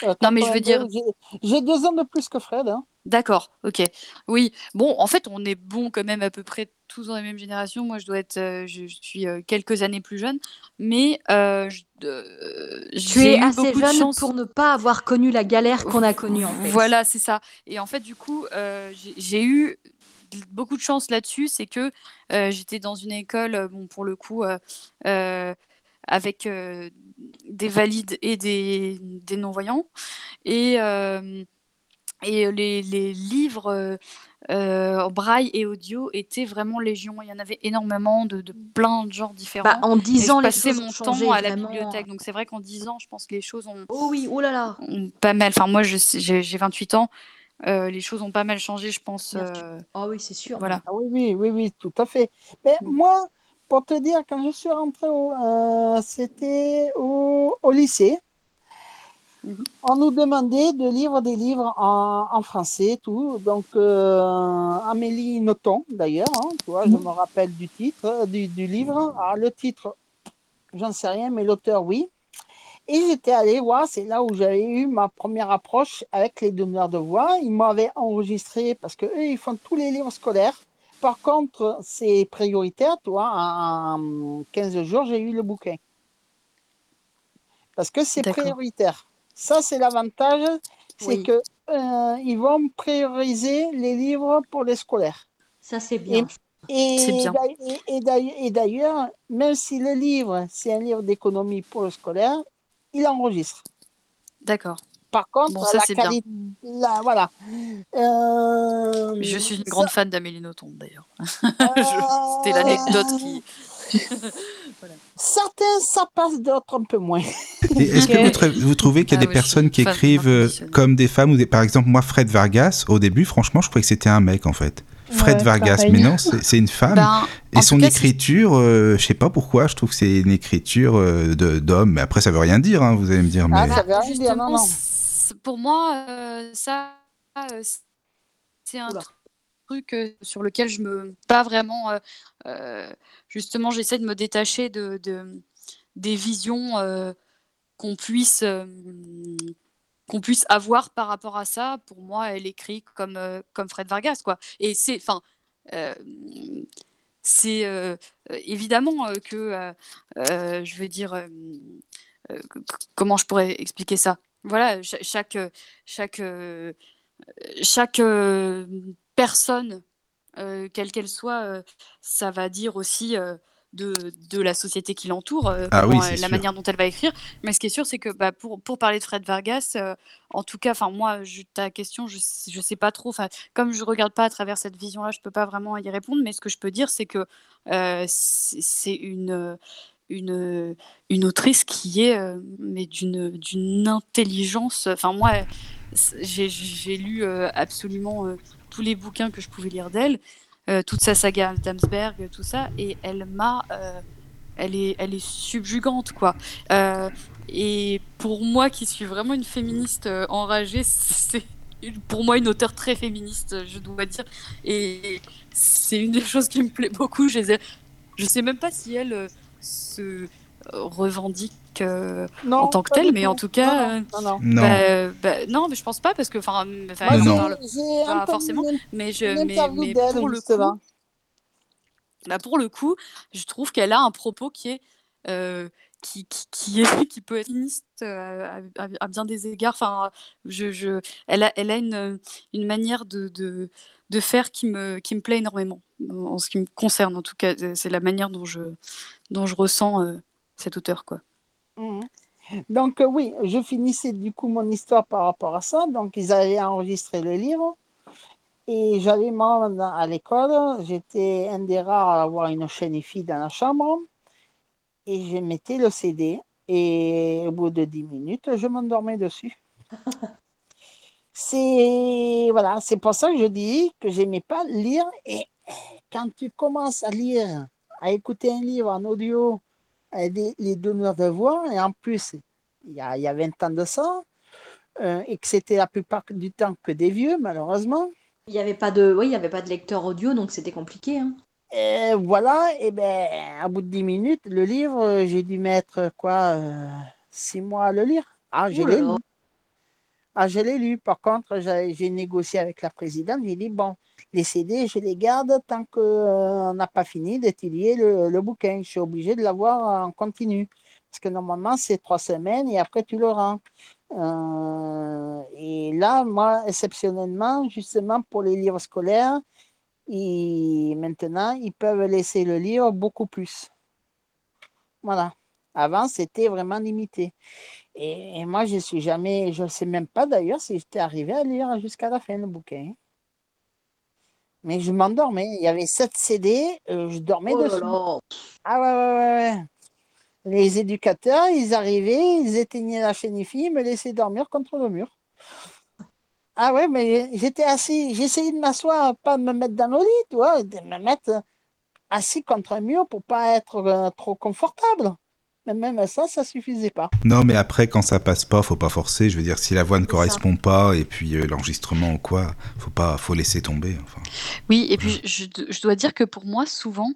euh, Non, mais je veux 82, dire- j'ai- J'ai deux ans de plus que Fred. hein. D'accord, ok. Oui, bon, en fait, on est bon quand même à peu près tous dans la même génération. Moi, je dois être, euh, je, je suis euh, quelques années plus jeune, mais euh, je- euh, Tu j'ai es eu assez beaucoup de jeune chance. pour ne pas avoir connu la galère qu'on a connue en fait. Voilà, c'est ça. Et en fait, du coup, euh, j'ai- j'ai eu beaucoup de chance là-dessus. C'est que euh, j'étais dans une école, euh, bon, pour le coup, euh, euh, avec euh, des valides et des, des non-voyants. Et, euh, et les, les livres euh, en braille et audio étaient vraiment légion. Il y en avait énormément de, de plein de genres différents. Bah, en Et 10 je ans, les choses mon ont temps changé à la bibliothèque. Donc c'est vrai qu'en 10 ans, je pense que les choses ont, Oh oui, oh là là. ont pas mal. Enfin, moi, j'ai j'ai 28 ans. euh, les choses ont pas mal changé, je pense. Euh, Ah oui, c'est sûr. voilà. Ah oui, oui, oui, oui, tout à fait. Mais Mm. moi, pour te dire, quand je suis rentré au, euh, c'était au, au lycée, Mhm. on nous demandait de lire des livres en, en français, tout. Donc, euh, Amélie Nothomb, d'ailleurs, hein, tu vois, je me rappelle du titre, euh, du, du livre. Alors, le titre, j'en sais rien, mais l'auteur, oui. Et j'étais allé voir, c'est là où j'avais eu ma première approche avec les donneurs de voix. Ils m'avaient enregistré parce que eux, ils font tous les livres scolaires. Par contre, c'est prioritaire, tu vois, en 15 jours, j'ai eu le bouquin. Parce que c'est prioritaire. Ça, c'est l'avantage, c'est Oui. que euh, ils vont prioriser les livres pour les scolaires. Ça, c'est bien. Et, bien. et- et d'ailleurs- même si le livre, c'est un livre d'économie pour le scolaire, il enregistre. D'accord. Par contre, Bon, ça, la c'est bien. qualité, la- voilà. Euh, Je suis une ça- grande fan d'Amélie Nothomb, d'ailleurs. [laughs] euh, C'était l'anecdote qui. [laughs] Certains, ça passe, d'autres un peu moins. Est-ce que vous, trou- vous trouvez qu'il y a Ah des personnes qui écrivent euh, comme des femmes ou des... Par exemple, moi, Fred Vargas, au début, franchement, je croyais que c'était un mec, en fait. Fred Ouais, Vargas, pareil. mais non, c'est une femme. Ben, Et son cas, écriture, euh, je sais pas pourquoi, je trouve que c'est une écriture euh, de- d'homme. Mais après, ça veut rien dire, hein, vous allez me dire. Mais... Ah, ça veut rien dire, non, justement, non. c'est- pour moi, euh, ça, euh, c'est un Oula. truc euh, sur lequel je me. Pas vraiment. euh, euh, justement, j'essaie de me détacher de, de- des visions euh, qu'on puisse. euh, puisse avoir par rapport à ça, pour moi, elle écrit comme, euh, comme Fred Vargas, quoi. Et c'est, enfin, c'est évidemment que, je veux dire, comment je pourrais expliquer ça? Voilà, cha- chaque, chaque, chaque personne, euh, quelle qu'elle soit, euh, ça va dire aussi euh, de, de la société qui l'entoure, Ah comment, la sûr. manière dont elle va écrire. Mais ce qui est sûr, c'est que bah, pour, pour parler de Fred Vargas, en tout cas, enfin moi, je, ta question, je, je sais pas trop. Comme je regarde pas à travers cette vision-là, je peux pas vraiment y répondre. Mais ce que je peux dire, c'est que c'est une une, une autrice qui est euh, mais d'une d'une intelligence. Enfin moi, j'ai j'ai lu euh, absolument tous les bouquins que je pouvais lire d'elle, euh, toute sa saga Damsberg, tout ça, et elle m'a, euh, elle est, elle est subjugante quoi. Euh, et pour moi, qui suis vraiment une féministe enragée, [laughs] c'est pour moi une auteure très féministe, je dois dire. Et c'est une des choses qui me plaît beaucoup. Je, je sais même pas si elle se revendique euh, Non, en tant que du mais en tout cas, euh, non, non, non. Non. bah, bah, non, mais je pense pas parce que, enfin, forcément, mais je, mais, mais pour le coup, bah, pour le coup, je trouve qu'elle a un propos qui est euh, qui, qui, qui est [laughs] qui peut être féministe euh, à, à- à bien des égards. Enfin, je, je, elle a, elle a une, une manière de, de, de faire qui me, qui me plaît énormément en en ce qui me concerne. En tout cas, c'est la manière dont je, dont je ressens euh, cet auteur, quoi. Mhm. Donc euh, oui, je finissais du coup mon histoire par rapport à ça. Donc ils avaient enregistré le livre et j'allais à l'école. J'étais un des rares à avoir une chaîne IFI dans la chambre et je mettais le CD et au bout de 10 minutes, je m'endormais dessus. C'est voilà, c'est pour ça que je dis que j'aimais pas lire et quand tu commences à lire, à écouter un livre en audio euh, des- les donneurs de voix, et en plus, il y a, il y a 20 ans de ça, euh, et que c'était la plupart du temps que des vieux, malheureusement. Il n'y avait pas de, oui, il y avait pas de lecteur audio, donc c'était compliqué. hein. Et voilà, et ben, à bout de 10 minutes, le livre, euh, j'ai dû mettre quoi, 6 mois à le lire. Ah, là l'ai Ah, je l'ai lu. Par contre, j'ai négocié avec la présidente. J'ai dit, bon, les CD, je les garde tant qu'on n'a pas fini d'étudier le, le bouquin. Je suis obligé de l'avoir en continu. Parce que normalement, c'est trois semaines et après, tu le rends. Euh, et là, moi, exceptionnellement, justement, pour les livres scolaires, maintenant, ils peuvent laisser le livre beaucoup plus. Voilà. Avant, c'était vraiment limité. Et, et moi, je suis jamais, je ne sais même pas d'ailleurs si j'étais arrivé à lire jusqu'à la fin le bouquin. Mais je m'endormais. Il y avait 7 CD, euh, je dormais Oh dessus. là. Ah ouais, ouais, ouais, ouais. Les éducateurs, ils arrivaient, ils éteignaient la chaîne IFI, ils me laissaient dormir contre le mur. Ah ouais, mais j'étais assis, j'essayais de m'asseoir, pas de me mettre dans le lit, tu vois, de me mettre assis contre un mur pour pas être euh, trop confortable. Mais même ça, ça suffisait pas. Non, mais après, quand ça passe pas, faut pas forcer. Je veux dire, si la voix ne ça. correspond pas et puis euh, l'enregistrement ou quoi, faut pas, faut laisser tomber. Enfin. Oui, et puis je, je- dois dire que pour moi, souvent,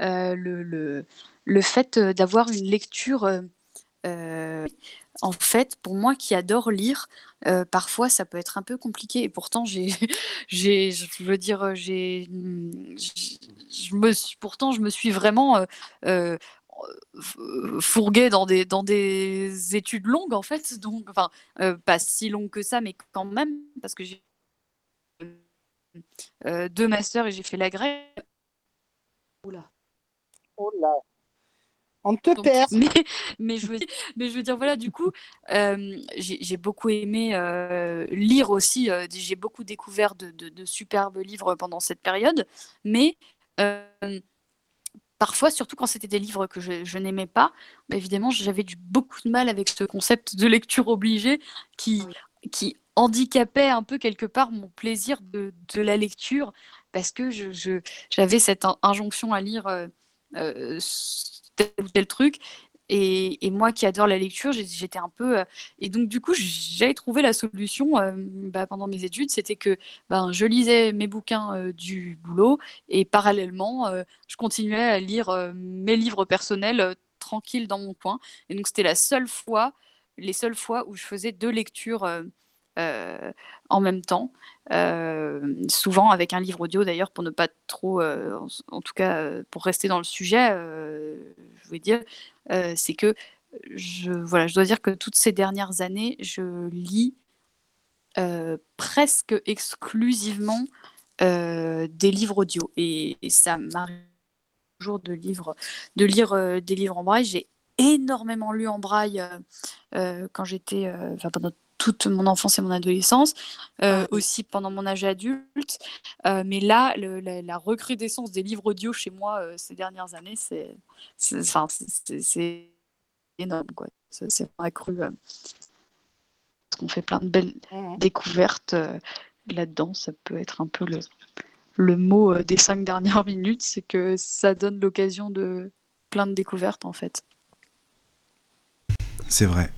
euh, le, le, le fait euh, d'avoir une lecture, euh, en fait, pour moi qui adore lire, euh, parfois ça peut être un peu compliqué. Et pourtant, j'ai, [laughs] j'ai, je veux dire, j'ai, je je me suis, pourtant, je me suis vraiment euh, f- fourguée dans des, dans des études longues, en fait. Donc, enfin, euh, pas si longues que ça, mais quand même, parce que j'ai euh, deux masters et j'ai fait la grecque. Oula. Oh là. On te Donc, perd. mais, mais, je veux, mais je veux dire, voilà, du coup, euh, j'ai beaucoup aimé euh, lire aussi. euh, j'ai beaucoup découvert de, de- de superbes livres pendant cette période. Mais parfois, surtout quand c'était des livres que je, je n'aimais pas, bah, évidemment, j'avais beaucoup de mal avec ce concept de lecture obligée qui, qui handicapait un peu quelque part mon plaisir de, de la lecture parce que je, je- j'avais cette in- injonction à lire euh, euh, tel ou tel truc. Et, moi qui adore la lecture, j'étais un peu. euh, et donc, du coup, j'avais trouvé la solution euh, bah, pendant mes études c'était que ben, je lisais mes bouquins euh, du boulot et parallèlement, je continuais à lire mes livres personnels tranquille dans mon coin. Et donc, c'était la seule fois, les seules fois où je faisais deux lectures en même temps. Euh, souvent avec un livre audio d'ailleurs pour ne pas trop, euh, en, tout cas euh, pour rester dans le sujet, euh, je voulais dire, euh, c'est que je, voilà, je dois dire que toutes ces dernières années, je lis euh, presque exclusivement euh, des livres audio et, ça m'arrive toujours de, lire euh, des livres en braille. J'ai énormément lu en braille euh, euh, quand j'étais, euh, pendant toute mon enfance et mon adolescence, euh, aussi pendant mon âge adulte. Euh, mais là, le- la, la recrudescence des livres audio chez moi euh, ces dernières années, c'est, énorme, quoi. C'est, accru. euh, parce qu'on fait plein de belles Mhm. découvertes euh, là-dedans. Ça peut être un peu le, le mot euh, des cinq dernières [laughs] minutes, c'est que ça donne l'occasion de plein de découvertes, en fait. C'est vrai.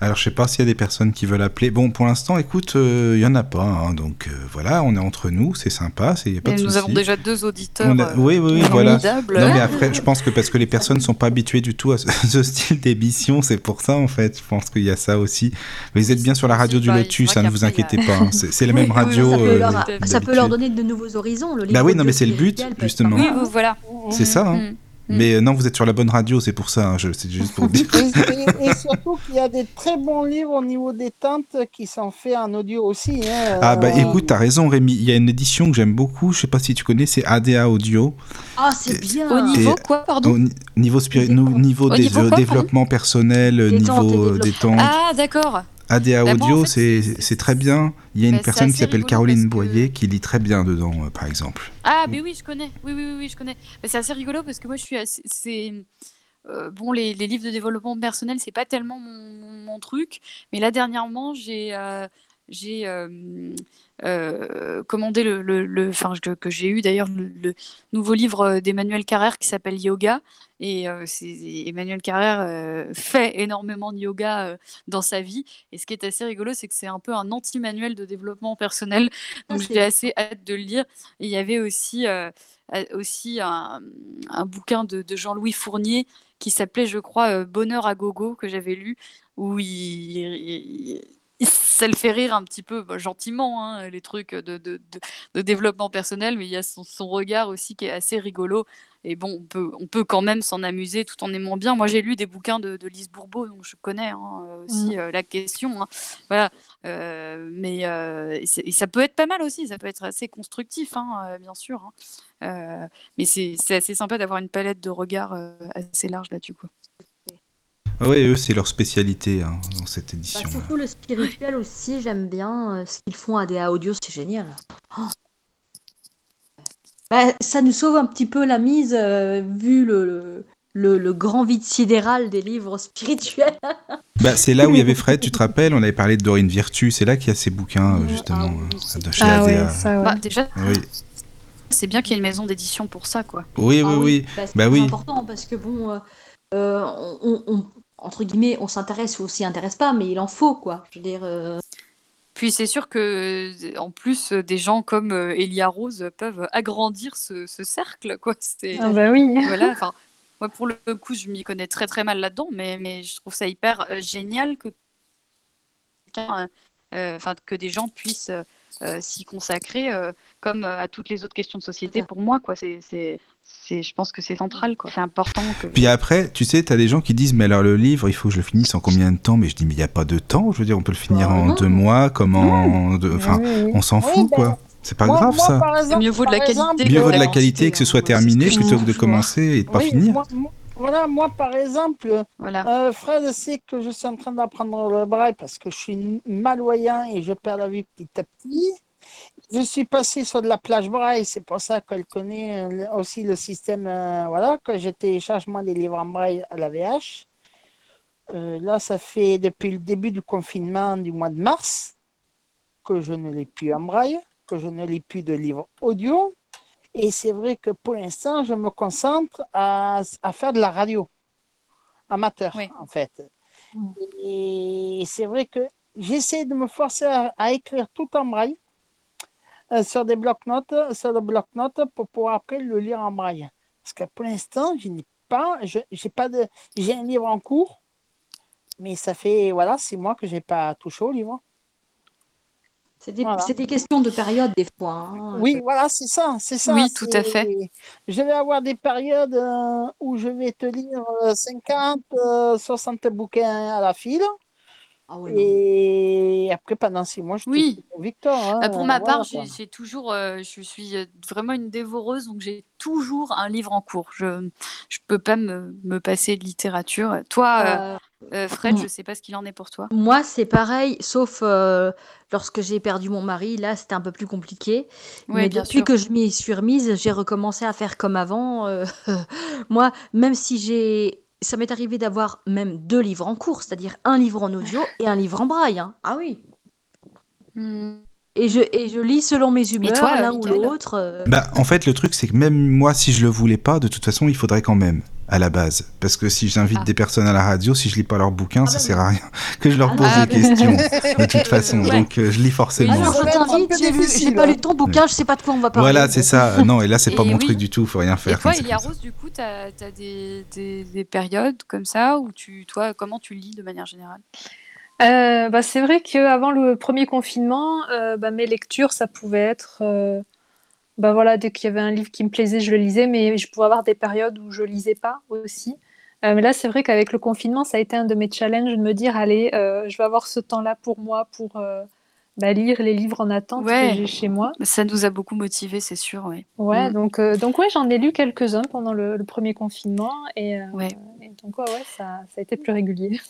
Alors, je sais pas s'il y a des personnes qui veulent appeler. Bon, pour l'instant, écoute, euh, il y en a pas. hein, donc euh, voilà, on est entre nous, c'est sympa, c'est y a pas de nous avons déjà deux auditeurs. A- euh, Oui, oui, oui, voilà. Non, mais après, je pense que parce que les personnes ne sont pas habituées du tout à ce, [laughs] ce style d'émission, c'est pour ça, en fait. Je pense qu'il y a ça aussi. Mais vous êtes bien sur la radio du Lotus, hein, ne vous inquiétez a- pas. hein, C'est la [laughs] même oui, radio. ça, peut euh, leur, d'habitude. ça peut leur d'habitude. donner de nouveaux horizons. Le Bah oui, non, mais c'est le but, justement. Oui, voilà. C'est ça, Mm. Mais euh, non, vous êtes sur la bonne radio, c'est pour ça. hein, C'est juste pour [laughs] dire. Et, et- et surtout qu'il y a des très bons livres au niveau des tentes qui sont faits en audio aussi. hein. Ah bah Euh, écoute, t'as raison Rémi, il y a une édition que j'aime beaucoup, je sais pas si tu connais, c'est ADA Audio. Ah, c'est bien. Au niveau Et- quoi, pardon Au ni- niveau, spiri- Niveau- niveau Au des niveau euh, quoi, développement personnel, et niveau développement. détente. Ah, d'accord. ADA Bah, en Audio, fait, c'est très bien. Il y a une Bah, personne qui s'appelle Caroline que- Boyer qui lit très bien dedans, euh, par exemple. Ah, mais oui, je connais. Oui, oui, oui, oui, je connais. Mais c'est assez rigolo parce que moi, je suis assez. Euh, bon, les, les livres de développement personnel, c'est pas tellement mon, mon- mon truc. Mais là, dernièrement, j'ai euh, j'ai euh, commandé le. le, le- Enfin, que, que j'ai eu d'ailleurs le, le nouveau livre euh, d'Emmanuel Carrère qui s'appelle Yoga. Et euh, Emmanuel Carrère euh, fait énormément de yoga dans sa vie. Et ce qui est assez rigolo, c'est que c'est un peu un anti-manuel de développement personnel. Donc j'ai assez hâte de le lire. Et il y avait aussi, aussi un, un bouquin de, de Jean-Louis Fournier qui s'appelait, je crois, Bonheur à gogo, que j'avais lu, où il- ça le fait rire un petit peu, bah, gentiment, hein, les trucs de, de- de- de développement personnel, mais il y a son, son regard aussi qui est assez rigolo. Et bon, on peut, on peut quand même s'en amuser tout en aimant bien. Moi, j'ai lu des bouquins de, Lise Bourbeau, donc je connais hein, euh, aussi euh, la question. hein. Voilà. Euh, mais euh, et ça peut être pas mal aussi, ça peut être assez constructif, bien sûr. mais c'est assez sympa d'avoir une palette de regards assez large là-dessus. Ah ouais, eux, c'est leur spécialité hein, dans cette Bah, édition. surtout le spirituel aussi, j'aime bien euh, ce qu'ils font à DA Audio, c'est génial. Oh. Bah, ça nous sauve un petit peu la mise, euh, vu le, le, le- le grand vide sidéral des livres spirituels. [laughs] Bah, c'est là où il y avait Fred, tu te [laughs] rappelles, on avait parlé de Dorine Virtue, c'est là qu'il y a ces bouquins, euh, Ah justement, oui, euh, c'est- de chez Ah ouais, ADA. ça, ouais. Bah, déjà, Oui, c'est bien qu'il y ait une maison d'édition pour ça, quoi. oui, Ah oui. oui. bah, c'est Bah oui. important parce que bon, euh, on, on- on- entre guillemets, on s'intéresse ou on s'y intéresse pas, mais il en faut quoi. Je veux dire, euh, Puis c'est sûr que, en plus, des gens comme euh, Elia Rose peuvent agrandir ce, ce cercle, quoi. C'est Ah bah oui. [laughs] voilà. Enfin, moi pour le coup, je m'y connais très très mal là-dedans, mais mais je trouve ça hyper euh, génial que euh, que des gens puissent euh, s'y consacrer, euh, comme euh, à toutes les autres questions de société. Pour moi, quoi. C'est c'est c'est, je pense que c'est central, quoi. C'est important que. Puis après, tu sais, t'as des gens qui disent, mais alors le livre, il faut que je le finisse en combien de temps? Mais je dis, mais il n'y a pas de temps, je veux dire, on peut le finir Bah, en non. deux mois, comme en... deux- Enfin, Oui, oui. on s'en Oui, fout, ben, quoi. C'est pas Moi- grave, moi, ça. exemple- Mieux vaut de la qualité Mieux vaut de la qualité que ce hein. soit ce terminé plutôt que de commencer et de pas Oui, finir. moi- moi- voilà, moi par exemple, Voilà. euh, Fred sait que je suis en train d'apprendre le braille parce que je suis malvoyant et je perds la vue petit à petit. Je suis passé sur de la plage braille, c'est pour ça qu'elle connaît euh, aussi le système. euh, voilà, que j'ai télécharge moi des livres en braille à la VH. Euh, là, ça fait depuis le début du confinement du mois de mars que je ne lis plus en braille, que je ne lis plus de livres audio. Et c'est vrai que pour l'instant, je me concentre à, à faire de la radio amateur, Oui. en fait. Et c'est vrai que j'essaie de me forcer à, à écrire tout en braille sur des blocs-notes, sur le bloc-notes pour pouvoir après le lire en braille. Parce que pour l'instant, je n'ai pas, je, j'ai pas de, j'ai un livre en cours, mais ça fait voilà six mois que j'ai pas touché au livre. c'est des, Voilà. c'est des questions de période des fois. hein. Oui, voilà, c'est ça, c'est ça. Oui, tout à fait. Je vais avoir des périodes euh, où je vais te lire euh, 50, euh, 60 bouquins à la file. Ah ouais. Et après, pendant six mois, je Oui. Victor. hein, Bah, pour ma part, j'ai toujours, euh, je suis euh, vraiment une dévoreuse, donc j'ai toujours un livre en cours. Je je peux pas me, me passer de littérature. Toi, euh, Euh, euh, Fred, mm. je sais pas ce qu'il en est pour toi. Moi, c'est pareil, sauf euh, lorsque j'ai perdu mon mari. Là, c'était un peu plus compliqué. Ouais, Mais bien depuis sûr. que je m'y suis remise, j'ai recommencé à faire comme avant. euh, [laughs] moi, même si j'ai... Ça m'est arrivé d'avoir même deux livres en cours, c'est-à-dire un livre en audio [laughs] et un livre en braille. hein. Ah oui. Et je, et je lis selon mes humeurs, l'un ou l'autre. euh. Bah, en fait, le truc, c'est que même moi, si je le voulais pas, de toute façon, il faudrait quand même, à la base. Parce que si j'invite Ah. des personnes à la radio, si je lis pas leurs bouquins, ça bah sert à rien [laughs] que je leur Ah pose non. des questions, [laughs] de toute façon. Ouais. Donc, euh, je lis forcément. Alors, je t'invite, j'ai pas hein. lu ton bouquin, je sais pas de quoi on va parler. Voilà, c'est ça. [laughs] Non, et là, c'est pas Et mon oui. truc du tout, faut rien Et faire. toi, quand c'est Elia. Rose, du coup, tu as, des, des, des périodes comme ça où tu, toi, comment tu lis de manière générale? Euh, bah, c'est vrai qu'avant le premier confinement, euh, bah, mes lectures, ça pouvait être. Bah, voilà, dès qu'il y avait un livre qui me plaisait, je le lisais, mais je pouvais avoir des périodes où je lisais pas aussi. Euh, mais là, c'est vrai qu'avec le confinement, ça a été un de mes challenges de me dire allez, euh, je vais avoir ce temps-là pour moi, pour euh, bah, lire les livres en attente Ouais. que j'ai chez moi. Ça nous a beaucoup motivés, c'est sûr, ouais. Ouais, Mm. donc, donc ouais, j'en ai lu quelques-uns pendant le, le premier confinement et, Ouais. et donc ouais, ça, ça a été plus régulier.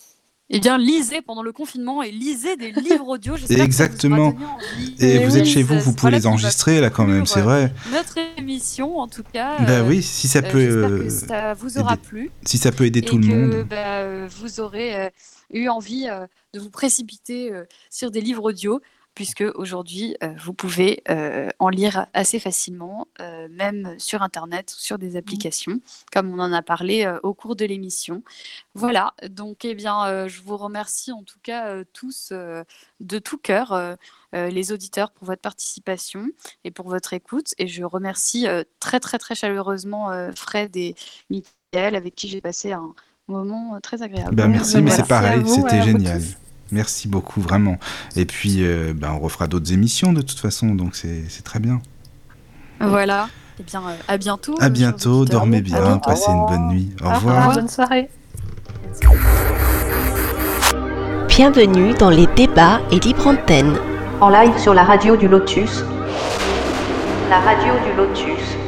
Eh bien, lisez pendant le confinement et lisez des [laughs] livres audio. Vous Exactement. envie. Et Mais vous oui, êtes chez vous, vous pouvez les enregistrer là quand même, c'est vrai. Notre émission, en tout cas. Bah euh, oui, si ça euh, peut, J'espère euh, que ça vous aura aider plu. si ça peut aider et tout le que monde. bah, euh, vous aurez euh, eu envie euh, de vous précipiter sur des livres audio, puisque aujourd'hui, euh, vous pouvez euh, en lire assez facilement, euh, même sur Internet ou sur des applications, comme on en a parlé euh, au cours de l'émission. Voilà, donc eh bien, euh, je vous remercie en tout cas euh, tous euh, de tout cœur, euh, euh, les auditeurs, pour votre participation et pour votre écoute. Et je remercie euh, très très très chaleureusement euh, Fred et Mickaël, avec qui j'ai passé un moment très agréable. Bah, merci, mais c'est pareil, c'était génial. Merci beaucoup, vraiment. Et puis, euh, bah, on refera d'autres émissions de toute façon, donc c'est c'est très bien. Voilà. Eh bien, euh, à bientôt. À bientôt, dormez bien, bientôt. passez une bonne nuit. Au Au revoir. revoir, bonne soirée. Bienvenue dans les débats et libre antenne. En live sur la radio du Lotus. La radio du Lotus.